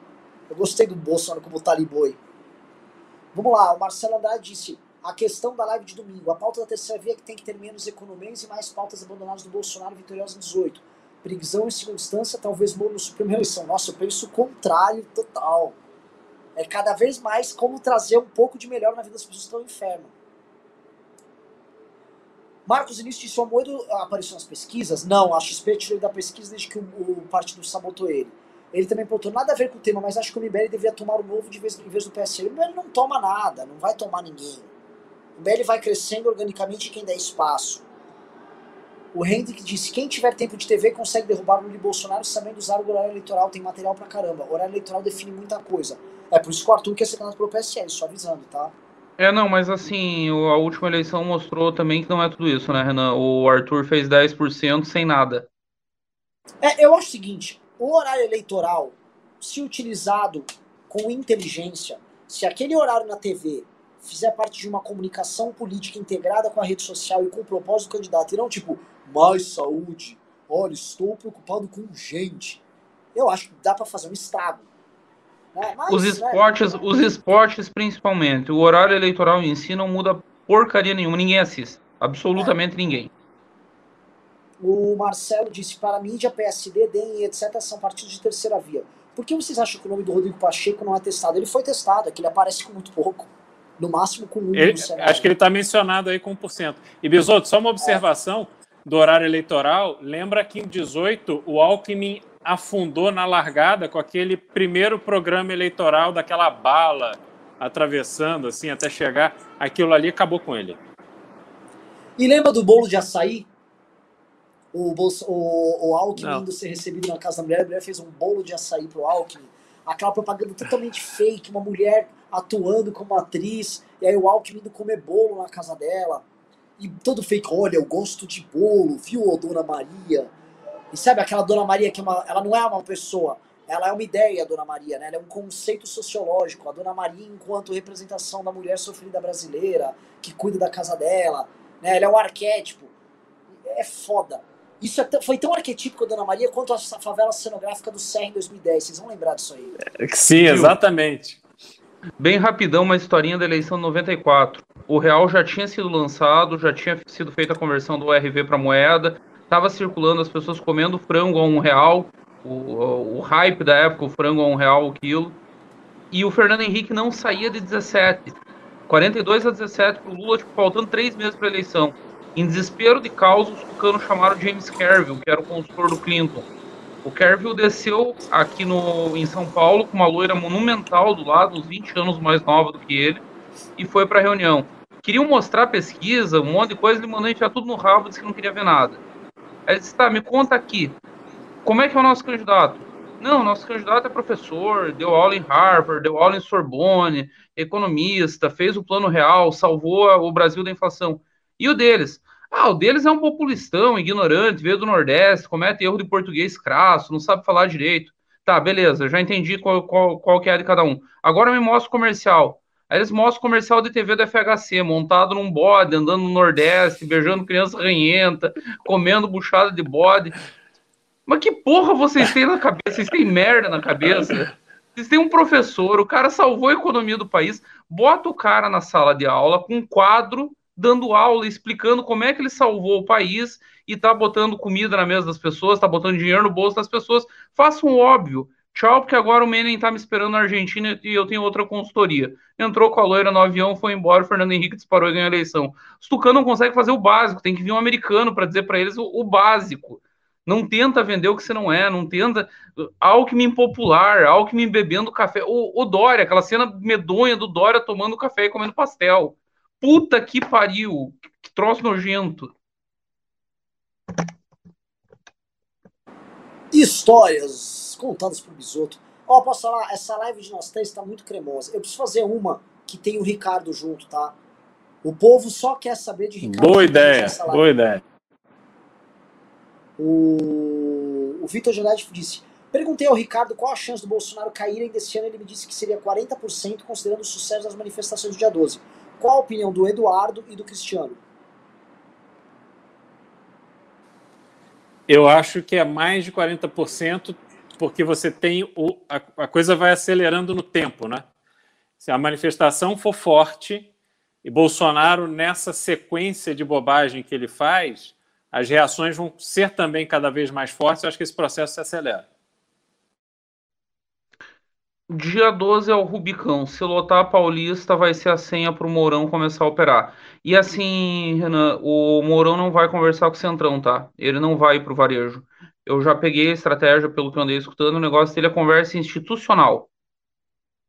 Eu gostei do Bolsonaro como Taliboi. Vamos lá, o Marcelo Andrade disse a questão da live de domingo. A pauta da terceira via é que tem que ter menos economias e mais pautas abandonadas do Bolsonaro vitoriosa em 18. Prisão em segunda instância, talvez Moro no Supremo Reeleição. Nossa, eu penso o contrário total. É cada vez mais como trazer um pouco de melhor na vida das pessoas que estão inferno. Marcos Início disse: o Amoedo apareceu nas pesquisas? Não, a XP tirou ele da pesquisa desde que o, o partido sabotou ele. Ele também apontou nada a ver com o tema, mas acho que o MBL deveria tomar o novo de vez, em vez do PSL. O MBL não toma nada, não vai tomar ninguém. O MBL vai crescendo organicamente quem der espaço. O Hendrick disse: quem tiver tempo de TV consegue derrubar o Lula e Bolsonaro sabendo usar o horário eleitoral, tem material pra caramba. O horário eleitoral define muita coisa. É por isso que o Arthur quer ser candidato pelo PSL, só avisando, tá? É, não, mas assim, a última eleição mostrou também que não é tudo isso, né, Renan? O Arthur fez 10% sem nada. É, eu acho o seguinte: o horário eleitoral, se utilizado com inteligência, se aquele horário na TV fizer parte de uma comunicação política integrada com a rede social e com o propósito do candidato, e não tipo, mais saúde, olha, estou preocupado com gente. Eu acho que dá para fazer um estrago. Né? Mas, os né, esportes, né? os esportes principalmente, o horário eleitoral em si não muda porcaria nenhuma, ninguém assiste, absolutamente é. ninguém. O Marcelo disse, para mídia, PSD, DEM e etc. são partidos de terceira via. Por que vocês acham que o nome do Rodrigo Pacheco não é testado? Ele foi testado, é que ele aparece com muito pouco. No máximo com um. Ele, acho que ele está mencionado aí com 1%. E, Bisoto, só uma observação é. do horário eleitoral. Lembra que em 18 o Alckmin afundou na largada com aquele primeiro programa eleitoral daquela bala atravessando assim até chegar. Aquilo ali acabou com ele. E lembra do bolo de açaí? O, Bolso, o, o Alckmin Não. indo ser recebido na casa da mulher, a mulher fez um bolo de açaí pro Alckmin. Aquela propaganda totalmente fake, uma mulher atuando como atriz, e aí o Alckmin indo comer bolo na casa dela. E todo fake, olha, eu gosto de bolo, viu, Dona Maria? E sabe aquela Dona Maria que é uma, ela não é uma pessoa, ela é uma ideia, a Dona Maria, né? Ela é um conceito sociológico. A Dona Maria enquanto representação da mulher sofrida brasileira, que cuida da casa dela, né? Ela é um arquétipo. É foda. Isso é foi tão arquetípico a Dona Maria quanto a favela cenográfica do Serra em 2010. Vocês vão lembrar disso aí. Sim, exatamente. Bem rapidão, uma historinha da eleição de 94. O real já tinha sido lançado, já tinha sido feita a conversão do RV para moeda, estava circulando as pessoas comendo frango a um real, o, o, hype da época, o frango a um real o quilo. E o Fernando Henrique não saía de 17. 42 a 17 para o Lula, tipo, faltando três meses para a eleição. Em desespero de causa, os tucanos chamaram James Carville, que era o consultor do Clinton. O Carville desceu aqui no, em São Paulo com uma loira monumental do lado, uns 20 anos mais nova do que ele, e foi para a reunião. Queriam mostrar pesquisa, um monte de coisa, ele mandou enfiar tudo no rabo, disse que não queria ver nada. Aí disse, tá, me conta aqui, como é que é o nosso candidato? Não, nosso candidato é professor, deu aula em Harvard, deu aula em Sorbonne, economista, fez o plano real, salvou o Brasil da inflação. E o deles? Ah, o deles é um populistão, ignorante, veio do Nordeste, comete erro de português crasso, não sabe falar direito. Tá, beleza, já entendi qual, qual, qual que é de cada um. Agora me mostra o comercial. Aí eles mostram o comercial de TV do FHC, montado num bode, andando no Nordeste, beijando criança ranhenta, comendo buchada de bode. Mas que porra vocês têm na cabeça? Vocês têm merda na cabeça? Vocês têm um professor, o cara salvou a economia do país, bota o cara na sala de aula com um quadro dando aula, explicando como é que ele salvou o país e tá botando comida na mesa das pessoas, tá botando dinheiro no bolso das pessoas. Faça um óbvio. Tchau, porque agora o Menem tá me esperando na Argentina e eu tenho outra consultoria. Entrou com a loira no avião, foi embora, o Fernando Henrique disparou e ganhou a eleição. Os tucanos não conseguem fazer o básico, tem que vir um americano para dizer para eles o, o, básico. Não tenta vender o que você não é, não tenta. Alckmin popular, Alckmin bebendo café. O, o Dória, aquela cena medonha do Dória tomando café e comendo pastel. Puta que pariu! Que troço nojento. Histórias contadas por Bisoto. Ó, oh, posso falar? Essa live de nós três tá muito cremosa. Eu preciso fazer uma que tem o Ricardo junto, tá? O povo só quer saber de Ricardo. Boa ideia, boa ideia. O, o Vitor Janete disse: Perguntei ao Ricardo qual a chance do Bolsonaro caírem desse ano. Ele me disse que seria 40%, considerando o sucesso das manifestações do dia 12. Qual a opinião do Eduardo e do Cristiano? Eu acho que é mais de 40%, porque você tem o, a, a coisa vai acelerando no tempo, né? Se a manifestação for forte e Bolsonaro nessa sequência de bobagem que ele faz, as reações vão ser também cada vez mais fortes. Eu acho que esse processo se acelera. Dia 12 é o Rubicão. Se lotar a Paulista, vai ser a senha para o Mourão começar a operar. E assim, Renan, o Mourão não vai conversar com o Centrão, tá? Ele não vai para o varejo. Eu já peguei a estratégia, pelo que eu andei escutando, o negócio dele é conversa institucional.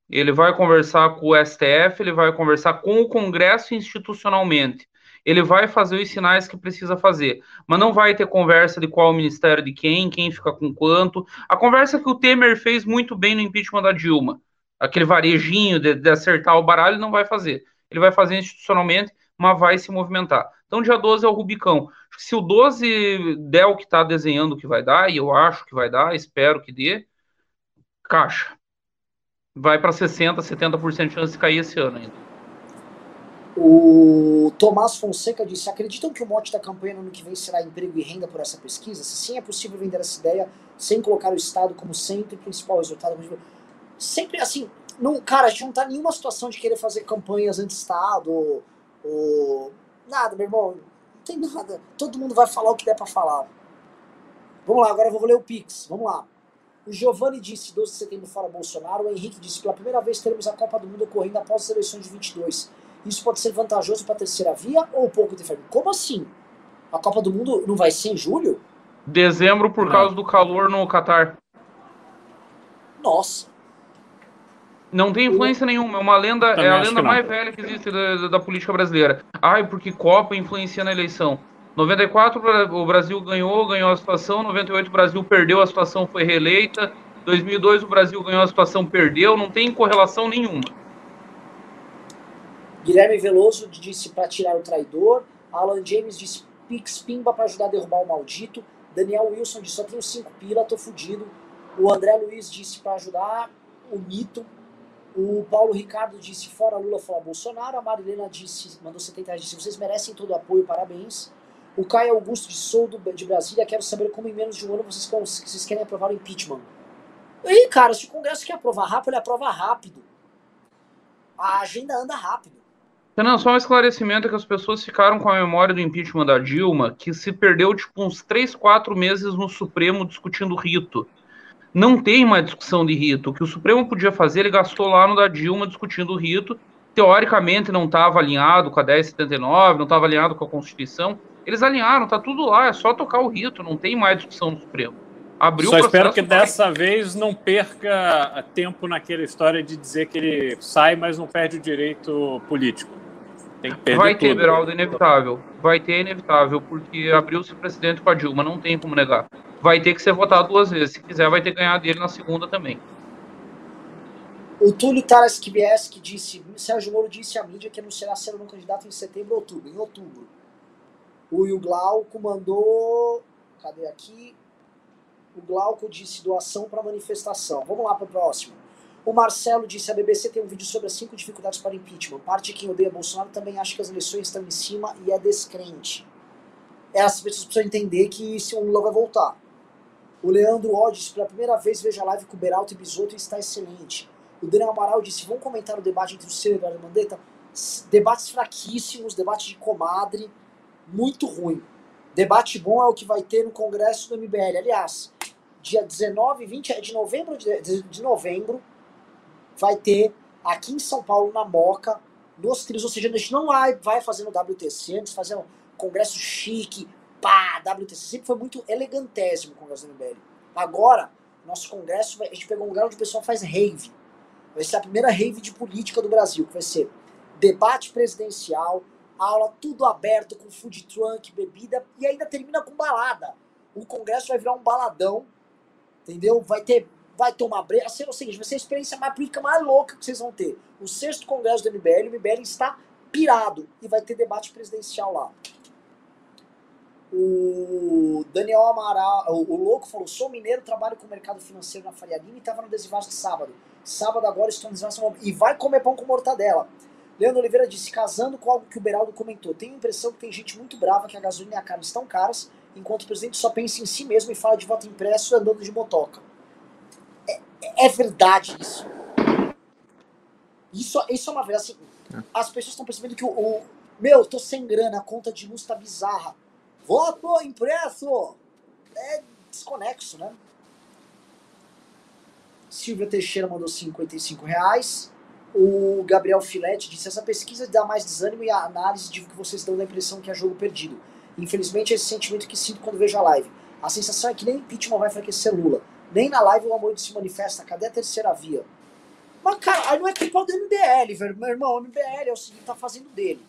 Ele vai conversar com o STF, ele vai conversar com o Congresso institucionalmente. Ele vai fazer os sinais que precisa fazer, mas não vai ter conversa de qual ministério de quem, quem fica com quanto. A conversa que o Temer fez muito bem no impeachment da Dilma, aquele varejinho de, de acertar o baralho, não vai fazer. Ele vai fazer institucionalmente, mas vai se movimentar. Então, dia 12 é o Rubicão. Se o 12 der o que está desenhando que vai dar, e eu acho que vai dar, espero que dê, caixa. Vai para 60%, 70% de chance de cair esse ano ainda. O Tomás Fonseca disse: acreditam que o mote da campanha no ano que vem será emprego e renda por essa pesquisa? Se sim, é possível vender essa ideia sem colocar o Estado como centro e principal resultado. Sempre assim, não, cara, a gente não tá em nenhuma situação de querer fazer campanhas anti-Estado ou, ou. Nada, meu irmão. Não tem nada. Todo mundo vai falar o que der pra falar. Vamos lá, agora eu vou ler o Pix. Vamos lá. O Giovanni disse 12 de setembro fora Bolsonaro. O Henrique disse: pela primeira vez teremos a Copa do Mundo ocorrendo após as eleições de 22. Isso pode ser vantajoso para a terceira via ou pouco diferente? Como assim? A Copa do Mundo não vai ser em julho? Dezembro por não. causa do calor no Catar. Nossa. Não tem influência nenhuma, é uma lenda, Também é a lenda mais velha que existe da, da, política brasileira. Ai, porque Copa influencia na eleição. 94 o Brasil ganhou, ganhou a situação, 98 o Brasil perdeu, a situação foi reeleita. 2002 o Brasil ganhou, a situação perdeu, não tem correlação nenhuma. Guilherme Veloso disse para tirar o traidor. Alan James disse Pix Pimba para ajudar a derrubar o maldito. Daniel Wilson disse só tenho cinco pila, tô fudido. O André Luiz disse para ajudar o mito. O Paulo Ricardo disse fora Lula, fora Bolsonaro. A Marilena disse, mandou 70 reais, disse vocês merecem todo o apoio, parabéns. O Caio Augusto de Sou de Brasília, quero saber como em menos de um ano vocês, vocês querem aprovar o impeachment. E cara, se o Congresso quer aprovar rápido, ele aprova rápido. A agenda anda rápido. Não, só um esclarecimento é que as pessoas ficaram com a memória do impeachment da Dilma, que se perdeu tipo uns 3, 4 meses no Supremo discutindo rito. Não tem uma discussão de rito. O que o Supremo podia fazer, ele gastou lá no da Dilma discutindo o rito. Teoricamente não estava alinhado com a 1079, não estava alinhado com a Constituição. Eles alinharam, tá tudo lá, é só tocar o rito, não tem mais discussão no Supremo. Abriu Só espero que vai. dessa vez não perca tempo naquela história de dizer que ele sai, mas não perde o direito político. Tem que Vai ter, tudo. Beraldo, inevitável. Vai ter, inevitável, porque abriu-se presidente com a Dilma, não tem como negar. Vai ter que ser votado duas vezes. Se quiser, vai ter que ganhar dele na segunda também. O Túlio Taraskibieski disse, Sérgio Moro disse à mídia que anunciará ser um candidato em setembro ou outubro. Em outubro. O Glauco mandou. Cadê aqui? O Glauco disse doação para manifestação. Vamos lá para o próximo. O Marcelo disse: a BBC tem um vídeo sobre as cinco dificuldades para impeachment. Parte de quem odeia Bolsonaro também acha que as eleições estão em cima e é descrente. Essas pessoas precisam entender que se o Lula vai voltar. O Leandro Ó disse: pela primeira vez veja a live com o Beralto e Bisotto e está excelente. O Daniel Amaral disse: vamos comentar o debate entre o Ciro e o Eduardo Mandetta? Debates fraquíssimos, debate de comadre, muito ruim. Debate bom é o que vai ter no Congresso do MBL. Aliás, dia 19 e 20 de novembro de, de novembro vai ter aqui em São Paulo, na Moca, nos trilhos. Ou seja, a gente não vai, vai fazer no WTC, antes fazer um congresso chique, pá, WTC. Sempre foi muito elegantésimo o congresso do MBL. Agora, nosso congresso, a gente pegou um lugar onde o pessoal faz rave. Vai ser a primeira rave de política do Brasil, que vai ser debate presidencial, aula tudo aberto, com food truck, bebida, e ainda termina com balada. O congresso vai virar um baladão, entendeu? Vai ter vai tomar brecha. Assim, é o seguinte, vai ser a experiência mais política mais louca que vocês vão ter. O sexto congresso do MBL, o MBL está pirado e vai ter debate presidencial lá. O Daniel Amaral, o, o Louco falou: sou mineiro, trabalho com o mercado financeiro na Faria Lima e estava no Desivaz de sábado. Sábado agora estou no Desivaz e vai comer pão com mortadela. Leandro Oliveira disse: casando com algo que o Beraldo comentou. Tenho a impressão que tem gente muito brava que a gasolina e a carne estão caras, enquanto o presidente só pensa em si mesmo e fala de voto impresso andando de motoca. É verdade isso. Isso, isso é uma verdade. Assim, as pessoas estão percebendo que o, o, Meu, tô sem grana, a conta de luz tá bizarra. Voto impresso! É desconexo, né? Silvia Teixeira mandou 55 reais. O Gabriel Filete disse: essa pesquisa dá mais desânimo e a análise de que vocês dão da impressão que é jogo perdido. Infelizmente, é esse sentimento que sinto quando vejo a live. A sensação é que nem impeachment vai enfraquecer Lula. Nem na live o amor se manifesta. Cadê a terceira via? Mas, cara, aí não é culpa do MBL, velho. Meu irmão, o MBL é o seguinte, tá fazendo dele.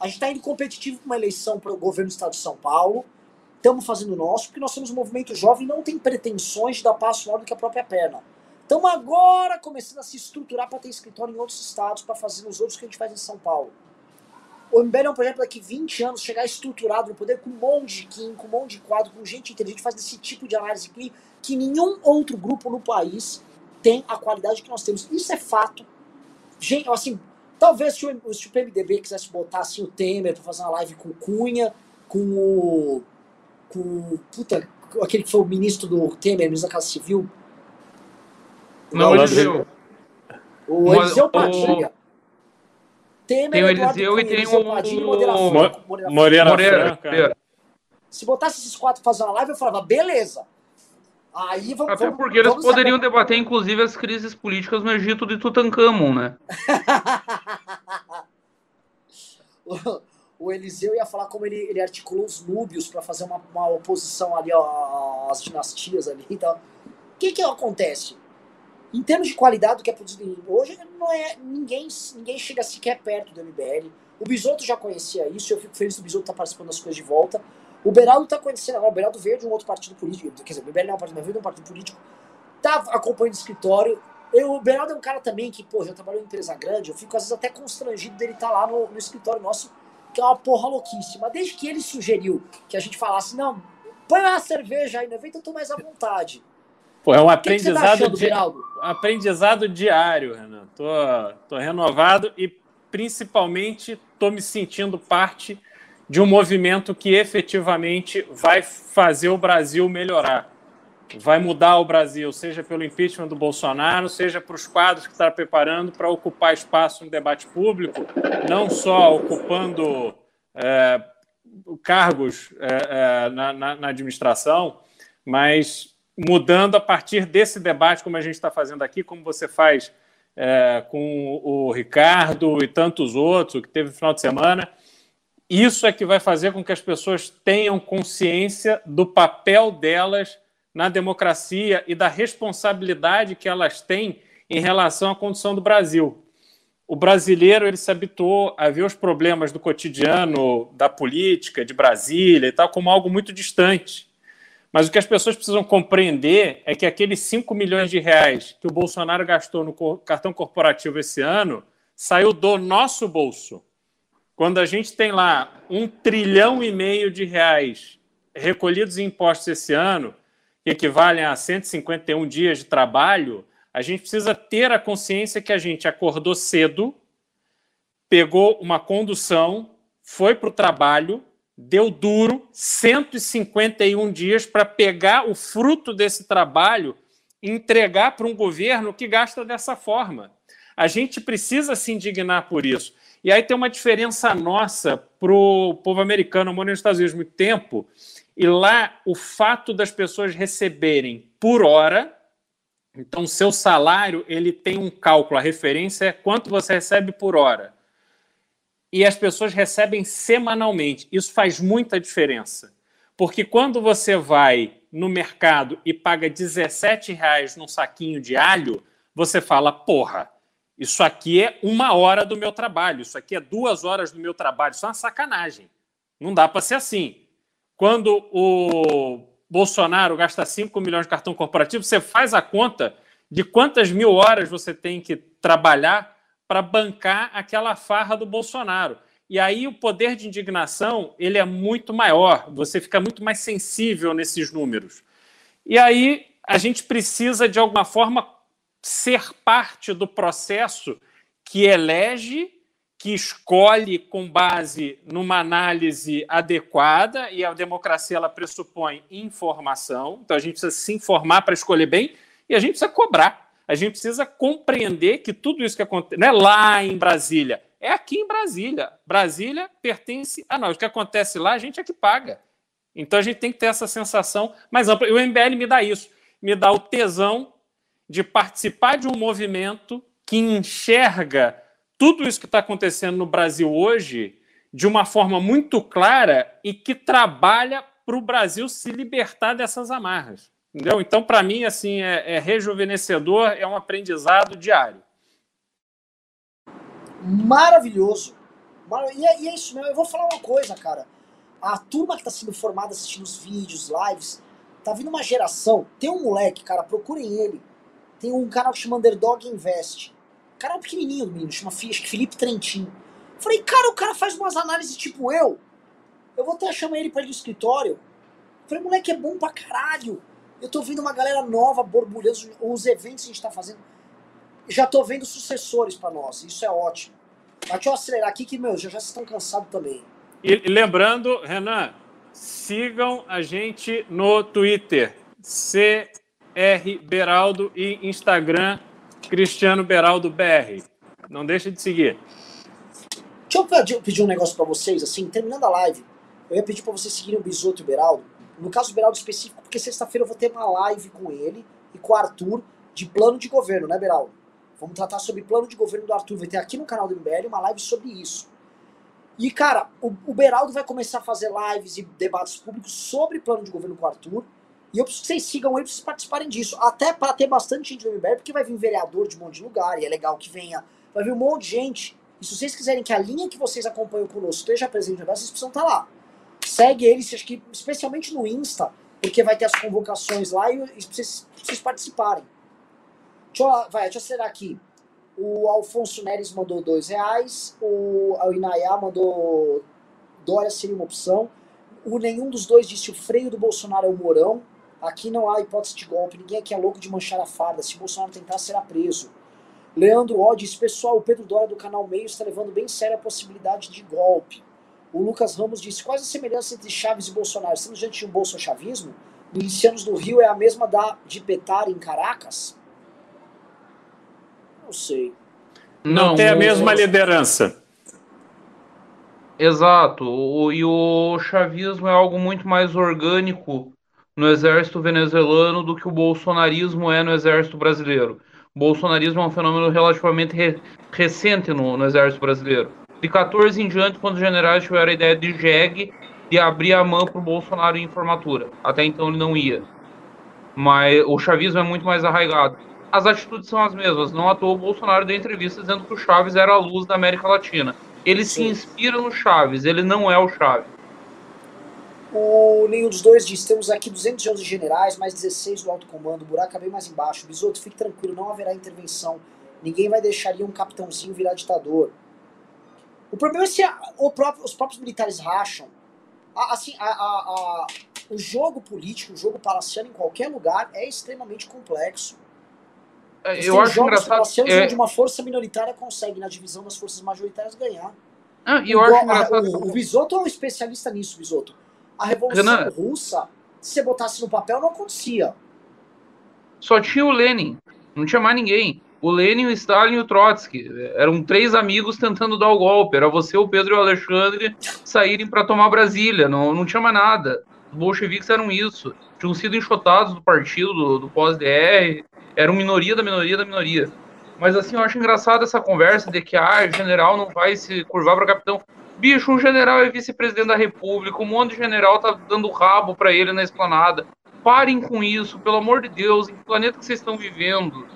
A gente está indo competitivo para uma eleição para o governo do estado de São Paulo. Estamos fazendo o nosso, porque nós somos um movimento jovem não tem pretensões de dar passo maior do que a própria perna. Estamos agora começando a se estruturar para ter escritório em outros estados, para fazer nos outros que a gente faz em São Paulo. O MBL é um projeto daqui 20 anos chegar estruturado no poder com um monte de Kim, com um monte de quadro, com gente inteligente, faz esse tipo de análise aqui que nenhum outro grupo no país tem a qualidade que nós temos. Isso é fato. Gente, assim, talvez se o, se o PMDB quisesse botar assim, o Temer para fazer uma live com o Cunha, com o. com puta, aquele que foi o ministro do Temer, ministro da Casa Civil, não, o Eliseu. O Eliseu Padilha. Temer, tem o Eliseu e tem o Moreira, Moreira, Moreira Franca. Se botasse esses quatro fazer uma live, eu falava, beleza. Aí vamos, Até porque eles poderiam saber. debater, inclusive, as crises políticas no Egito de Tutankhamon, né? o, o, Eliseu ia falar como ele, ele articulou os núbios para fazer uma, uma, oposição ali ó, às dinastias ali e tal. O que que acontece? Em termos de qualidade do que é produzido hoje, não é, ninguém, ninguém chega sequer perto do MBL. O Bisoto já conhecia isso, eu fico feliz do Bisoto estar tá participando das coisas de volta. O Beraldo está conhecendo agora, o Beraldo veio de um outro partido político, quer dizer, o MBL não é um partido, mas veio de um partido político, tá acompanhando o escritório. Eu, o Beraldo é um cara também que, pô, já trabalhou em empresa grande, eu fico às vezes até constrangido dele estar tá lá no, no escritório nosso, que é uma porra louquíssima. Desde que ele sugeriu que a gente falasse, não, põe uma cerveja aí, não vem, eu tô mais à vontade. Pô, é um aprendizado, tá di... aprendizado diário, Renan. Tô, tô renovado e principalmente tô me sentindo parte de um movimento que efetivamente vai fazer o Brasil melhorar. Vai mudar o Brasil, seja pelo impeachment do Bolsonaro, seja para os quadros que está preparando para ocupar espaço no debate público, não só ocupando é, cargos é, é, na, na, na administração, mas mudando a partir desse debate, como a gente está fazendo aqui, como você faz é, com o Ricardo e tantos outros, que teve no final de semana. Isso é que vai fazer com que as pessoas tenham consciência do papel delas na democracia e da responsabilidade que elas têm em relação à condição do Brasil. O brasileiro ele se habituou a ver os problemas do cotidiano, da política, de Brasília e tal, como algo muito distante. Mas o que as pessoas precisam compreender é que aqueles 5 milhões de reais que o Bolsonaro gastou no cartão corporativo esse ano saiu do nosso bolso. Quando a gente tem lá um trilhão e meio de reais recolhidos em impostos esse ano, que equivalem a 151 dias de trabalho, a gente precisa ter a consciência que a gente acordou cedo, pegou uma condução, foi para o trabalho, deu duro 151 dias para pegar o fruto desse trabalho e entregar para um governo que gasta dessa forma. A gente precisa se indignar por isso. E aí tem uma diferença nossa para o povo americano. Eu morei nos Estados Unidos muito tempo, e lá o fato das pessoas receberem por hora, então seu salário ele tem um cálculo, a referência é quanto você recebe por hora e as pessoas recebem semanalmente. Isso faz muita diferença. Porque quando você vai no mercado e paga 17 reais num saquinho de alho, você fala, porra, isso aqui é uma hora do meu trabalho, isso aqui é duas horas do meu trabalho, isso é uma sacanagem. Não dá para ser assim. Quando o Bolsonaro gasta 5 milhões de cartão corporativo, você faz a conta de quantas mil horas você tem que trabalhar para bancar aquela farra do Bolsonaro. E aí o poder de indignação ele é muito maior, você fica muito mais sensível nesses números. E aí a gente precisa, de alguma forma, ser parte do processo que elege, que escolhe com base numa análise adequada, e a democracia ela pressupõe informação, então a gente precisa se informar para escolher bem, e a gente precisa cobrar a gente precisa compreender que tudo isso que acontece não é lá em Brasília, é aqui em Brasília. Brasília pertence a nós. O que acontece lá, a gente é que paga. Então a gente tem que ter essa sensação mais ampla. E o MBL me dá isso, me dá o tesão de participar de um movimento que enxerga tudo isso que está acontecendo no Brasil hoje de uma forma muito clara e que trabalha para o Brasil se libertar dessas amarras. Entendeu? Então, para mim, assim, é, é rejuvenescedor, é um aprendizado diário. Maravilhoso. E é, e é isso mesmo. Eu vou falar uma coisa, cara. A turma que tá sendo formada assistindo os vídeos, lives, tá vindo uma geração. Tem um moleque, cara, procurem ele. Tem um canal que chama Underdog Invest. O cara é um pequenininho, menino, chama Felipe Trentin. Falei, cara, o cara faz umas análises tipo eu. Eu vou até chamar ele pra ir no escritório. Falei, moleque, é bom pra caralho. Eu tô vendo uma galera nova borbulhando, os eventos que a gente tá fazendo. Já tô vendo sucessores para nós, isso é ótimo. Mas deixa eu acelerar aqui que, meu, já, já estão cansados também. E, lembrando, Renan, sigam a gente no Twitter, CR Beraldo e Instagram, Cristiano Beraldo BR. Não deixe de seguir. Deixa eu pedir um negócio para vocês, assim, terminando a live, eu ia pedir para vocês seguirem o Bisoto e o Beraldo. No caso do Beraldo específico, porque sexta-feira eu vou ter uma live com ele e com o Arthur de plano de governo, né, Beraldo? Vamos tratar sobre plano de governo do Arthur. Vai ter aqui no canal do MBL uma live sobre isso. E, cara, o, o Beraldo vai começar a fazer lives e debates públicos sobre plano de governo com o Arthur. E eu preciso que vocês sigam ele vocês participarem disso. Até para ter bastante gente no MBL, porque vai vir vereador de um monte de lugar, e é legal que venha. Vai vir um monte de gente. E se vocês quiserem que a linha que vocês acompanham conosco esteja presente debate, vocês precisam estar tá lá. Segue eles, acho que especialmente no Insta, porque vai ter as convocações lá e, vocês, vocês participarem. Deixa eu, vai, deixa eu acelerar aqui. O Alfonso Neres mandou dois reais, o, o Inayá mandou Dória seria uma opção. O nenhum dos dois disse o freio do Bolsonaro é o Mourão. Aqui não há hipótese de golpe, ninguém aqui é louco de manchar a farda. Se Bolsonaro tentar, será preso. Leandro Ó diz, pessoal, o Pedro Dória do canal Meio está levando bem sério a possibilidade de golpe. O Lucas Ramos disse, quais as semelhanças entre Chaves e Bolsonaro? Estamos diante de um bolsochavismo? Milicianos do Rio é a mesma da de Petar em Caracas? Não sei. Não, não tem a mesma liderança. Exato. O, e o chavismo é algo muito mais orgânico no exército venezuelano do que o bolsonarismo é no exército brasileiro. O bolsonarismo é um fenômeno relativamente re, recente no, no exército brasileiro. De 14 em diante, quando os generais tiveram a ideia de jegue, de abrir a mão para o Bolsonaro em formatura. Até então ele não ia. Mas o chavismo é muito mais arraigado. As atitudes são as mesmas. Não à toa o Bolsonaro deu entrevista dizendo que o Chaves era a luz da América Latina. Ele Sim. se inspira no Chaves, ele não é o Chaves. O nenhum dos dois diz: temos aqui 211 generais, mais 16 do alto comando, o buraco é bem mais embaixo. Bisoto, fique tranquilo, não haverá intervenção. Ninguém vai deixar um capitãozinho virar ditador. O problema é se a, próprio, os próprios militares racham. A, assim, a, o jogo político, o jogo palaciano em qualquer lugar é extremamente complexo. É, eu acho engraçado. É... onde uma força minoritária consegue, na divisão das forças majoritárias, ganhar. Ah, eu acho engraçado. O, o Bisoto é um especialista nisso, Bisoto. A Revolução Renan... Russa, se você botasse no papel, não acontecia. Só tinha o Lenin, não tinha mais ninguém. O Lenin, o Stalin e o Trotsky. Eram três amigos tentando dar o golpe. Era você, o Pedro e o Alexandre saírem para tomar Brasília. Não, não tinha mais nada. Os bolcheviques eram isso. Tinham sido enxotados do partido, do, do pós-DR. Eram minoria da minoria da minoria. Mas assim, eu acho engraçado essa conversa de que ah, o general não vai se curvar para capitão. Bicho, um general é vice-presidente da república, um monte de general tá dando rabo para ele na esplanada. Parem com isso, pelo amor de Deus, em que planeta que vocês estão vivendo?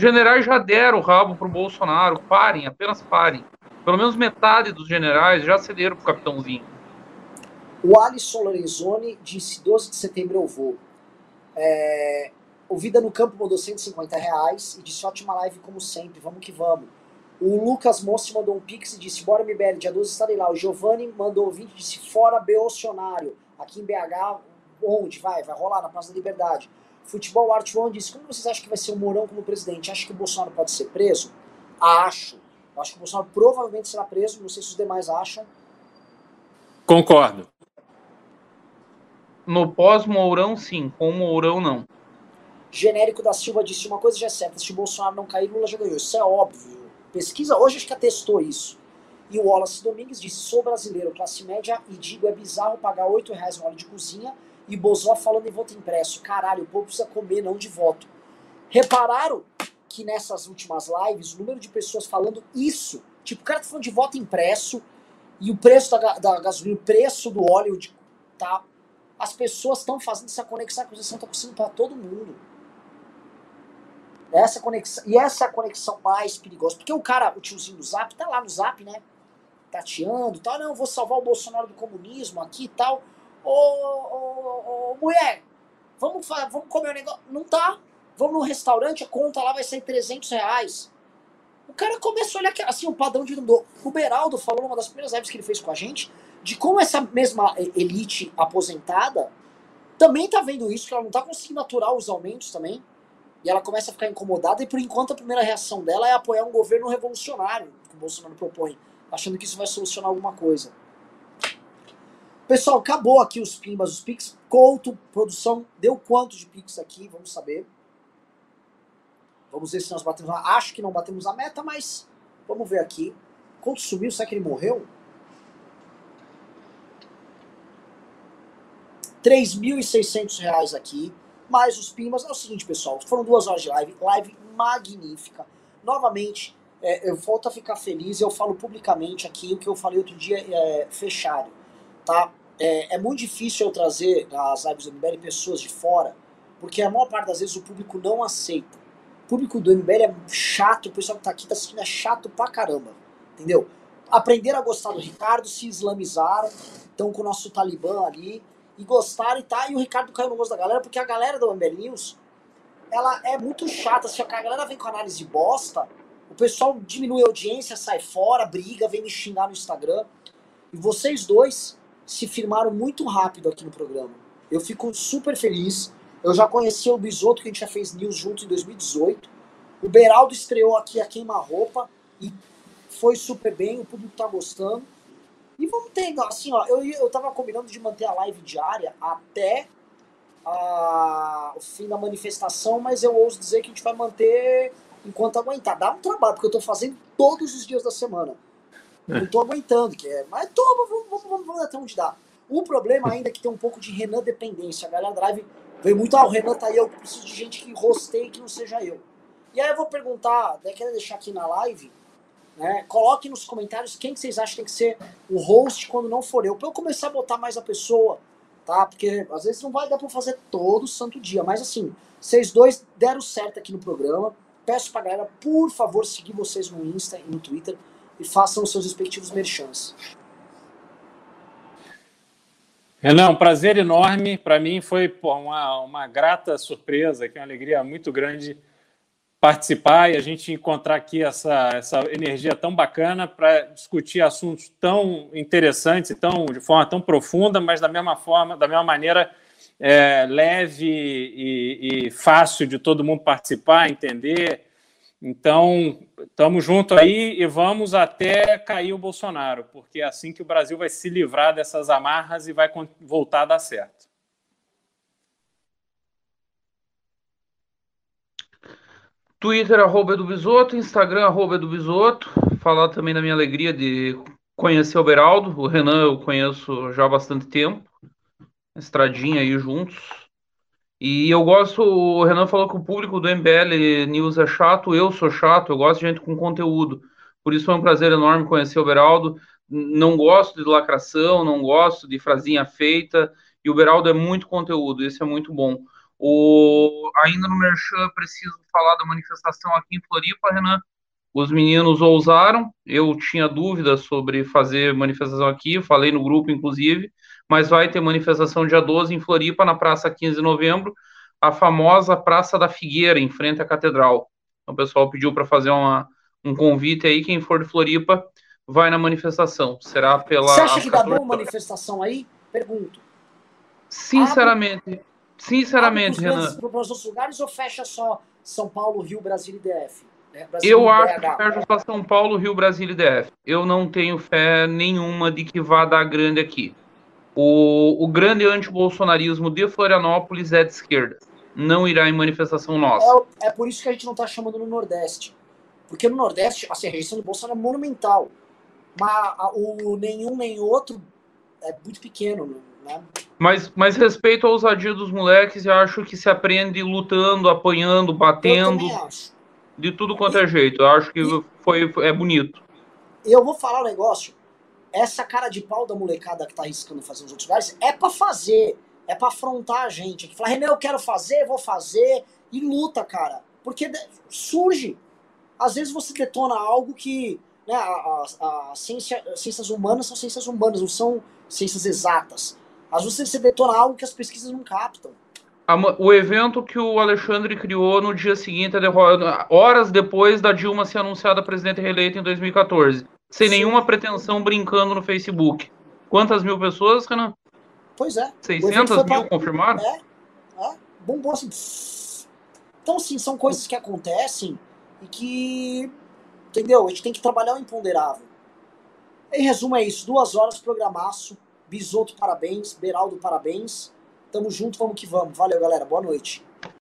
Os generais já deram o rabo pro Bolsonaro. Parem, apenas parem. Pelo menos metade dos generais já cederam pro capitãozinho. O Alisson Lorenzoni disse: 12 de setembro eu vou. É, o Vida no Campo mandou 150 reais e disse: ótima live como sempre, vamos que vamos. O Lucas Mossi mandou um pix e disse: bora MBL, dia 12 estarei lá. O Giovanni mandou 20 e disse: fora Beocionário. Aqui em BH, onde? Vai, vai rolar na Praça da Liberdade. Futebol Art One disse: como vocês acham que vai ser o Mourão como presidente? Acha que o Bolsonaro pode ser preso? Acho. Eu acho que o Bolsonaro provavelmente será preso. Não sei se os demais acham. Concordo. No pós-Mourão, sim. Com o Mourão, não. Genérico da Silva disse: uma coisa já é certa: se o Bolsonaro não cair, Lula já ganhou. Isso é óbvio. Pesquisa hoje acho que atestou isso. E o Wallace Domingues disse: sou brasileiro, classe média, e digo: é bizarro pagar 8 reais no óleo de cozinha e Bozó falando em voto impresso. Caralho, o povo precisa comer, não de voto. Repararam que nessas últimas lives, o número de pessoas falando isso, tipo, o cara tá falando de voto impresso e o preço da, da gasolina, o preço do óleo, de, tá? As pessoas estão fazendo essa conexão, a conexão tá acontecendo para todo mundo. Essa conexão, e essa é a conexão mais perigosa. Porque o cara, o tiozinho do Zap, tá lá no Zap, né? tateando tal. Não, vou salvar o Bolsonaro do comunismo aqui e tal. Ô, ô, ô, mulher, vamos, vamos comer um negócio. Não tá. Vamos no restaurante, a conta lá vai ser 300 reais. O cara começou a olhar assim, o padrão de. O Beraldo falou numa das primeiras lives que ele fez com a gente, de como essa mesma elite aposentada também tá vendo isso, que ela não tá conseguindo aturar os aumentos também. E ela começa a ficar incomodada, e por enquanto a primeira reação dela é apoiar um governo revolucionário, que o Bolsonaro propõe, achando que isso vai solucionar alguma coisa. Pessoal, acabou aqui os pimbas, os Pix. Couto, produção, deu quanto de Pix aqui? Vamos saber. Vamos ver se nós batemos. Acho que não batemos a meta, mas vamos ver aqui. Couto sumiu, será que ele morreu? 3.600 reais aqui mais os pimbas. É o seguinte, pessoal, foram duas horas de live, live magnífica. Novamente, é, eu volto a ficar feliz, eu falo publicamente aqui o que eu falei outro dia, é, tá? É, é, muito difícil eu trazer as lives do MBL pessoas de fora, porque a maior parte das vezes o público não aceita. O público do MBL é chato, o pessoal que tá aqui tá assistindo é chato pra caramba, entendeu? Aprenderam a gostar do Ricardo, se islamizaram, estão com o nosso Talibã ali, e gostaram e tá. E o Ricardo caiu no gosto da galera, porque a galera do Amber News, ela é muito chata. Se a galera vem com análise bosta, o pessoal diminui a audiência, sai fora, briga, vem me xingar no Instagram. E vocês dois se firmaram muito rápido aqui no programa. Eu fico super feliz. Eu já conheci o Bisoto, que a gente já fez news junto em 2018. O Beraldo estreou aqui a queima-roupa e foi super bem, o público tá gostando. E vamos ter, assim, ó, eu, eu tava combinando de manter a live diária até a, o fim da manifestação, mas eu ouso dizer que a gente vai manter enquanto aguentar. Dá um trabalho, porque eu tô fazendo todos os dias da semana. Não tô aguentando, que é, mas toma, vamos, vamos, vamos, até onde dá. O problema ainda é que tem um pouco de Renan dependência. A galera da live veio muito, ah, o Renan tá aí, eu preciso de gente que rosteie que não seja eu. E aí eu vou perguntar, né, quer deixar aqui na live, né? Coloque nos comentários quem que vocês acham que tem que ser o host quando não for eu, para eu começar a botar mais a pessoa, tá? Porque às vezes não vai dar para fazer todo santo dia, mas assim, vocês dois deram certo aqui no programa. Peço pra galera, por favor, seguir vocês no Insta e no Twitter e façam os seus respectivos merchants. Renan, um prazer enorme. Para mim foi pô, uma, uma grata surpresa, que é uma alegria muito grande participar e a gente encontrar aqui essa, essa energia tão bacana para discutir assuntos tão interessantes, tão, de forma tão profunda, mas da mesma forma, da mesma maneira é, leve e, e, fácil de todo mundo participar, entender. Então, estamos juntos aí e vamos até cair o Bolsonaro, porque é assim que o Brasil vai se livrar dessas amarras e vai voltar a dar certo. Twitter, arroba do Bisoto, Instagram, arroba do Bisoto. Falar também da minha alegria de conhecer o Beraldo. O Renan eu conheço já há bastante tempo. Estradinha aí juntos. E eu gosto, o Renan falou que o público do MBL News é chato, eu sou chato, eu gosto de gente com conteúdo. Por isso foi um prazer enorme conhecer o Beraldo. Não gosto de lacração, não gosto de frasinha feita. E o Beraldo é muito conteúdo, isso é muito bom. O, ainda no Merchan, preciso falar da manifestação aqui em Floripa, Renan. Os meninos ousaram, eu tinha dúvidas sobre fazer manifestação aqui, falei no grupo, inclusive, mas vai ter manifestação dia 12 em Floripa, na Praça 15 de Novembro, a famosa Praça da Figueira, em frente à Catedral. Então, o pessoal pediu para fazer uma, um convite aí, quem for de Floripa, vai na manifestação. Será pela. Você acha que dá boa manifestação aí? Pergunto. Sinceramente, Sinceramente, Renan. Para os outros lugares ou fecha só São Paulo, Rio, Brasil e DF? Né? Brasil eu acho que fecha só São Paulo, Rio, Brasil e DF. Eu não tenho fé nenhuma de que vá dar grande aqui. O, o grande antibolsonarismo de Florianópolis é de esquerda. Não irá em manifestação nossa. É, é por isso que a gente não está chamando no Nordeste. Porque no Nordeste, assim, a rejeição de Bolsonaro é monumental. Mas o nenhum nem outro é muito pequeno. Né? Mas, mas respeito à ousadia dos moleques, eu acho que se aprende lutando, apanhando, batendo. De tudo quanto é jeito. Eu acho que e, foi, é bonito. Eu vou falar um negócio. Essa cara de pau da molecada que tá arriscando fazer nos outros lugares é para fazer. É para afrontar a gente. Que fala, René, eu quero fazer, vou fazer. E luta, cara. Porque surge. Às vezes você detona algo que né, a, a, a ciência, as ciências humanas são ciências humanas, não são ciências exatas. Às vezes você detona algo que as pesquisas não captam. O evento que o Alexandre criou no dia seguinte, horas depois da Dilma ser anunciada presidente reeleita em 2014, sem Sim. nenhuma pretensão, brincando no Facebook. Quantas mil pessoas, Renan? Pois é. 600 mil confirmaram? É, é. Bombou assim. Então, assim, são coisas que acontecem e que. Entendeu? A gente tem que trabalhar o imponderável. Em resumo, é isso. Duas horas, programaço. Bisoto, parabéns. Beraldo, parabéns. Tamo junto, vamos que vamos. Valeu, galera. Boa noite.